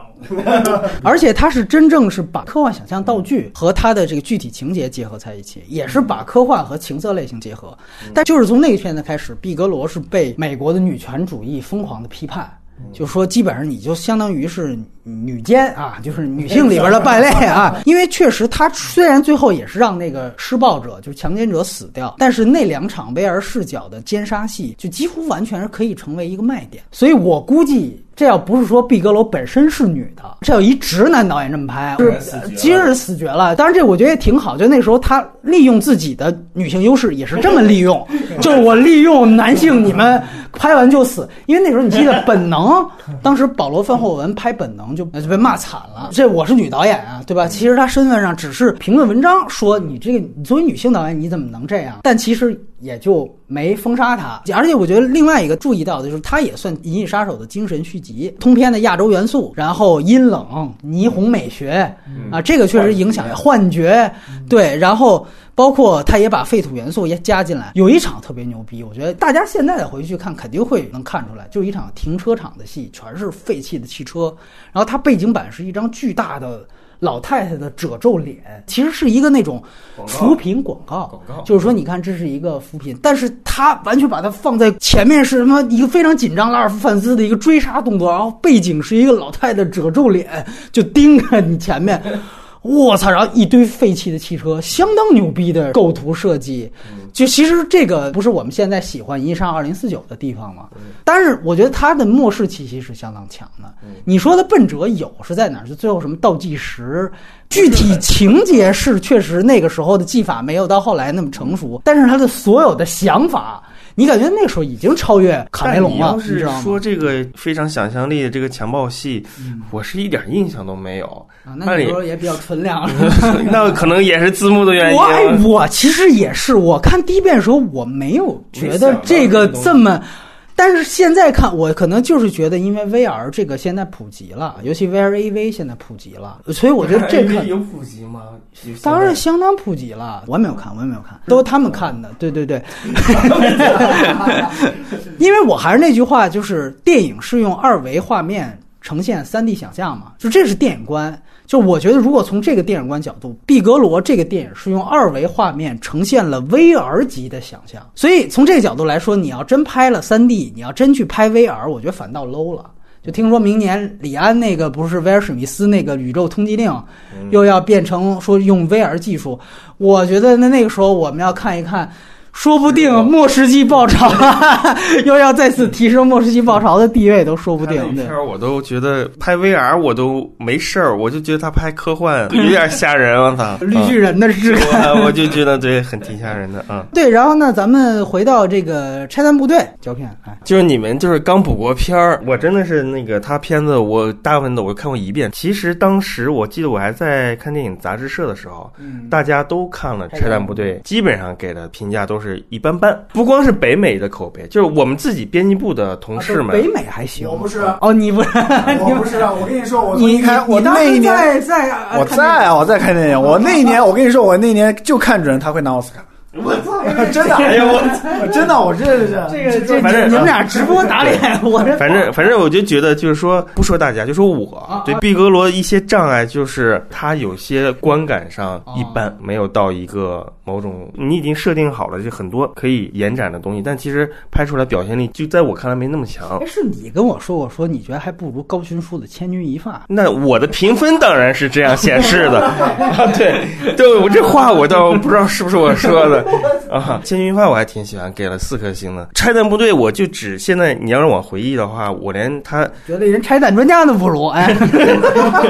而且他是真正是把科幻想象道具和他的这个具体情节结合在一起，也是把科幻和情色类型结合。但就是从那个片子开始，毕格罗是被美国的女权主义疯狂的批判。就说基本上你就相当于是女奸啊，就是女性里边的败类啊。因为确实他虽然最后也是让那个施暴者就是强奸者死掉，但是那两场威尔视角的奸杀戏就几乎完全是可以成为一个卖点。所以我估计。这要不是说毕格罗本身是女的，这要一直男导演这么拍，是今日死绝了。当然，这我觉得也挺好。就那时候他利用自己的女性优势，也是这么利用。就是我利用男性，你们拍完就死。因为那时候你记得 《本能》，当时保罗·范霍文拍《本能》就就被骂惨了。这我是女导演啊，对吧？其实他身份上只是评论文章说你这个，你作为女性导演你怎么能这样？但其实。也就没封杀他，而且我觉得另外一个注意到的就是，他也算《银翼杀手》的精神续集，通篇的亚洲元素，然后阴冷、霓虹美学啊，这个确实影响幻觉，对，然后包括他也把废土元素也加进来。有一场特别牛逼，我觉得大家现在再回去看，肯定会能看出来，就是一场停车场的戏，全是废弃的汽车，然后它背景板是一张巨大的。老太太的褶皱脸其实是一个那种扶贫广告，就是说，你看这是一个扶贫，但是他完全把它放在前面是什么一个非常紧张拉尔夫范斯的一个追杀动作，然后背景是一个老太太褶皱脸就盯着你前面。我操！然后一堆废弃的汽车，相当牛逼的构图设计。就其实这个不是我们现在喜欢《银上二零四九》的地方吗？但是我觉得它的末世气息是相当强的。你说的笨拙有是在哪儿？就最后什么倒计时，具体情节是确实那个时候的技法没有到后来那么成熟，但是他的所有的想法。你感觉那时候已经超越卡梅隆了？你要是说这个非常想象力的这个强暴戏，我是一点印象都没有。啊，那时候也比较纯良。那可能也是字幕的原因。我我其实也是，我看第一遍的时候我没有觉得这个这么。但是现在看，我可能就是觉得，因为 VR 这个现在普及了，尤其 VR AV 现在普及了，所以我觉得这个 有普及吗？当然相当普及了。我也没有看，我也没有看，都是他们看的。对 对对，因为我还是那句话，就是电影是用二维画面呈现三 D 想象嘛，就这是电影观。就我觉得，如果从这个电影观角度，毕格罗这个电影是用二维画面呈现了 VR 级的想象，所以从这个角度来说，你要真拍了 3D，你要真去拍 VR，我觉得反倒 low 了。就听说明年李安那个不是威尔史密斯那个宇宙通缉令，又要变成说用 VR 技术，我觉得那那个时候我们要看一看。说不定末世纪爆潮 又要再次提升末世纪爆潮的地位，都说不定。片儿我都觉得拍 VR 我都没事儿，我就觉得他拍科幻 有点吓人，我操！绿巨人的质感，我就觉得对，很挺吓人的啊。对，然后呢，咱们回到这个拆弹部队胶片，哎，就是你们就是刚补过片儿，我真的是那个他片子，我大部分的我看过一遍。其实当时我记得我还在看电影杂志社的时候，大家都看了拆弹部队，基本上给的评价都是。是一般般。不光是北美的口碑，就是我们自己编辑部的同事们。北美还行，我不是哦，你不是，我不是啊！我跟你说，我你开我那一年在在我在啊，我在看电影。我那一年，我跟你说，我那一年就看准他会拿奥斯卡。我操！真的，哎呀，我真的，我这是这个这反正你们俩直播打脸，我这反正反正我就觉得就是说不说大家，就说我对毕格罗一些障碍，就是他有些观感上一般，没有到一个某种你已经设定好了就很多可以延展的东西，但其实拍出来表现力就在我看来没那么强。是你跟我说我，说你觉得还不如高群书的《千钧一发》。那我的评分当然是这样显示的啊！对，对我这话我倒不知道是不是我说的。啊，千钧一发我还挺喜欢，给了四颗星的。拆弹部队我就只现在你要让我回忆的话，我连他觉得连拆弹专家都不如哎，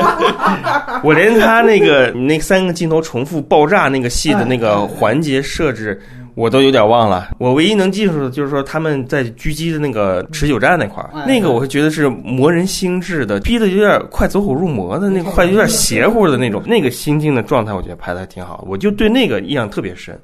我连他那个那三个镜头重复爆炸那个戏的那个环节设置。我都有点忘了，我唯一能记住的就是说他们在狙击的那个持久战那块儿，那个我会觉得是磨人心智的，逼的有点快走火入魔的那个，快有点邪乎的那种，那个心境的状态，我觉得拍的还挺好，我就对那个印象特别深。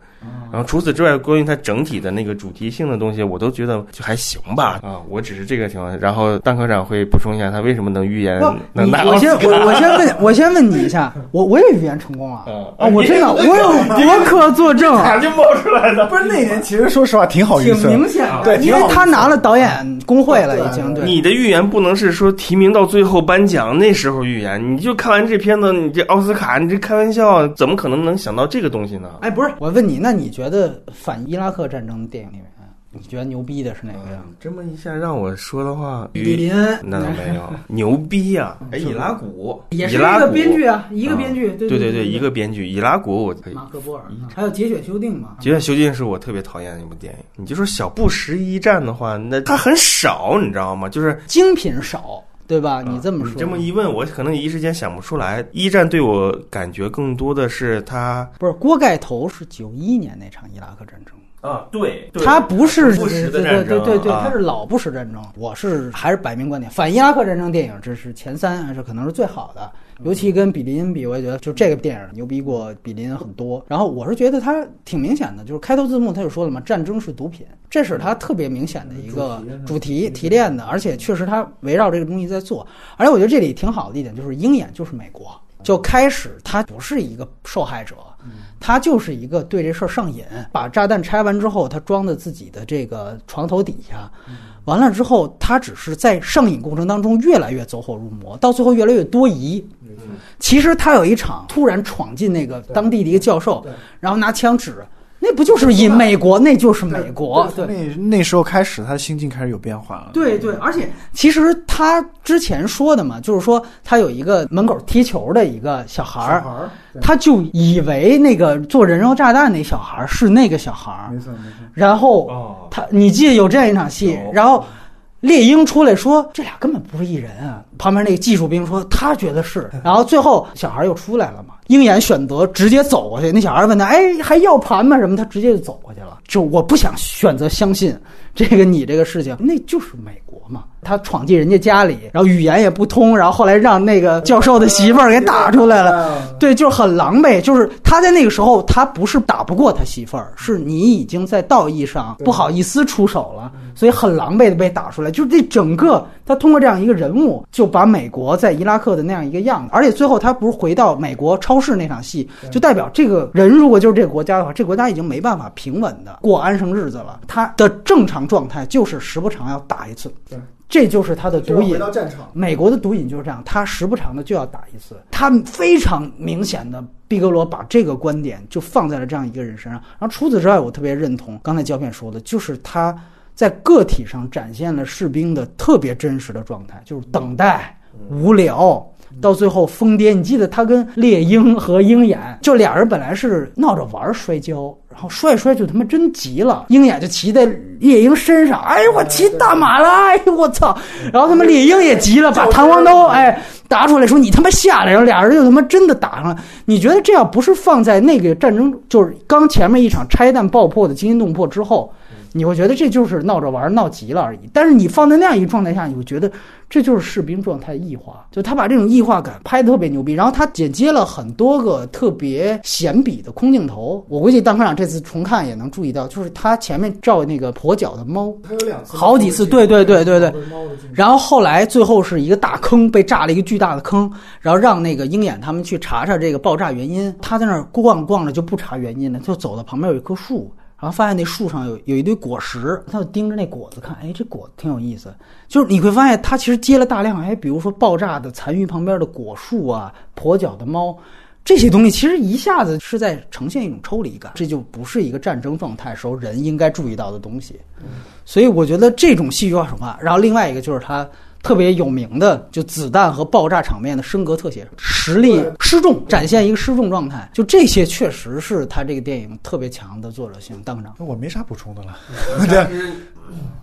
然后除此之外，关于它整体的那个主题性的东西，我都觉得就还行吧。啊，我只是这个情况。然后蛋科长会补充一下，他为什么能预言能拿我先我我先问，我先问你一下，我我也预言成功了啊！我真的，我有博客作证，咋就冒出来的？不是那年，其实说实话挺好预测，挺明显的，对，因为他拿了导演工会了，已经。对，你的预言不能是说提名到最后颁奖那时候预言，你就看完这片子，你这奥斯卡，你这开玩笑，怎么可能能想到这个东西呢？哎，不是，我问你，那你觉得？反伊拉克战争的电影里面，你觉得牛逼的是哪个呀？这么一下让我说的话，雨林那倒没有 牛逼 呀！哎，伊拉古也是一个编剧啊，一个编剧，对对对，一个编剧。伊拉古我可以。马克波尔，还有《节选修订》嘛？《节选修订》是我特别讨厌的一部电影。你就说小布什一战的话，那它很少，你知道吗？就是精品少。对吧？你这么说，这么一问，我可能一时间想不出来。一战对我感觉更多的是他不是锅盖头，是九一年那场伊拉克战争啊。对，他不是布什的战争，对对对对，他是老布什战争。我是还是摆明观点，反伊拉克战争电影这是前三，是可能是最好的。尤其跟比林比，我也觉得就这个电影牛逼过比林很多。然后我是觉得它挺明显的，就是开头字幕他就说了嘛，战争是毒品，这是它特别明显的一个主题提炼的，而且确实它围绕这个东西在做。而且我觉得这里挺好的一点就是鹰眼就是美国，就开始他不是一个受害者，他就是一个对这事儿上瘾，把炸弹拆完之后，他装在自己的这个床头底下。完了之后，他只是在上瘾过程当中越来越走火入魔，到最后越来越多疑。其实他有一场突然闯进那个当地的一个教授，然后拿枪指。那不就是以美国？那就是美国。对，那那时候开始，他的心境开始有变化了。对对，而且其实他之前说的嘛，就是说他有一个门口踢球的一个小孩儿，他就以为那个做人肉炸弹那小孩是那个小孩儿。没错没错。然后他，你记得有这样一场戏，然后。猎鹰出来说：“这俩根本不是一人啊！”旁边那个技术兵说：“他觉得是。”然后最后小孩又出来了嘛？鹰眼选择直接走过去。那小孩问他：“哎，还要盘吗？什么？”他直接就走过去了。就我不想选择相信这个你这个事情，那就是美国嘛。他闯进人家家里，然后语言也不通，然后后来让那个教授的媳妇儿给打出来了。对，就是很狼狈。就是他在那个时候，他不是打不过他媳妇儿，是你已经在道义上不好意思出手了，所以很狼狈的被打出来。就是这整个他通过这样一个人物，就把美国在伊拉克的那样一个样子。而且最后他不是回到美国超市那场戏，就代表这个人如果就是这个国家的话，这个国家已经没办法平稳的过安生日子了。他的正常状态就是时不常要打一次。对。这就是他的毒瘾。场。美国的毒瘾就是这样，他时不常的就要打一次。他非常明显的，毕格罗把这个观点就放在了这样一个人身上。然后除此之外，我特别认同刚才胶片说的，就是他在个体上展现了士兵的特别真实的状态，就是等待、无聊。到最后疯癫，你记得他跟猎鹰和鹰眼，就俩人本来是闹着玩摔跤，然后摔摔就他妈真急了，鹰眼就骑在猎鹰身上，哎呦我骑大马了，哎呦我操！然后他妈猎鹰也急了，把弹簧刀哎打出来说你他妈下来，然后俩人就他妈真的打上了。你觉得这要不是放在那个战争，就是刚前面一场拆弹爆破的惊心动魄之后？你会觉得这就是闹着玩闹急了而已。但是你放在那样一个状态下，你会觉得这就是士兵状态异化，就他把这种异化感拍的特别牛逼。然后他剪接了很多个特别显比的空镜头，我估计当科长这次重看也能注意到，就是他前面照那个跛脚的猫，他有两次，好几次，对对对对对。然后后来最后是一个大坑被炸了一个巨大的坑，然后让那个鹰眼他们去查查这个爆炸原因，他在那儿逛逛着就不查原因了，就走到旁边有一棵树。然后发现那树上有有一堆果实，他就盯着那果子看，哎，这果子挺有意思。就是你会发现，他其实接了大量，哎，比如说爆炸的残余旁边的果树啊，跛脚的猫，这些东西其实一下子是在呈现一种抽离感，这就不是一个战争状态时候人应该注意到的东西。所以我觉得这种戏剧化手法，然后另外一个就是他。特别有名的就子弹和爆炸场面的升格特写，实力失重，展现一个失重状态，就这些确实是他这个电影特别强的作者性。当场我没啥补充的了。对，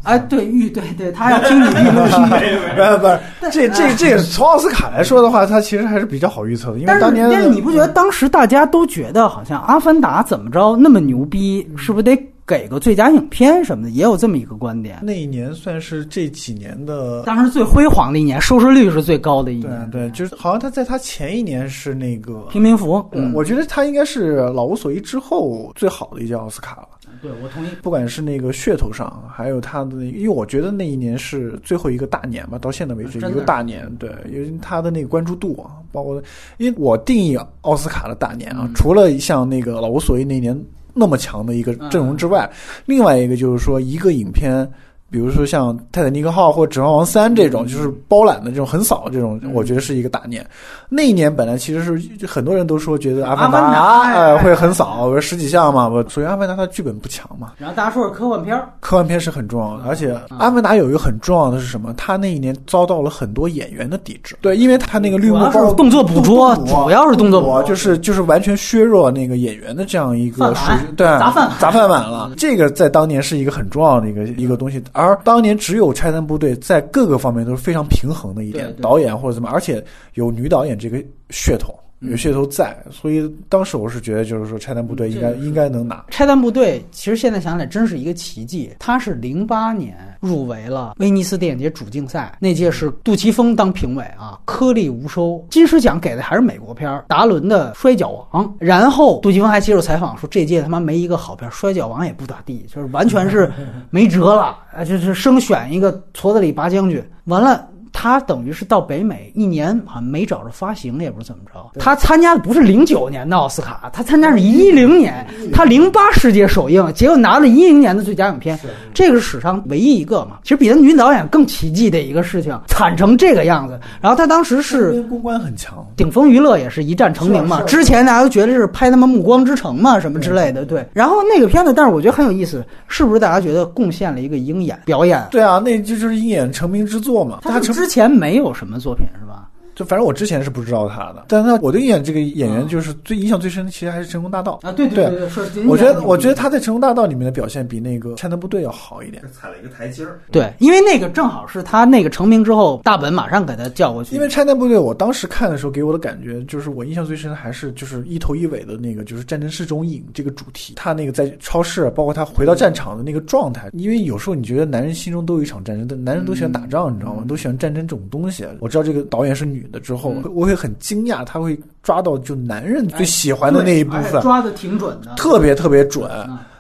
哎，对预，对对，他要听你预录不是不是，这这这个从奥斯卡来说的话，他其实还是比较好预测的，因为当年但是你不觉得当时大家都觉得好像《阿凡达》怎么着那么牛逼，是不是得？给个最佳影片什么的，也有这么一个观点。那一年算是这几年的，当时最辉煌的一年，收视率是最高的一年。对，就是好像他在他前一年是那个《贫民窟》，我觉得他应该是《老无所依》之后最好的一届奥斯卡了。对，我同意。不管是那个噱头上，还有他的，因为我觉得那一年是最后一个大年吧，到现在为止一个大年。对，因为他的那个关注度啊，包括因为我定义奥斯卡的大年啊，除了像那个《老无所依》那年。那么强的一个阵容之外，另外一个就是说，一个影片。比如说像《泰坦尼克号》或《指环王三》这种，就是包揽的这种横扫这种，我觉得是一个大年。那一年本来其实是很多人都说觉得《阿凡达》哎会横扫十几项嘛，我首先《阿凡达》它剧本不强嘛。然后大家说是科幻片科幻片是很重要的，而且《阿凡达》有一个很重要的是什么？他那一年遭到了很多演员的抵制。对，因为他那个绿幕包动作捕捉，主要是动作捕捉，就是就是完全削弱那个演员的这样一个水对砸饭砸饭碗了。这个在当年是一个很重要的一个一个东西。而当年只有拆弹部队在各个方面都是非常平衡的一点，导演或者怎么，而且有女导演这个噱头。有噱头在，所以当时我是觉得，就是说拆弹部队应该应该能拿。拆弹部队其实现在想起来真是一个奇迹，他是零八年入围了威尼斯电影节主竞赛，那届是杜琪峰当评委啊，颗粒无收。金狮奖给的还是美国片达伦的《摔跤王》，然后杜琪峰还接受采访说，这届他妈没一个好片，《摔跤王》也不咋地，就是完全是没辙了，啊，就是生选一个矬子里拔将军，完了。他等于是到北美一年，好像没找着发行，也不知怎么着。他参加的不是零九年的奥斯卡，他参加是一零年，他零八世界首映，结果拿了一零年的最佳影片，这个是史上唯一一个嘛。其实比他女导演更奇迹的一个事情，惨成这个样子。然后他当时是公关很强，顶峰娱乐也是一战成名嘛。之前大家都觉得是拍他妈《暮光之城》嘛，什么之类的。对，然后那个片子，但是我觉得很有意思，是不是大家觉得贡献了一个鹰眼表演？对啊，那就是鹰眼成名之作嘛。他成。之前没有什么作品是吧？就反正我之前是不知道他的，但是我对演这个演员就是最印象最深的，其实还是《成功大道》啊。对对对，我觉得我觉得他在《成功大道》里面的表现比那个《拆弹部队》要好一点，踩了一个台阶儿。对，因为那个正好是他那个成名之后，大本马上给他叫过去。因为《拆弹部队》，我当时看的时候给我的感觉就是，我印象最深的还是就是一头一尾的那个就是战争是种瘾这个主题。他那个在超市，包括他回到战场的那个状态。因为有时候你觉得男人心中都有一场战争，但男人都喜欢打仗，你知道吗？都喜欢战争这种东西。我知道这个导演是女的之后，我。会很惊讶，他会抓到就男人最喜欢的那一部分，抓的挺准的，特别特别准。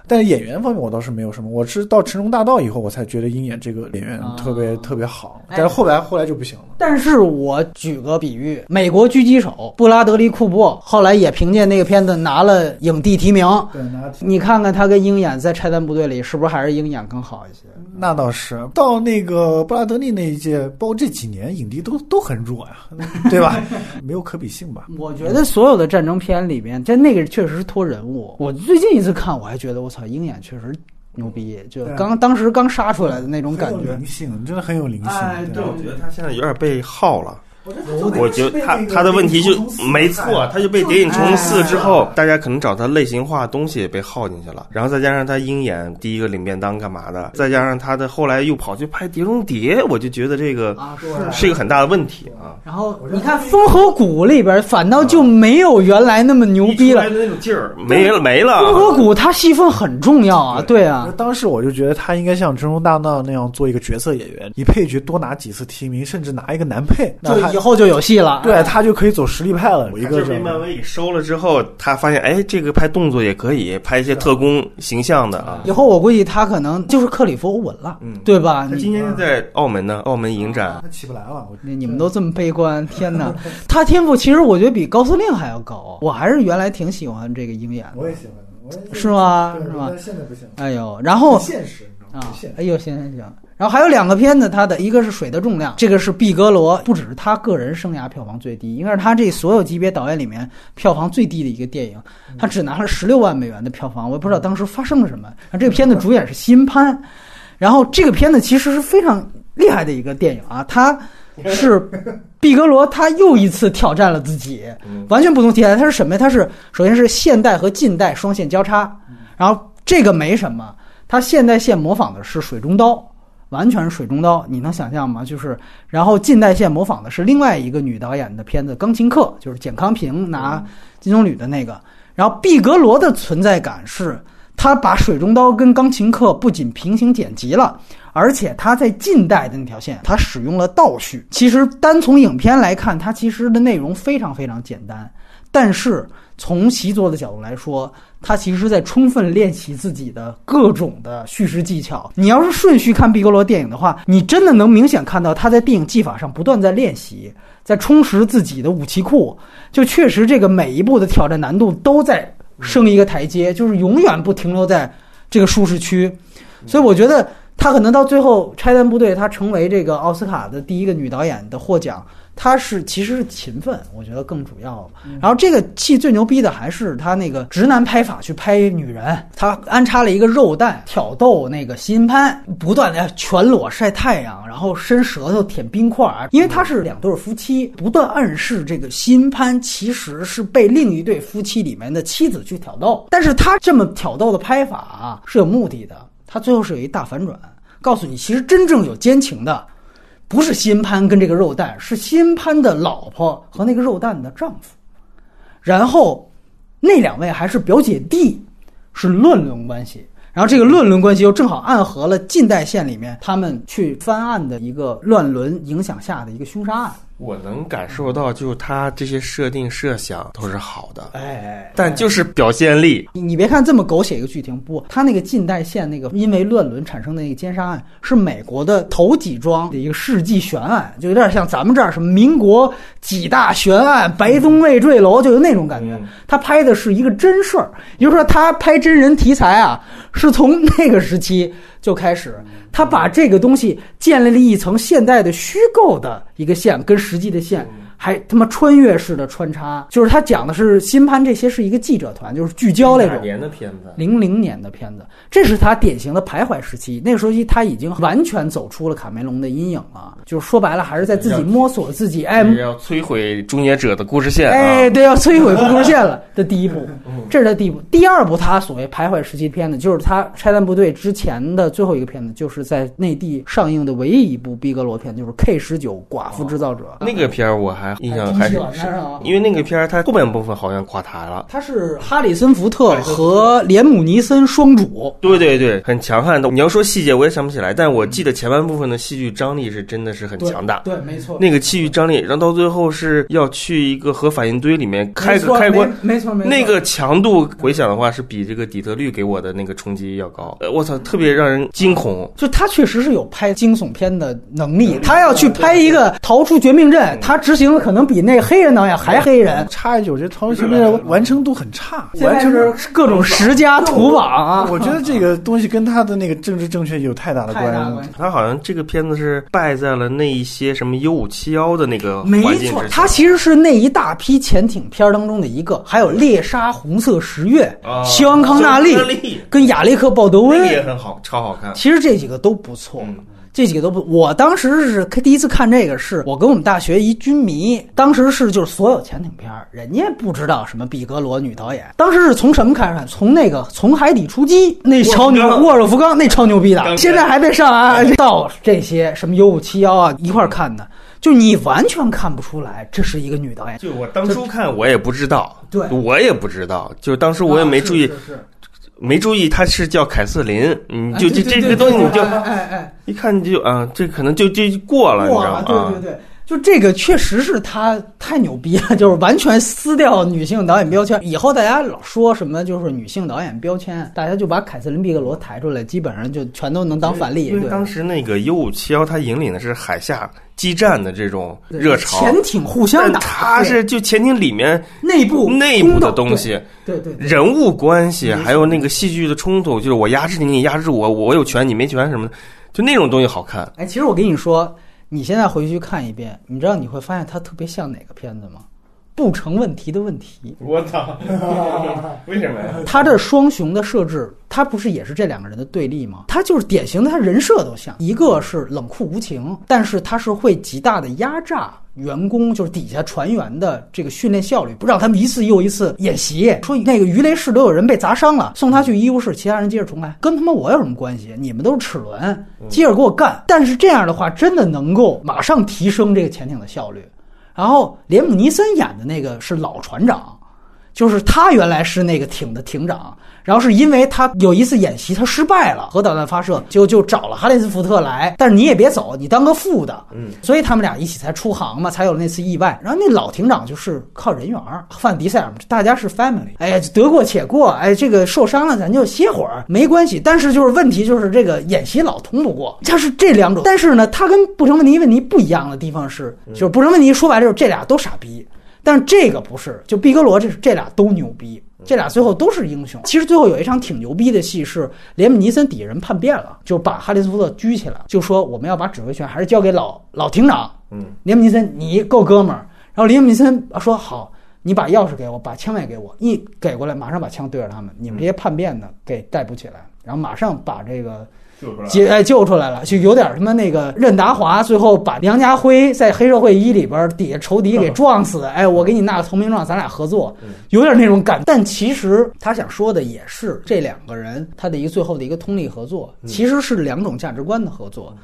但是演员方面我倒是没有什么，我是到《成龙大道》以后，我才觉得鹰眼这个演员特别特别好。但是后来后来就不行了。但是我举个比喻，美国狙击手布拉德利·库珀后来也凭借那个片子拿了影帝提名。对，拿。你看看他跟鹰眼在拆弹部队里，是不是还是鹰眼更好一些？那倒是。到那个布拉德利那一届，包括这几年影帝都都很弱呀，对吧？没有可比性吧？我觉得所有的战争片里面，在那个确实是托人物。我最近一次看，我还觉得我操。鹰眼确实牛逼，就刚当时刚杀出来的那种感觉，灵性真的很有灵性。对，我觉得他现在有点被耗了。我觉得他他的问题就没错，他就被《谍影重重四》之后，大家可能找他类型化东西也被耗进去了，然后再加上他鹰眼第一个领便当干嘛的，再加上他的后来又跑去拍《碟中谍》，我就觉得这个是一个很大的问题啊。然后你看《风和谷》里边反倒就没有原来那么牛逼了，那种劲儿没了没了。《风和谷》他戏份很重要啊，对啊。当时我就觉得他应该像《成龙大闹》那样做一个角色演员，以配角多拿几次提名，甚至拿一个男配，就以后就有戏了。对他就可以走实力派了。一个被漫威给收了之后，他发现哎，这个拍动作也可以，拍一些特工形象的啊。以后我估计他可能就是克里夫·欧文了，嗯，对吧？他今天在澳门呢，澳门影展，他起不来了。你你们都这么悲观，天哪！他天赋其实我觉得比高司令还要高。我还是原来挺喜欢这个鹰眼的，我也喜欢，是吗？是吗？现在不行。哎呦，然后现实啊，哎呦，行行行。然后还有两个片子，它的一个是《水的重量》，这个是毕格罗，不只是他个人生涯票房最低，应该是他这所有级别导演里面票房最低的一个电影，他只拿了十六万美元的票房，我也不知道当时发生了什么。然后这个片子主演是新潘，然后这个片子其实是非常厉害的一个电影啊，他是 毕格罗，他又一次挑战了自己，完全不同题材，他是什么呀？他是首先是现代和近代双线交叉，然后这个没什么，他现代线模仿的是水中刀。完全是水中刀，你能想象吗？就是，然后近代线模仿的是另外一个女导演的片子《钢琴课》，就是简康平拿金棕榈的那个。然后毕格罗的存在感是，他把水中刀跟钢琴课不仅平行剪辑了，而且他在近代的那条线，他使用了倒叙。其实单从影片来看，它其实的内容非常非常简单，但是从习作的角度来说。他其实在充分练习自己的各种的叙事技巧。你要是顺序看毕格罗电影的话，你真的能明显看到他在电影技法上不断在练习，在充实自己的武器库。就确实这个每一步的挑战难度都在升一个台阶，就是永远不停留在这个舒适区。所以我觉得他可能到最后《拆弹部队》，他成为这个奥斯卡的第一个女导演的获奖。他是其实是勤奋，我觉得更主要。然后这个戏最牛逼的还是他那个直男拍法去拍女人，他安插了一个肉蛋挑逗那个新潘，不断的全裸晒太阳，然后伸舌头舔冰块儿，因为他是两对夫妻，不断暗示这个新潘其实是被另一对夫妻里面的妻子去挑逗。但是他这么挑逗的拍法啊是有目的的，他最后是有一大反转，告诉你其实真正有奸情的。不是新潘跟这个肉蛋，是新潘的老婆和那个肉蛋的丈夫，然后那两位还是表姐弟，是乱伦关系。然后这个乱伦关系又正好暗合了近代线里面他们去翻案的一个乱伦影响下的一个凶杀案。我能感受到，就他这些设定设想都是好的，哎，但就是表现力。你你别看这么狗血一个剧情，不，他那个近代线那个因为乱伦产生的那个奸杀案，是美国的头几桩的一个世纪悬案，就有点像咱们这儿什么民国几大悬案，白宗卫坠楼，就有那种感觉。他拍的是一个真事儿，也就是说他拍真人题材啊，是从那个时期。就开始，他把这个东西建立了一层现代的虚构的一个线，跟实际的线。还他妈穿越式的穿插，就是他讲的是新潘这些是一个记者团，就是聚焦那种。年的片子，零零年的片子，这是他典型的徘徊时期。那个时候他已经完全走出了卡梅隆的阴影了，就是说白了还是在自己摸索自己。哎，要摧毁终结者的故事线。哎，对，要摧毁故事线了。的第一部，这是他第一部。第二部他所谓徘徊时期片子，就是他拆弹部队之前的最后一个片子，就是在内地上映的唯一一部逼格罗片，就是 K 十九寡妇制造者。那个片儿我还。印象还是因为那个片儿，它后半部分好像垮台了。它是哈里森福特和连姆尼森双主，对对对，很强悍的。你要说细节，我也想不起来，但我记得前半部分的戏剧张力是真的是很强大。对，没错。那个戏剧张力，然后到最后是要去一个核反应堆里面开个开关，没错没错。那个强度回想的话，是比这个底特律给我的那个冲击要高。呃，我操，特别让人惊恐。就他确实是有拍惊悚片的能力，他要去拍一个逃出绝命镇，他执行。可能比那黑人导演还黑人。插一句，我觉得《逃出绝命镇》完成度很差，完成各种十佳图榜啊。我觉得这个东西跟他的那个政治正确有太大的关系。他好像这个片子是败在了那一些什么 U 五七幺的那个没错，他其实是那一大批潜艇片当中的一个，还有《猎杀红色十月》，希康纳利跟亚历克鲍德温也很好，超好看。其实这几个都不错。这几个都不。我当时是第一次看这个，是我跟我们大学一军迷，当时是就是所有潜艇片人家不知道什么毕格罗女导演，当时是从什么开始看？从那个从海底出击那超牛沃尔夫冈那超牛逼的，现在还在上啊到这些什么 U 五七幺啊一块看的。就你完全看不出来这是一个女导演。就我当初看我也不知道，对，我也不知道。就当时我也没注意，没注意他是叫凯瑟琳。嗯，就这这个东西你就哎哎，一看就啊，这可能就就过了，你知道吗？对对对。就这个确实是他太牛逼了，就是完全撕掉女性导演标签。以后大家老说什么就是女性导演标签，大家就把凯瑟琳·毕格罗抬出来，基本上就全都能当反例。因为当时那个 U 五七幺，它引领的是海下激战的这种热潮，潜艇互相打。它是就潜艇里面内部内部的东西，对对，人物关系还有那个戏剧的冲突，就是我压制你，你压制我，我有权你没权什么的，就那种东西好看。哎，其实我跟你说。你现在回去看一遍，你知道你会发现它特别像哪个片子吗？不成问题的问题。我操！为什么呀？他这双雄的设置，他不是也是这两个人的对立吗？他就是典型的，他人设都像。一个是冷酷无情，但是他是会极大的压榨员工，就是底下船员的这个训练效率，不让他们一次又一次演习。说那个鱼雷室都有人被砸伤了，送他去医务室，其他人接着重来，跟他妈我有什么关系？你们都是齿轮，接着给我干。但是这样的话，真的能够马上提升这个潜艇的效率。然后，连姆尼森演的那个是老船长，就是他原来是那个艇的艇长。然后是因为他有一次演习他失败了，核导弹发射就就找了哈里斯福特来，但是你也别走，你当个副的。嗯，所以他们俩一起才出航嘛，才有了那次意外。然后那老艇长就是靠人缘，范迪塞尔，大家是 family。哎呀，得过且过，哎，这个受伤了咱就歇会儿，没关系。但是就是问题就是这个演习老通不过，他是这两种。但是呢，他跟不成问题问题不一样的地方是，就是不成问题说白了就是这俩都傻逼，但是这个不是，就毕格罗这这俩都牛逼。这俩最后都是英雄。其实最后有一场挺牛逼的戏，是连姆尼森底下人叛变了，就把哈里斯福特拘起来，就说我们要把指挥权还是交给老老厅长。嗯，连姆尼森你够哥们儿。然后连姆尼森说好，你把钥匙给我，把枪也给我，一给过来马上把枪对着他们，你们这些叛变的给逮捕起来，然后马上把这个。救哎救出来了，就有点他妈那个任达华最后把梁家辉在黑社会一里边底下仇敌给撞死，哎，我给你纳个投名状，咱俩合作，有点那种感。但其实他想说的也是这两个人他的一个最后的一个通力合作，其实是两种价值观的合作。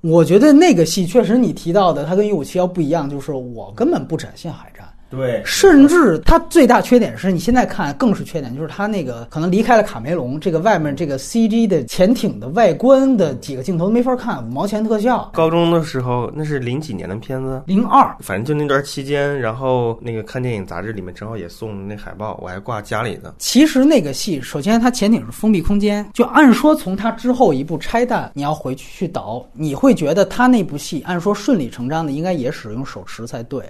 我觉得那个戏确实你提到的，他跟一五七幺不一样，就是我根本不展现海战。对，甚至它最大缺点是你现在看更是缺点，就是它那个可能离开了卡梅隆，这个外面这个 CG 的潜艇的外观的几个镜头没法看，五毛钱特效。高中的时候，那是零几年的片子，零二，反正就那段期间，然后那个看电影杂志里面正好也送那海报，我还挂家里呢。其实那个戏，首先它潜艇是封闭空间，就按说从它之后一部拆弹，你要回去去导，你会觉得它那部戏按说顺理成章的应该也使用手持才对。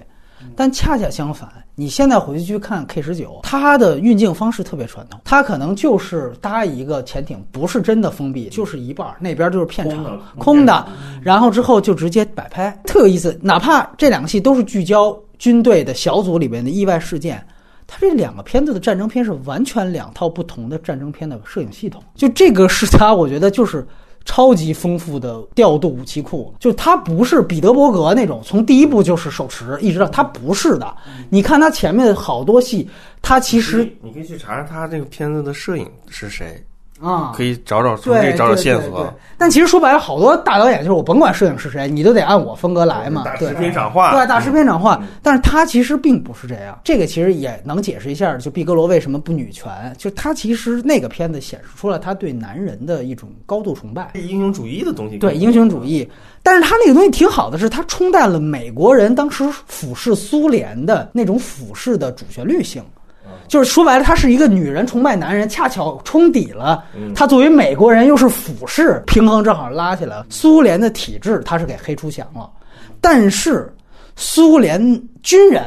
但恰恰相反，你现在回去去看 K 十九，它的运镜方式特别传统，它可能就是搭一个潜艇，不是真的封闭，就是一半儿那边就是片场空的，然后之后就直接摆拍，特有意思。哪怕这两个戏都是聚焦军队的小组里面的意外事件，它这两个片子的战争片是完全两套不同的战争片的摄影系统，就这个是它，我觉得就是。超级丰富的调度武器库，就它不是彼得伯格那种，从第一部就是手持，一直到它不是的。你看它前面好多戏，它其实你可以去查查他这个片子的摄影是谁。啊，可以找找从这找找线索。但其实说白了，好多大导演就是我甭管摄影是谁，你都得按我风格来嘛。大师片场化，对，大师片场化。但是他其实并不是这样。这个其实也能解释一下，就毕格罗为什么不女权。就他其实那个片子显示出了他对男人的一种高度崇拜，英雄主义的东西。对英雄主义，但是他那个东西挺好的，是他冲淡了美国人当时俯视苏联的那种俯视的主旋律性。就是说白了，她是一个女人崇拜男人，恰巧冲抵了。她作为美国人，又是俯视，平衡正好拉起来了。苏联的体制，她是给黑出翔了。但是，苏联军人，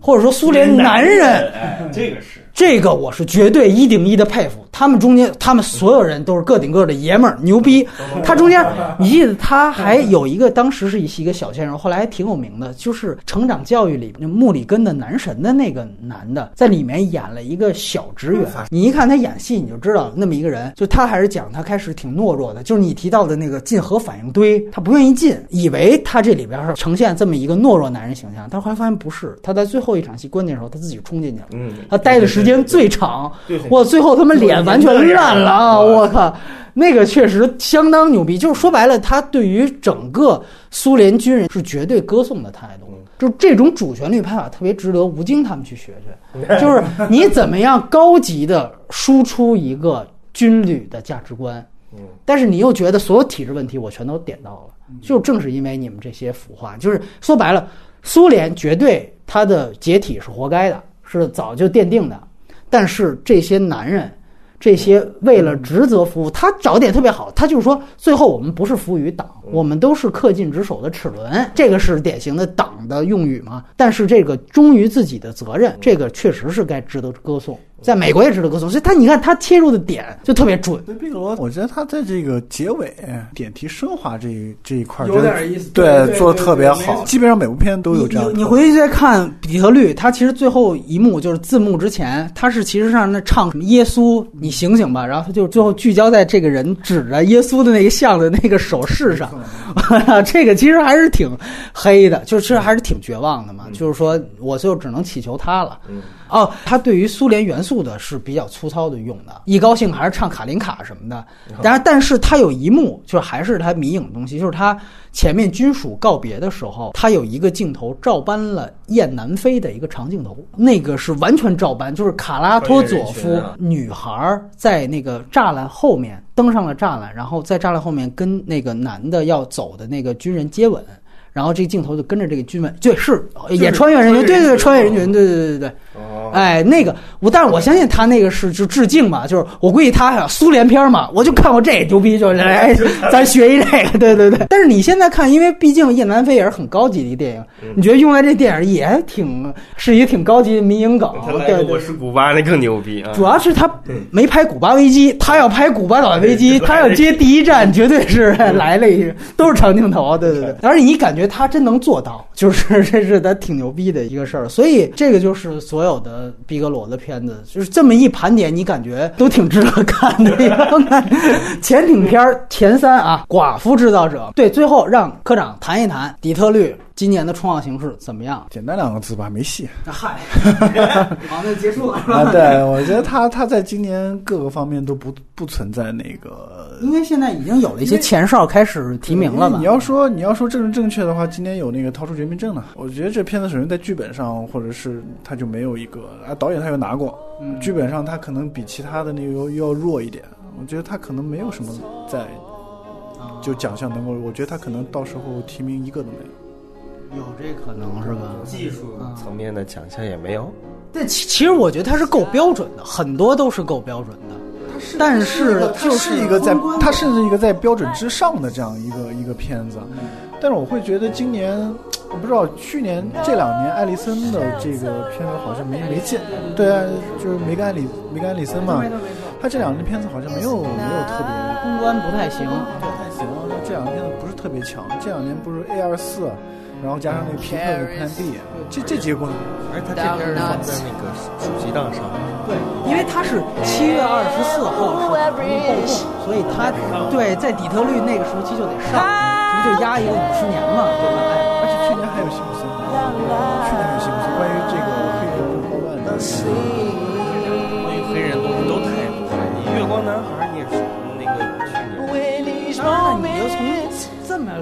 或者说苏联男人，这个是这个，我是绝对一顶一的佩服。他们中间，他们所有人都是个顶个的爷们儿，牛逼。他中间，你记得他还有一个，当时是一一个小鲜肉，后来还挺有名的，就是《成长教育》里穆里根的男神的那个男的，在里面演了一个小职员。你一看他演戏，你就知道那么一个人，就他还是讲他开始挺懦弱的，就是你提到的那个进核反应堆，他不愿意进，以为他这里边是呈现这么一个懦弱男人形象，但后来发现不是，他在最后一场戏关键时候他自己冲进去了，嗯，他待的时间最长，我最后他们脸完全烂了啊！我靠，那个确实相当牛逼。就是说白了，他对于整个苏联军人是绝对歌颂的态度。就这种主旋律拍法特别值得吴京他们去学学。就是你怎么样高级的输出一个军旅的价值观，但是你又觉得所有体制问题我全都点到了。就正是因为你们这些腐化，就是说白了，苏联绝对它的解体是活该的，是早就奠定的。但是这些男人，这些为了职责服务，他找点特别好，他就是说，最后我们不是服务于党，我们都是恪尽职守的齿轮，这个是典型的党的用语嘛。但是这个忠于自己的责任，这个确实是该值得歌颂。在美国也值得歌颂，所以他你看他切入的点就特别准。对，毕格罗，我觉得他在这个结尾点题升华这这一块有点意思，对，做的特别好。基本上每部片都有这样。你回去再看底特律，他其实最后一幕就是字幕之前，他是其实上那唱什么耶稣，你醒醒吧，然后他就最后聚焦在这个人指着耶稣的那个像的那个手势上，这个其实还是挺黑的，就是其实还是挺绝望的嘛。就是说，我就只能祈求他了。哦，他对于苏联元素的是比较粗糙的用的，一高兴还是唱卡林卡什么的。然后，但是他有一幕，就是还是他迷影的东西，就是他前面军属告别的时候，他有一个镜头照搬了《雁南飞》的一个长镜头，那个是完全照搬，就是卡拉托佐夫女孩在那个栅栏后面登上了栅栏，然后在栅栏后面跟那个男的要走的那个军人接吻。然后这个镜头就跟着这个军们，对，是也穿越人群，对对对，穿越人群，对对对对对。哎，那个我，但是我相信他那个是就致敬嘛，就是我估计他苏联片嘛，我就看过这牛逼，就来 咱学一这个，对对对。但是你现在看，因为毕竟《叶南飞》也是很高级的一电影，你觉得用在这电影也挺是一个挺高级的民营梗。对，我是古巴那更牛逼啊！主要是他没拍古巴危机，他要拍古巴导弹危机，他要接第一站，绝对是来了一都是长镜头，对对对。而且你感觉。他真能做到，就是 这是他挺牛逼的一个事儿，所以这个就是所有的毕格罗的片子，就是这么一盘点，你感觉都挺值得看的。潜艇片前三啊，《寡妇制造者》对，最后让科长谈一谈底特律。今年的冲浪形势怎么样？简单两个字吧，没戏。嗨，好，那结束了。啊，对，我觉得他他在今年各个方面都不不存在那个，因为现在已经有了一些前哨开始提名了嘛。你要说你要说政治正确的话，今年有那个《逃出绝命镇》了。我觉得这片子首先在剧本上，或者是他就没有一个啊，导演他又拿过，剧本上他可能比其他的那个又要弱一点。我觉得他可能没有什么在就奖项能够，我觉得他可能到时候提名一个都没有。有这可能是吧？技术层面的奖项也没有。但其其实我觉得它是够标准的，很多都是够标准的。但是就是一个在它甚至一个在标准之上的这样一个一个片子。但是我会觉得今年我不知道去年这两年艾丽森的这个片子好像没没见。对啊，就是梅根艾里梅根艾丽森嘛，他这两年片子好像没有没有特别公关不太行，不太行。这两年片子不是特别强。这两年不是 A 二四。然后加上那个皮特的 Plan B，这这几个功能，而他这边是放在那个主机档上。对，因为它是七月二十四号是暴动，所以它对在底特律那个时期就得上，不就压一个五十年嘛，对吧？哎，而且去年还有辛普森，去年还有辛普森，关于这个黑人的暴乱的，关于黑人东西都太多了。你月光男孩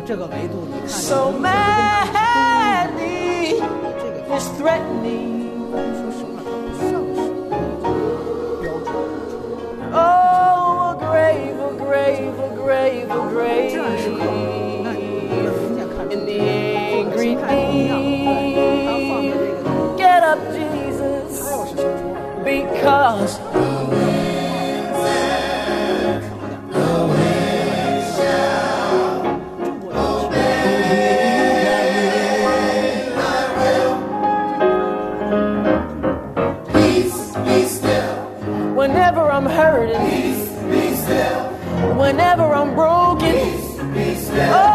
这么这个维度，你看，这个跟他这个说什么像是标准这样时刻，那你能明显看出做的心态不一样。对，他放的这个，他要是小说。whenever I'm broken. Peace, peace, yeah. oh.